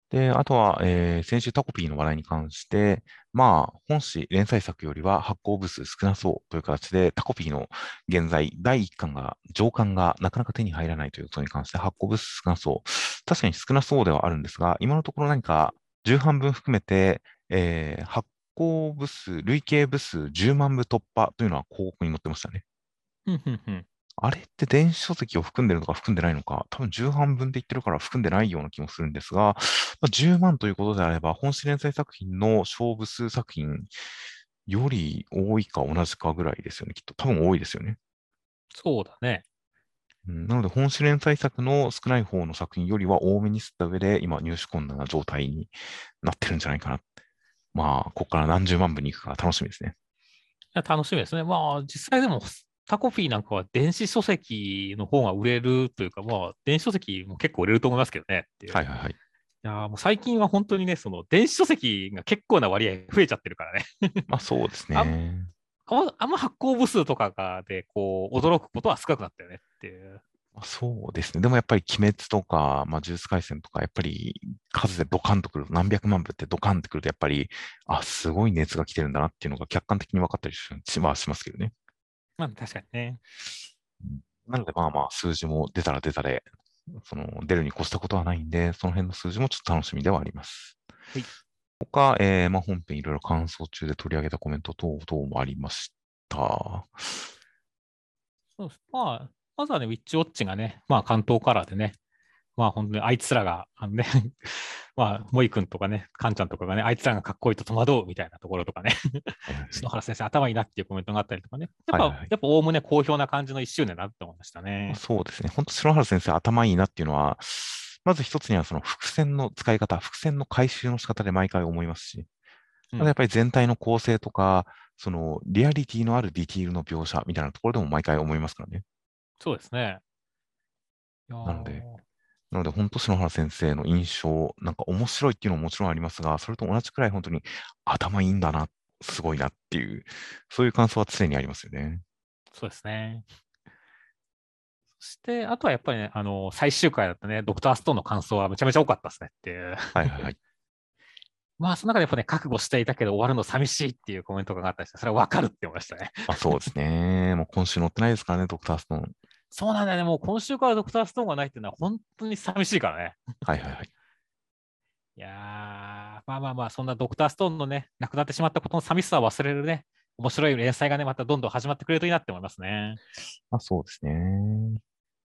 で、あとは、えー先週タコピーの話題に関して、まあ、本誌連載作よりは発行部数少なそうという形で、タコピーの現在、第1巻が、上巻がなかなか手に入らないということに関して発行部数少なそう。確かに少なそうではあるんですが、今のところ何か、重版分含めて、えー発行部数、累計部数10万部突破というのは広告に載ってましたね。あれって電子書籍を含んでるのか含んでないのか、多分10半分で言ってるから含んでないような気もするんですが、まあ、10万ということであれば、本誌連載作品の勝負数作品より多いか同じかぐらいですよね。きっと多分多いですよね。そうだね。うん、なので、本誌連載作の少ない方の作品よりは多めに吸った上で、今、入手困難な状態になってるんじゃないかな。まあ、ここから何十万部に行くか楽しみですね。楽しみですね。まあ、実際でも、タコピーなんかは電子書籍の方が売れるというか、まあ、電子書籍も結構売れると思いますけどねっていう。はいはいはい。いやーもう最近は本当にね、その電子書籍が結構な割合増えちゃってるからね。まあ、そうですあね。あんまあんま発行部数とかがで、こう、驚くことは少なくなったよねっていう。まあそうですね。でもやっぱり鬼滅とか、まあ、呪術廻戦とか、やっぱり数でドカンとくると、何百万部ってドカンってくると、やっぱり、あ、すごい熱が来てるんだなっていうのが客観的に分かったりしますけどね。まあ、確かにね。なので、まあまあ、数字も出たら出たで、その、出るに越したことはないんで、その辺の数字もちょっと楽しみではあります。はい他、えーまあ、本編いろいろ感想中で取り上げたコメント等々もありました。そうです。まあ、まずはね、ウィッチウォッチがね、まあ、関東カラーでね、まあ、本当にあいつらが、あのね、まあ、萌君とかね、カンちゃんとかがね、あいつらがかっこいいと戸惑うみたいなところとかね、篠原先生、頭いいなっていうコメントがあったりとかね、やっぱ、はいはいはいやっぱ、おおむね好評な感じの1周年だなって思いましたね。そうですね。本当、篠原先生、頭いいなっていうのは、まず一つにはその伏線の使い方、伏線の回収の仕方で毎回思いますし、やっぱり全体の構成とか、そのリアリティのあるディティールの描写みたいなところでも毎回思いますからね。そうですね。なのでなので、本当、篠原先生の印象、なんか面白いっていうのももちろんありますが、それと同じくらい本当に頭いいんだな、すごいなっていう、そういう感想は常にありますよね。そうですね。そして、あとはやっぱりね、あの、最終回だったね、ドクターストーンの感想はめちゃめちゃ多かったですねっていう。はいはいはい。まあ、その中でやっぱね、覚悟していたけど終わるの寂しいっていうコメントがあったりして、それは分かるって思いましたね。まあ、そうですね。もう今週乗ってないですからね、ドクターストーン。そうなんだよね、もう今週からドクターストーンがないっていうのは本当に寂しいからね。はいはいはい。いやー、まあまあまあ、そんなドクターストーンのね、亡くなってしまったことの寂しさを忘れるね、面白い連載がね、またどんどん始まってくれるといいなって思いますね。まあそうですね。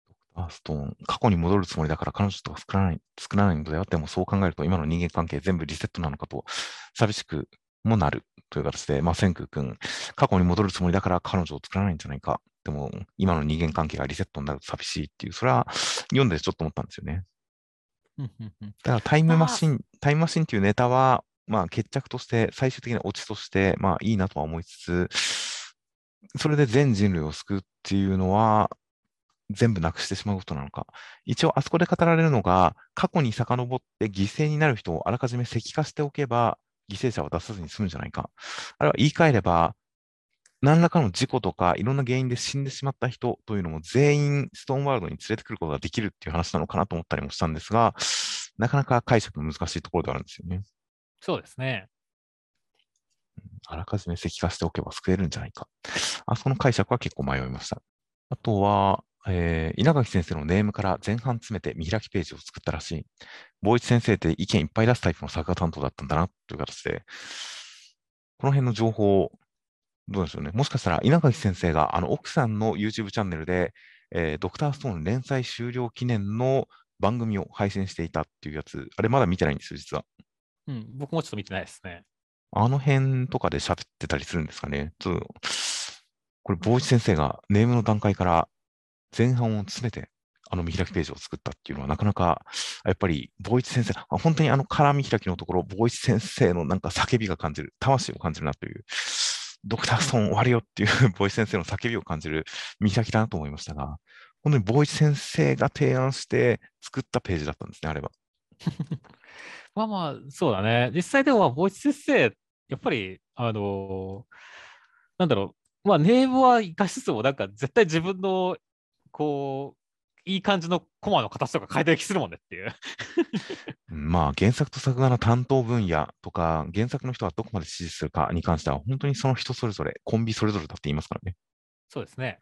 ドクターストーン、過去に戻るつもりだから彼女とか作らない、作らないのであっても、そう考えると今の人間関係全部リセットなのかと、寂しくもなるという形で、まあ、千空君、過去に戻るつもりだから彼女を作らないんじゃないか。でも、今の人間関係がリセットになると寂しいっていう、それは読んでちょっと思ったんですよね。だからタイムマシン、タイムマシンっていうネタは、まあ決着として、最終的なオチとして、まあいいなとは思いつつ、それで全人類を救うっていうのは、全部なくしてしまうことなのか。一応、あそこで語られるのが、過去に遡って犠牲になる人をあらかじめ石化しておけば、犠牲者を出さずに済むんじゃないか。あるいは言い換えれば、何らかの事故とか、いろんな原因で死んでしまった人というのも全員ストーンワールドに連れてくることができるっていう話なのかなと思ったりもしたんですが、なかなか解釈難しいところではあるんですよね。そうですね。あらかじめ石化しておけば救えるんじゃないか。あそこの解釈は結構迷いました。あとは、えー稲垣先生のネームから前半詰めて見開きページを作ったらしい。坊一先生って意見いっぱい出すタイプの作画担当だったんだなという形で、この辺の情報、どうでしょうね。もしかしたら稲垣先生があの奥さんの YouTube チャンネルで、えードクターストーン連載終了記念の番組を配信していたっていうやつ、あれまだ見てないんですよ、実は。うん、僕もちょっと見てないですね。あの辺とかで喋ってたりするんですかね。ちょっとこれ、坊一先生がネームの段階から前半を詰めて、あの見開きページを作ったっていうのは、なかなか、やっぱり、坊一先生、あ本当にあの空見開きのところ、坊一先生のなんか叫びが感じる、魂を感じるなという、ドクターストーン終わるよっていう坊一先生の叫びを感じる見開きだなと思いましたが、本当に坊一先生が提案して作ったページだったんですね、あれは。まあまあ、そうだね。実際でも、坊一先生、やっぱり、あのなんだろう、まあ、ネームは生かしつつも、なんか絶対自分の、こう、いい感じのコマの形とか変えてる気するもんねっていう。う んまあ、原作と作画の担当分野とか、原作の人がどこまで支持するかに関しては、本当にその人それぞれ、コンビそれぞれだって言いますからね。そうですね。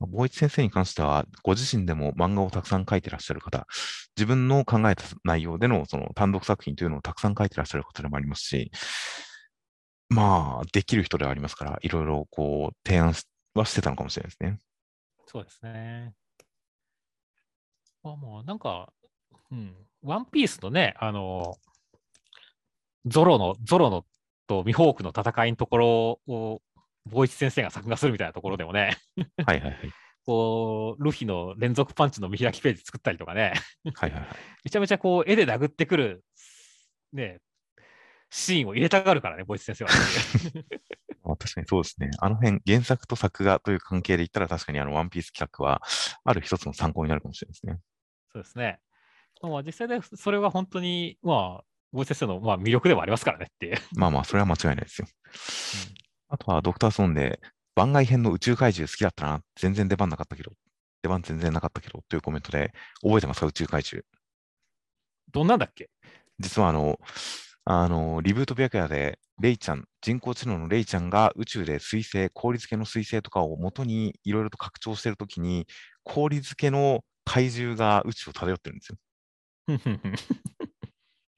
まあ坊一先生に関しては、ご自身でも漫画をたくさん描いてらっしゃる方、自分の考えた内容でのその単独作品というのをたくさん描いてらっしゃる方でもありますし、まあ、できる人ではありますから、いろいろこう、提案しはしてたのかもしれないですね。そうですね。まあもうなんか、うん、ワンピースのね、あの、ゾロの、ゾロのとミホークの戦いのところを、ボイチ先生が作画するみたいなところでもね、はいはいはい。こう、ルフィの連続パンチの見開きページ作ったりとかね、はいはいはい。めちゃめちゃこう、絵で殴ってくる、ね、シーンを入れたがるからね、ボイチ先生は。まあ、確かにそうですね。あの辺、原作と作画という関係で言ったら、確かにあの、ワンピース企画は、ある一つの参考になるかもしれないですね。そうですね。まあ、実際でそれは本当に、まあ、ボイチ先生のまあ魅力でもありますからねっていう。まあまあ、それは間違いないですよ。あとは、ドクターソンで、番外編の宇宙怪獣好きだったな。全然出番なかったけど、出番全然なかったけど、というコメントで、覚えてますか宇宙怪獣。どんなんだっけ？実はあの、あの、リブート白夜で、レイちゃん、人工知能のレイちゃんが宇宙で水星、氷付けの水星とかを元にいろいろと拡張しているときに、氷付けの怪獣が宇宙を漂ってるんですよ。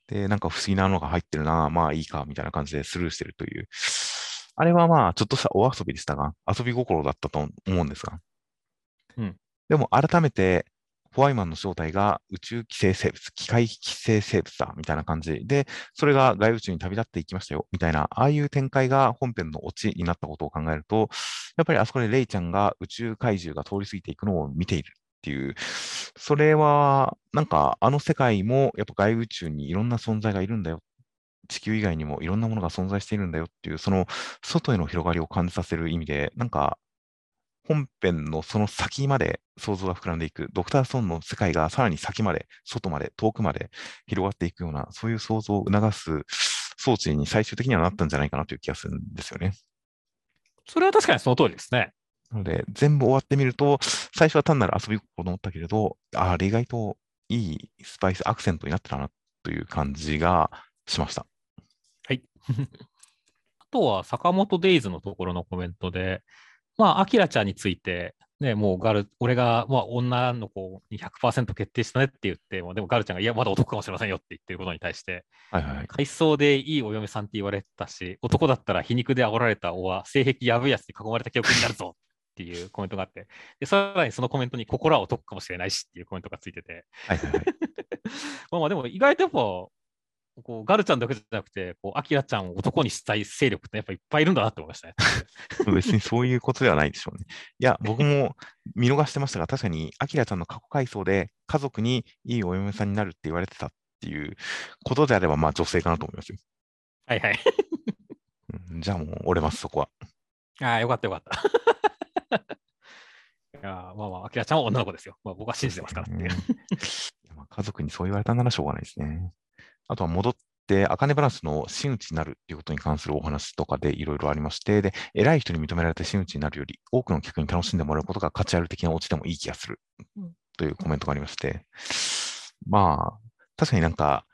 で、なんか不思議なのが入ってるな、まあいいか、みたいな感じでスルーしてるという。あれはまあ、ちょっとしたお遊びでしたが、遊び心だったと思うんですが。うん。でも改めて、ホワイマンの正体が宇宙寄生生物、機械寄生生物だ、みたいな感じで、それが外宇宙に旅立っていきましたよ、みたいな、ああいう展開が本編のオチになったことを考えると、やっぱりあそこでレイちゃんが宇宙怪獣が通り過ぎていくのを見ているっていう、それは、なんかあの世界もやっぱ外宇宙にいろんな存在がいるんだよ。地球以外にもいろんなものが存在しているんだよっていう、その外への広がりを感じさせる意味で、なんか本編のその先まで想像が膨らんでいく、ドクターストーンの世界がさらに先まで、外まで、遠くまで広がっていくような、そういう想像を促す装置に最終的にはなったんじゃないかなという気がするんですよね。それは確かにその通りですね。なので、全部終わってみると、最初は単なる遊び心と思ったけれど、あれ意外といいスパイスアクセントになってたなという感じがしました。はい。あとは、坂本デイズのところのコメントで、まあ、アキラちゃんについて、ね、もうガル、俺が、まあ、女の子に100%決定したねって言っても、でもガルちゃんが、いや、まだ男かもしれませんよって言ってることに対して、はいはいでいいお嫁さんって言われたし、男だったら皮肉で煽られたおは、性癖やぶいやつに囲まれた記憶になるぞっていうコメントがあって、でさらにそのコメントに心は男かもしれないしっていうコメントがついてて、はいはいはい。まあまあでも意外とやっぱ、こうガルちゃんだけじゃなくて、こうアキラちゃんを男にしたい勢力ってやっぱいっぱいいるんだなって思いましたね。別にそういうことではないでしょうね。いや、僕も見逃してましたが、確かに、アキラちゃんの過去回想で家族にいいお嫁さんになるって言われてたっていうことであれば、まあ女性かなと思いますよ。はいはい。うん、じゃあもう折れます、そこは。ああ、よかったよかった。いやーまあまあ、アキラちゃんは女の子ですよ。まあ、僕は信じてますからっていう。いやまあ家族にそう言われたならしょうがないですね。あとは戻って、アカネバランスの真打ちになるということに関するお話とかでいろいろありまして、で、偉い人に認められて真打ちになるより、多くの客に楽しんでもらうことが価値ある的なオチでもいい気がするうんというコメントがありまして、まあ、確かになんか、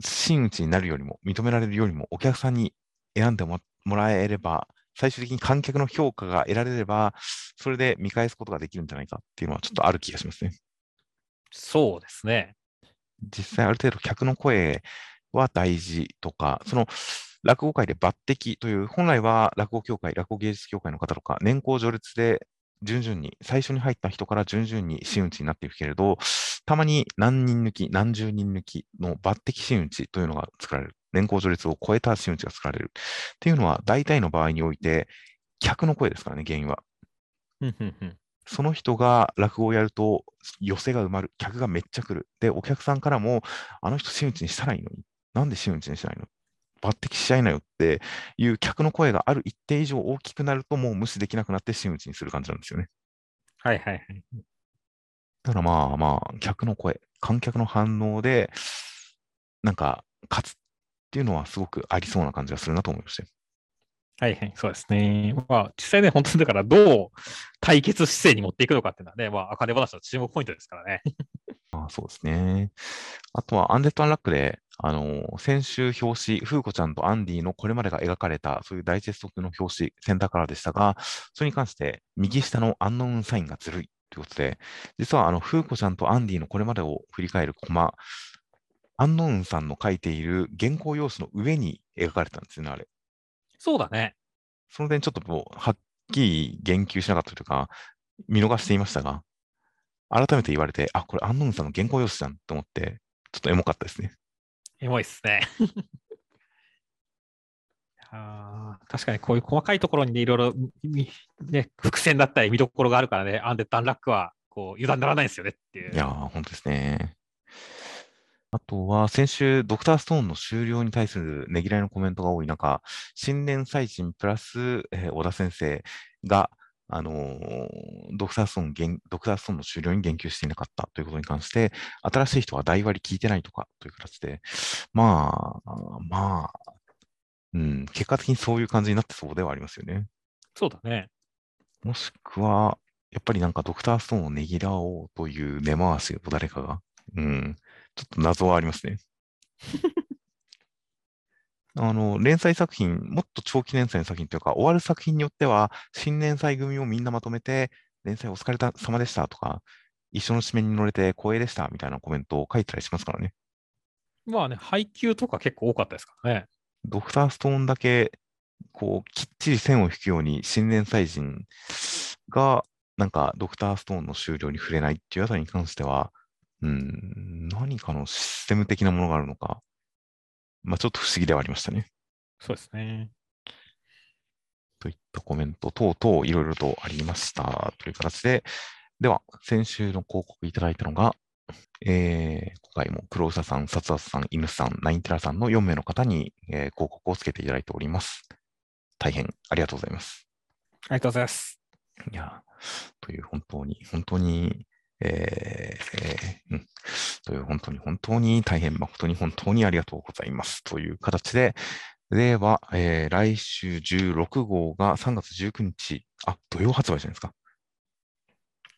真打ちになるよりも、認められるよりも、お客さんに選んでももらえれば、最終的に観客の評価が得られれば、それで見返すことができるんじゃないかっていうのはちょっとある気がしますね。そうですね。実際ある程度客の声は大事とか、その落語界で抜擢という、本来は落語協会、落語芸術協会の方とか、年功序列で順々に、最初に入った人から順々に真打ちになっていくけれど、たまに何人抜き、何十人抜きの抜擢真打ちというのが作られる。年功序列を超えた真打ちが作られる。っていうのは、大体の場合において、客の声ですからね、原因は。その人が落語をやると寄せが埋まる。客がめっちゃ来る。で、お客さんからも、あの人真打ちにしたらいいのに。なんで真打ちにしないの？抜擢しちゃいなよっていう客の声がある一定以上大きくなるともう無視できなくなって真打ちにする感じなんですよね。はいはいはい。だからまあまあ、客の声、観客の反応で、なんか勝つっていうのはすごくありそうな感じがするなと思いました。はいはい、そうですね。まあ、実際ね、本当にだからどう対決姿勢に持っていくのかっていうのはね、まあ、赤根話の注目ポイントですからね。まあ、そうですね。あとは、アンデッド・アンラックで、あの、先週表紙、フーコちゃんとアンディのこれまでが描かれた、そういうダイジェストの表紙、センターカラーでしたが、それに関して、右下のアンノウンサインがずるいということで、実は、あの、フーコちゃんとアンディのこれまでを振り返るコマ、アンノウンさんの書いている原稿用紙の上に描かれてたんですよね、あれ。そうだね。その点ちょっともう、はっきり言及しなかったというか、見逃していましたが、改めて言われて、あ、これアンノウンさんの原稿用紙じゃんと思って、ちょっとエモかったですね。エモいっすね。あ確かにこういう細かいところにね、いろいろ、ね、伏線だったり見どころがあるからね、アンデッド・アンラックはこう油断ならないですよねっていう。いやー、本当ですね。あとは、先週、ドクターストーンの終了に対するねぎらいのコメントが多い中、新年祭人プラス、えー小田先生が、あのードクターストーン言、ドクターストーンの終了に言及していなかったということに関して、新しい人は大割聞いてないとかという形で、まあ、まあ、うん、結果的にそういう感じになってそうではありますよね。そうだね。もしくは、やっぱりなんかドクターストーンをねぎらおうという根回しを誰かが、うん、ちょっと謎はありますね。あの、連載作品、もっと長期連載の作品というか、終わる作品によっては、新連載組をみんなまとめて、連載お疲れ様でしたとか、一緒の締めに乗れて光栄でしたみたいなコメントを書いたりしますからね。まあね、配給とか結構多かったですからね。ドクターストーンだけ、こう、きっちり線を引くように、新連載人が、なんか、ドクターストーンの終了に触れないっていうあたりに関しては、うん、何かのシステム的なものがあるのか、まあ、ちょっと不思議ではありましたね。そうですね。といったコメント等々いろいろとありましたという形で、では、先週の広告いただいたのが、えー今回も黒ウサさん、サツアスさん、イヌスさん、ナインテラさんの4名の方に、えー広告をつけていただいております。大変ありがとうございます。ありがとうございます。いや、という本当に、本当に、えーえーうん、という本当に、本当に大変誠に本当にありがとうございます。という形で、では、えー来週16号が3月19日、あ、土曜発売じゃないですか。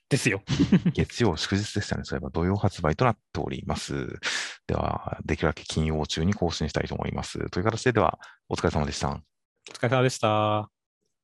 ですよ。月曜祝日でしたね。そういえば土曜発売となっております。では、できるだけ金曜中に更新したいと思います。という形で、では、お疲れ様でした。お疲れ様でした。